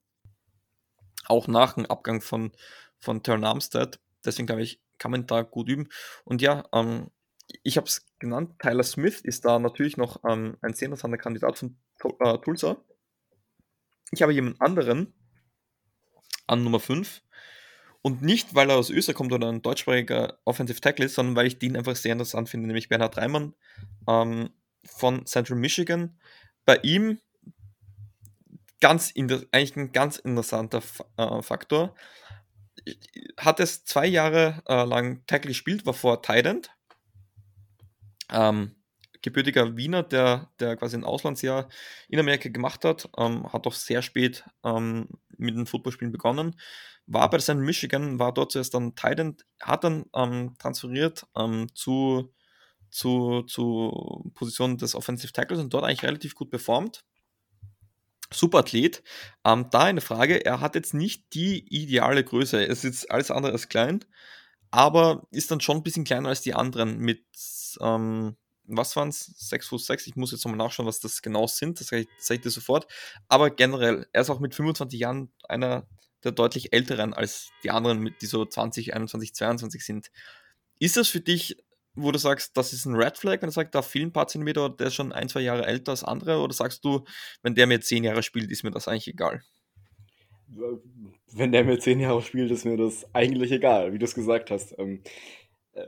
Auch nach dem Abgang von, von Turn Armstead. Deswegen glaube ich, kann man da gut üben. Und ja, ähm, ich habe es genannt, Tyler Smith ist da natürlich noch ähm, ein sehr interessanter Kandidat von äh, Tulsa. Ich habe jemand anderen an Nummer 5. Und nicht, weil er aus Österreich kommt oder ein deutschsprachiger Offensive Tackle ist, sondern weil ich den einfach sehr interessant finde, nämlich Bernhard Reimann ähm, von Central Michigan. Bei ihm ganz eigentlich ein ganz interessanter äh, Faktor. Hat es zwei Jahre äh, lang Tackle gespielt, war vor Tident, ähm, gebürtiger Wiener, der, der quasi ein Auslandsjahr in Amerika gemacht hat, ähm, hat auch sehr spät ähm, mit dem Footballspielen begonnen, war bei St. Michigan, war dort zuerst dann Titan, hat dann ähm, transferiert ähm, zu, zu, zu Position des Offensive Tackles und dort eigentlich relativ gut performt. Super Athlet. Ähm, da eine Frage, er hat jetzt nicht die ideale Größe, es ist jetzt alles andere als klein, aber ist dann schon ein bisschen kleiner als die anderen mit, ähm, was waren es? 6 Fuß 6. Ich muss jetzt nochmal nachschauen, was das genau sind. Das sage ich, dir sofort. Aber generell, er ist auch mit 25 Jahren einer der deutlich älteren als die anderen, die so 20, 21, 22 sind. Ist das für dich, wo du sagst, das ist ein Red Flag, wenn du sagst, da fehlen ein paar Zentimeter, der ist schon ein, zwei Jahre älter als andere? Oder sagst du, wenn der mir 10 Jahre spielt, ist mir das eigentlich egal? Wenn der mir 10 Jahre spielt, ist mir das eigentlich egal, wie du es gesagt hast. Ähm, äh,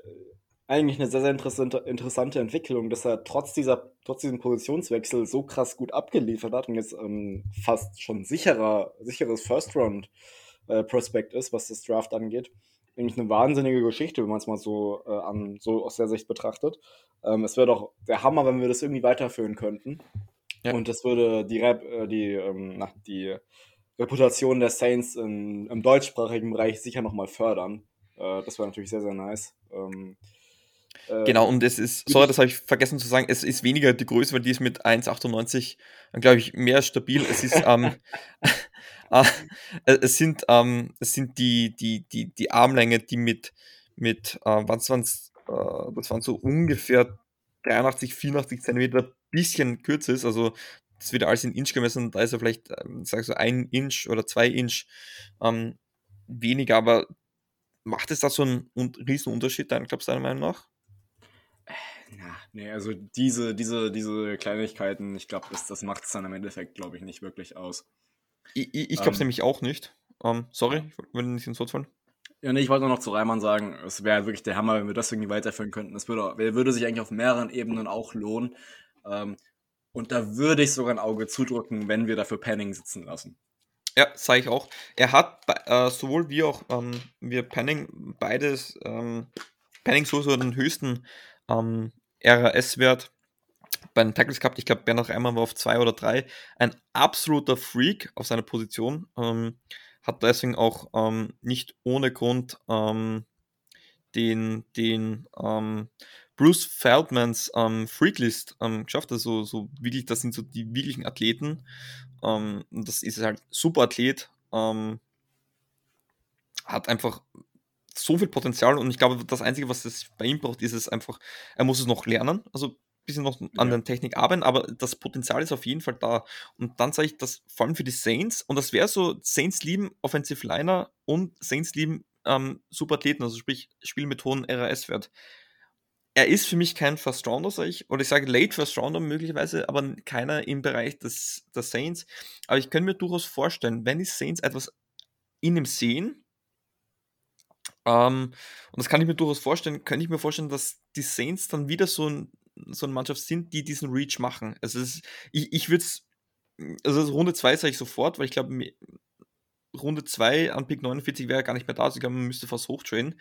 eigentlich eine sehr, sehr interessante, interessante Entwicklung, dass er trotz, dieser, trotz diesem Positionswechsel so krass gut abgeliefert hat und jetzt ähm, fast schon sicherer, sicheres First-Round-Prospect äh, ist, was das Draft angeht. Eigentlich eine wahnsinnige Geschichte, wenn man es mal so, äh, an, so aus der Sicht betrachtet. Ähm, es wäre doch der Hammer, wenn wir das irgendwie weiterführen könnten. Ja. Und das würde die, Rap, äh, die, ähm, na, die Reputation der Saints in, im deutschsprachigen Bereich sicher nochmal fördern. Äh, das wäre natürlich sehr, sehr nice. Äh, genau, und es ist, sorry, das habe ich vergessen zu sagen, es ist weniger die Größe, weil die ist mit 1,98, glaube ich, mehr stabil. Es ist, ähm, äh, es sind, ähm, es sind die, die, die, die Armlänge, die mit, mit äh, was waren's, äh, das waren so ungefähr 83, 84 Zentimeter, bisschen kürzer ist, also das wird alles in Inch gemessen, da ist er vielleicht, ähm, sag so ein Inch oder zwei Inch ähm, weniger, aber macht es da so einen riesen Unterschied, dann glaubst du deiner Meinung nach? Na, nee, also diese, diese, diese Kleinigkeiten, ich glaube, das, das macht es dann im Endeffekt, glaube ich, nicht wirklich aus. Ich, ich, ich glaube es ähm, nämlich auch nicht. Um, ähm, sorry, ich will nicht ins Wort fallen. Ja, nee, ich wollte noch zu Reimann sagen, es wäre wirklich der Hammer, wenn wir das irgendwie weiterführen könnten. Es würde, würde sich eigentlich auf mehreren Ebenen auch lohnen. Ähm, und da würde ich sogar ein Auge zudrücken, wenn wir dafür Penning sitzen lassen. Ja, sage ich auch. Er hat äh, sowohl wie auch ähm, wir Penning beides, ähm, Penning sowieso den höchsten ähm, RAS-Wert bei den Tackles gehabt. Ich glaube, Bernhard Reimann war auf zwei oder drei. Ein absoluter Freak auf seiner Position. Ähm, hat deswegen auch ähm, nicht ohne Grund ähm, den, den ähm, Bruce Feldmans ähm, Freaklist ähm, geschafft. Also so wirklich, das sind so die wirklichen Athleten. und das ist halt super Athlet. hat einfach so viel Potenzial und ich glaube, das Einzige, was es bei ihm braucht, ist es einfach, er muss es noch lernen, also ein bisschen noch an ja. der Technik arbeiten, aber das Potenzial ist auf jeden Fall da. Und dann sage ich das vor allem für die Saints und das wäre so, Saints lieben Offensive Liner und Saints lieben ähm, Superathleten, also sprich Spiel mit hohem RAS-Wert. Er ist für mich kein First Rounder, sage ich, oder ich sage Late First Rounder möglicherweise, aber keiner im Bereich des, der Saints. Aber ich könnte mir durchaus vorstellen, wenn die Saints etwas in ihm sehen, ähm, und das kann ich mir durchaus vorstellen, könnte ich mir vorstellen, dass die Saints dann wieder so, ein, so eine Mannschaft sind, die diesen Reach machen. Also ist, ich, ich würde es, also Runde 2 sage ich sofort, weil ich glaube, Runde 2 an Pick 49 wäre gar nicht mehr da, also ich glaube, man müsste fast hochtrainen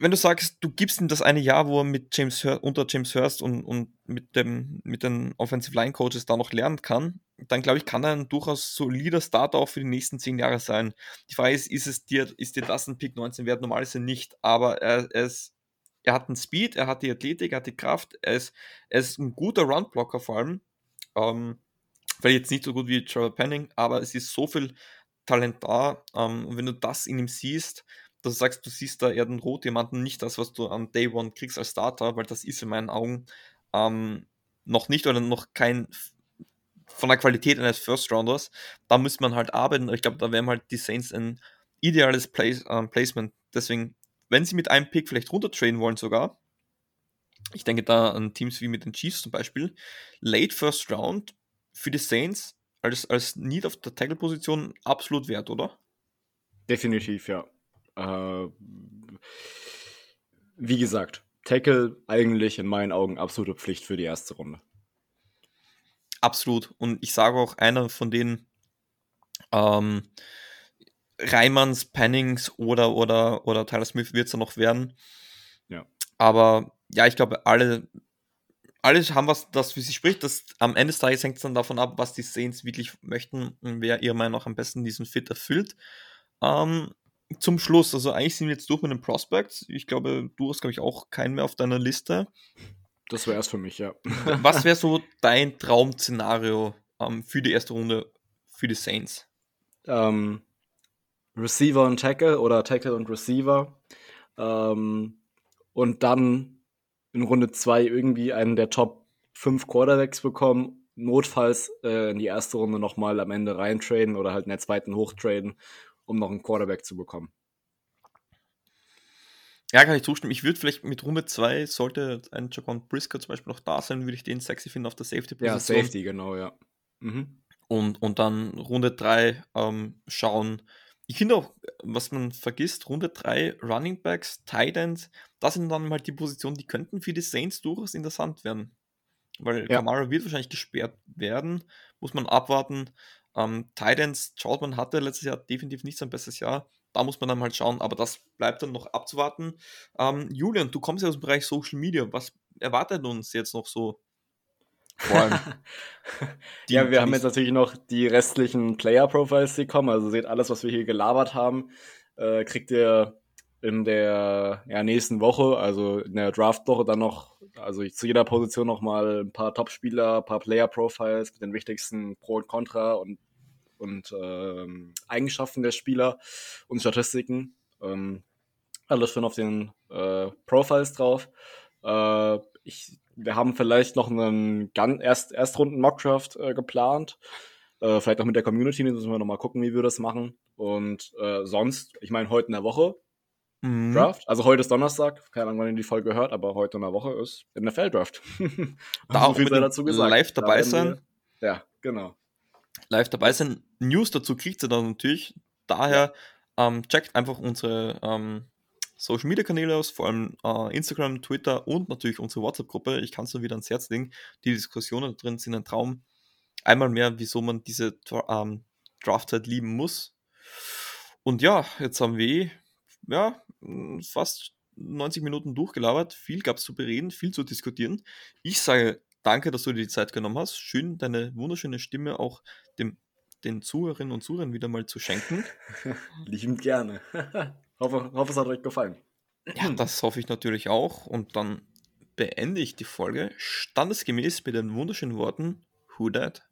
wenn du sagst, du gibst ihm das eine Jahr, wo er mit James unter James Hurst und, und mit, dem, mit den Offensive Line Coaches da noch lernen kann, dann glaube ich, kann er ein durchaus solider Starter auch für die nächsten zehn Jahre sein. Die Frage ist, ist es dir, ist dir das ein Pick 19 wert? Normal ist er nicht, aber er, er ist er hat den Speed, er hat die Athletik, er hat die Kraft, er ist, er ist ein guter Run-Blocker vor allem. Ähm, vielleicht jetzt nicht so gut wie Trevor Penning, aber es ist so viel Talent da. Ähm, und wenn du das in ihm siehst, dass du sagst, du siehst da eher den Rotdiamanten, nicht das, was du am Day One kriegst als Starter, weil das ist in meinen Augen ähm, noch nicht oder noch kein von der Qualität eines First Rounders. Da müsste man halt arbeiten. Ich glaube, da wären halt die Saints ein ideales Place, äh, Placement. Deswegen, wenn sie mit einem Pick vielleicht runtertrainen wollen sogar, ich denke da an Teams wie mit den Chiefs zum Beispiel, Late First Round für die Saints als, als Need auf der Tackle-Position absolut wert, oder? Definitiv, ja. Äh, wie gesagt, Tackle eigentlich in meinen Augen absolute Pflicht für die erste Runde. Absolut. Und ich sage auch, einer von den ähm, Reimanns, Pennings oder, oder, oder Tyler Smith wird es ja noch werden. Ja. Aber ja, ich glaube, alle, alle haben was, das für sie spricht. Das, am Ende des Tages hängt es dann davon ab, was die Saints wirklich möchten und wer ihrer Meinung nach am besten diesen Fit erfüllt. Ähm, zum Schluss, also eigentlich sind wir jetzt durch mit den Prospects. Ich glaube, du hast, glaube ich, auch keinen mehr auf deiner Liste. Das wäre es für mich, ja. Was wäre so dein Traum-Szenario ähm, für die erste Runde für die Saints? Ähm, Receiver und Tackle oder Tackle und Receiver. Ähm, und dann in Runde 2 irgendwie einen der Top 5 Quarterbacks bekommen. Notfalls äh, in die erste Runde nochmal am Ende reintraden oder halt in der zweiten hochtraden, um noch einen Quarterback zu bekommen. Ja, kann ich zustimmen. Ich würde vielleicht mit Runde 2, sollte ein Jaquan Brisker zum Beispiel noch da sein, würde ich den sexy finden auf der Safety-Position. Ja, Safety, genau, ja. Mhm. Und, und dann Runde 3 ähm, schauen. Ich finde auch, was man vergisst, Runde 3, Running Backs, Tight Ends, das sind dann halt die Positionen, die könnten für die Saints durchaus interessant werden. Weil ja. Kamara wird wahrscheinlich gesperrt werden, muss man abwarten. Ähm, Tight Ends, Troutman hatte letztes Jahr definitiv nicht sein bestes Jahr da muss man dann halt schauen, aber das bleibt dann noch abzuwarten. Ähm, Julian, du kommst ja aus dem Bereich Social Media. Was erwartet uns jetzt noch so? Vor allem. ja, wir haben jetzt natürlich noch die restlichen Player-Profiles, die kommen. Also seht alles, was wir hier gelabert haben, äh, kriegt ihr in der ja, nächsten Woche, also in der Draft-Woche, dann noch, also zu jeder Position noch mal ein paar Top-Spieler, ein paar Player-Profiles mit den wichtigsten Pro und Contra und und ähm, Eigenschaften der Spieler und Statistiken. Ähm, alles schon auf den äh, Profiles drauf. Äh, ich, wir haben vielleicht noch einen ganz Erst Erstrunden Mockdraft äh, geplant. Äh, vielleicht auch mit der Community, müssen wir nochmal gucken, wie wir das machen. Und äh, sonst, ich meine, heute in der Woche mhm. Draft. Also heute ist Donnerstag, keine Ahnung, wann ihr die Folge hört, aber heute in der Woche ist NFL-Draft. da auch viel dazu gesagt. live dabei da sein. Wir, ja, genau live dabei sein. News dazu kriegt ihr dann natürlich. Daher ähm, checkt einfach unsere ähm, Social Media Kanäle aus, vor allem äh, Instagram, Twitter und natürlich unsere WhatsApp-Gruppe. Ich kann es nur wieder ans Herz legen. Die Diskussionen drin sind ein Traum. Einmal mehr, wieso man diese ähm, Draftzeit lieben muss. Und ja, jetzt haben wir eh, ja, fast 90 Minuten durchgelabert. Viel gab es zu bereden, viel zu diskutieren. Ich sage danke, dass du dir die Zeit genommen hast. Schön, deine wunderschöne Stimme auch dem, den Zuhörerinnen und Zuhörern wieder mal zu schenken. Liebend gerne. hoffe, hoffe, es hat euch gefallen. Ja, das hoffe ich natürlich auch. Und dann beende ich die Folge standesgemäß mit den wunderschönen Worten Who that?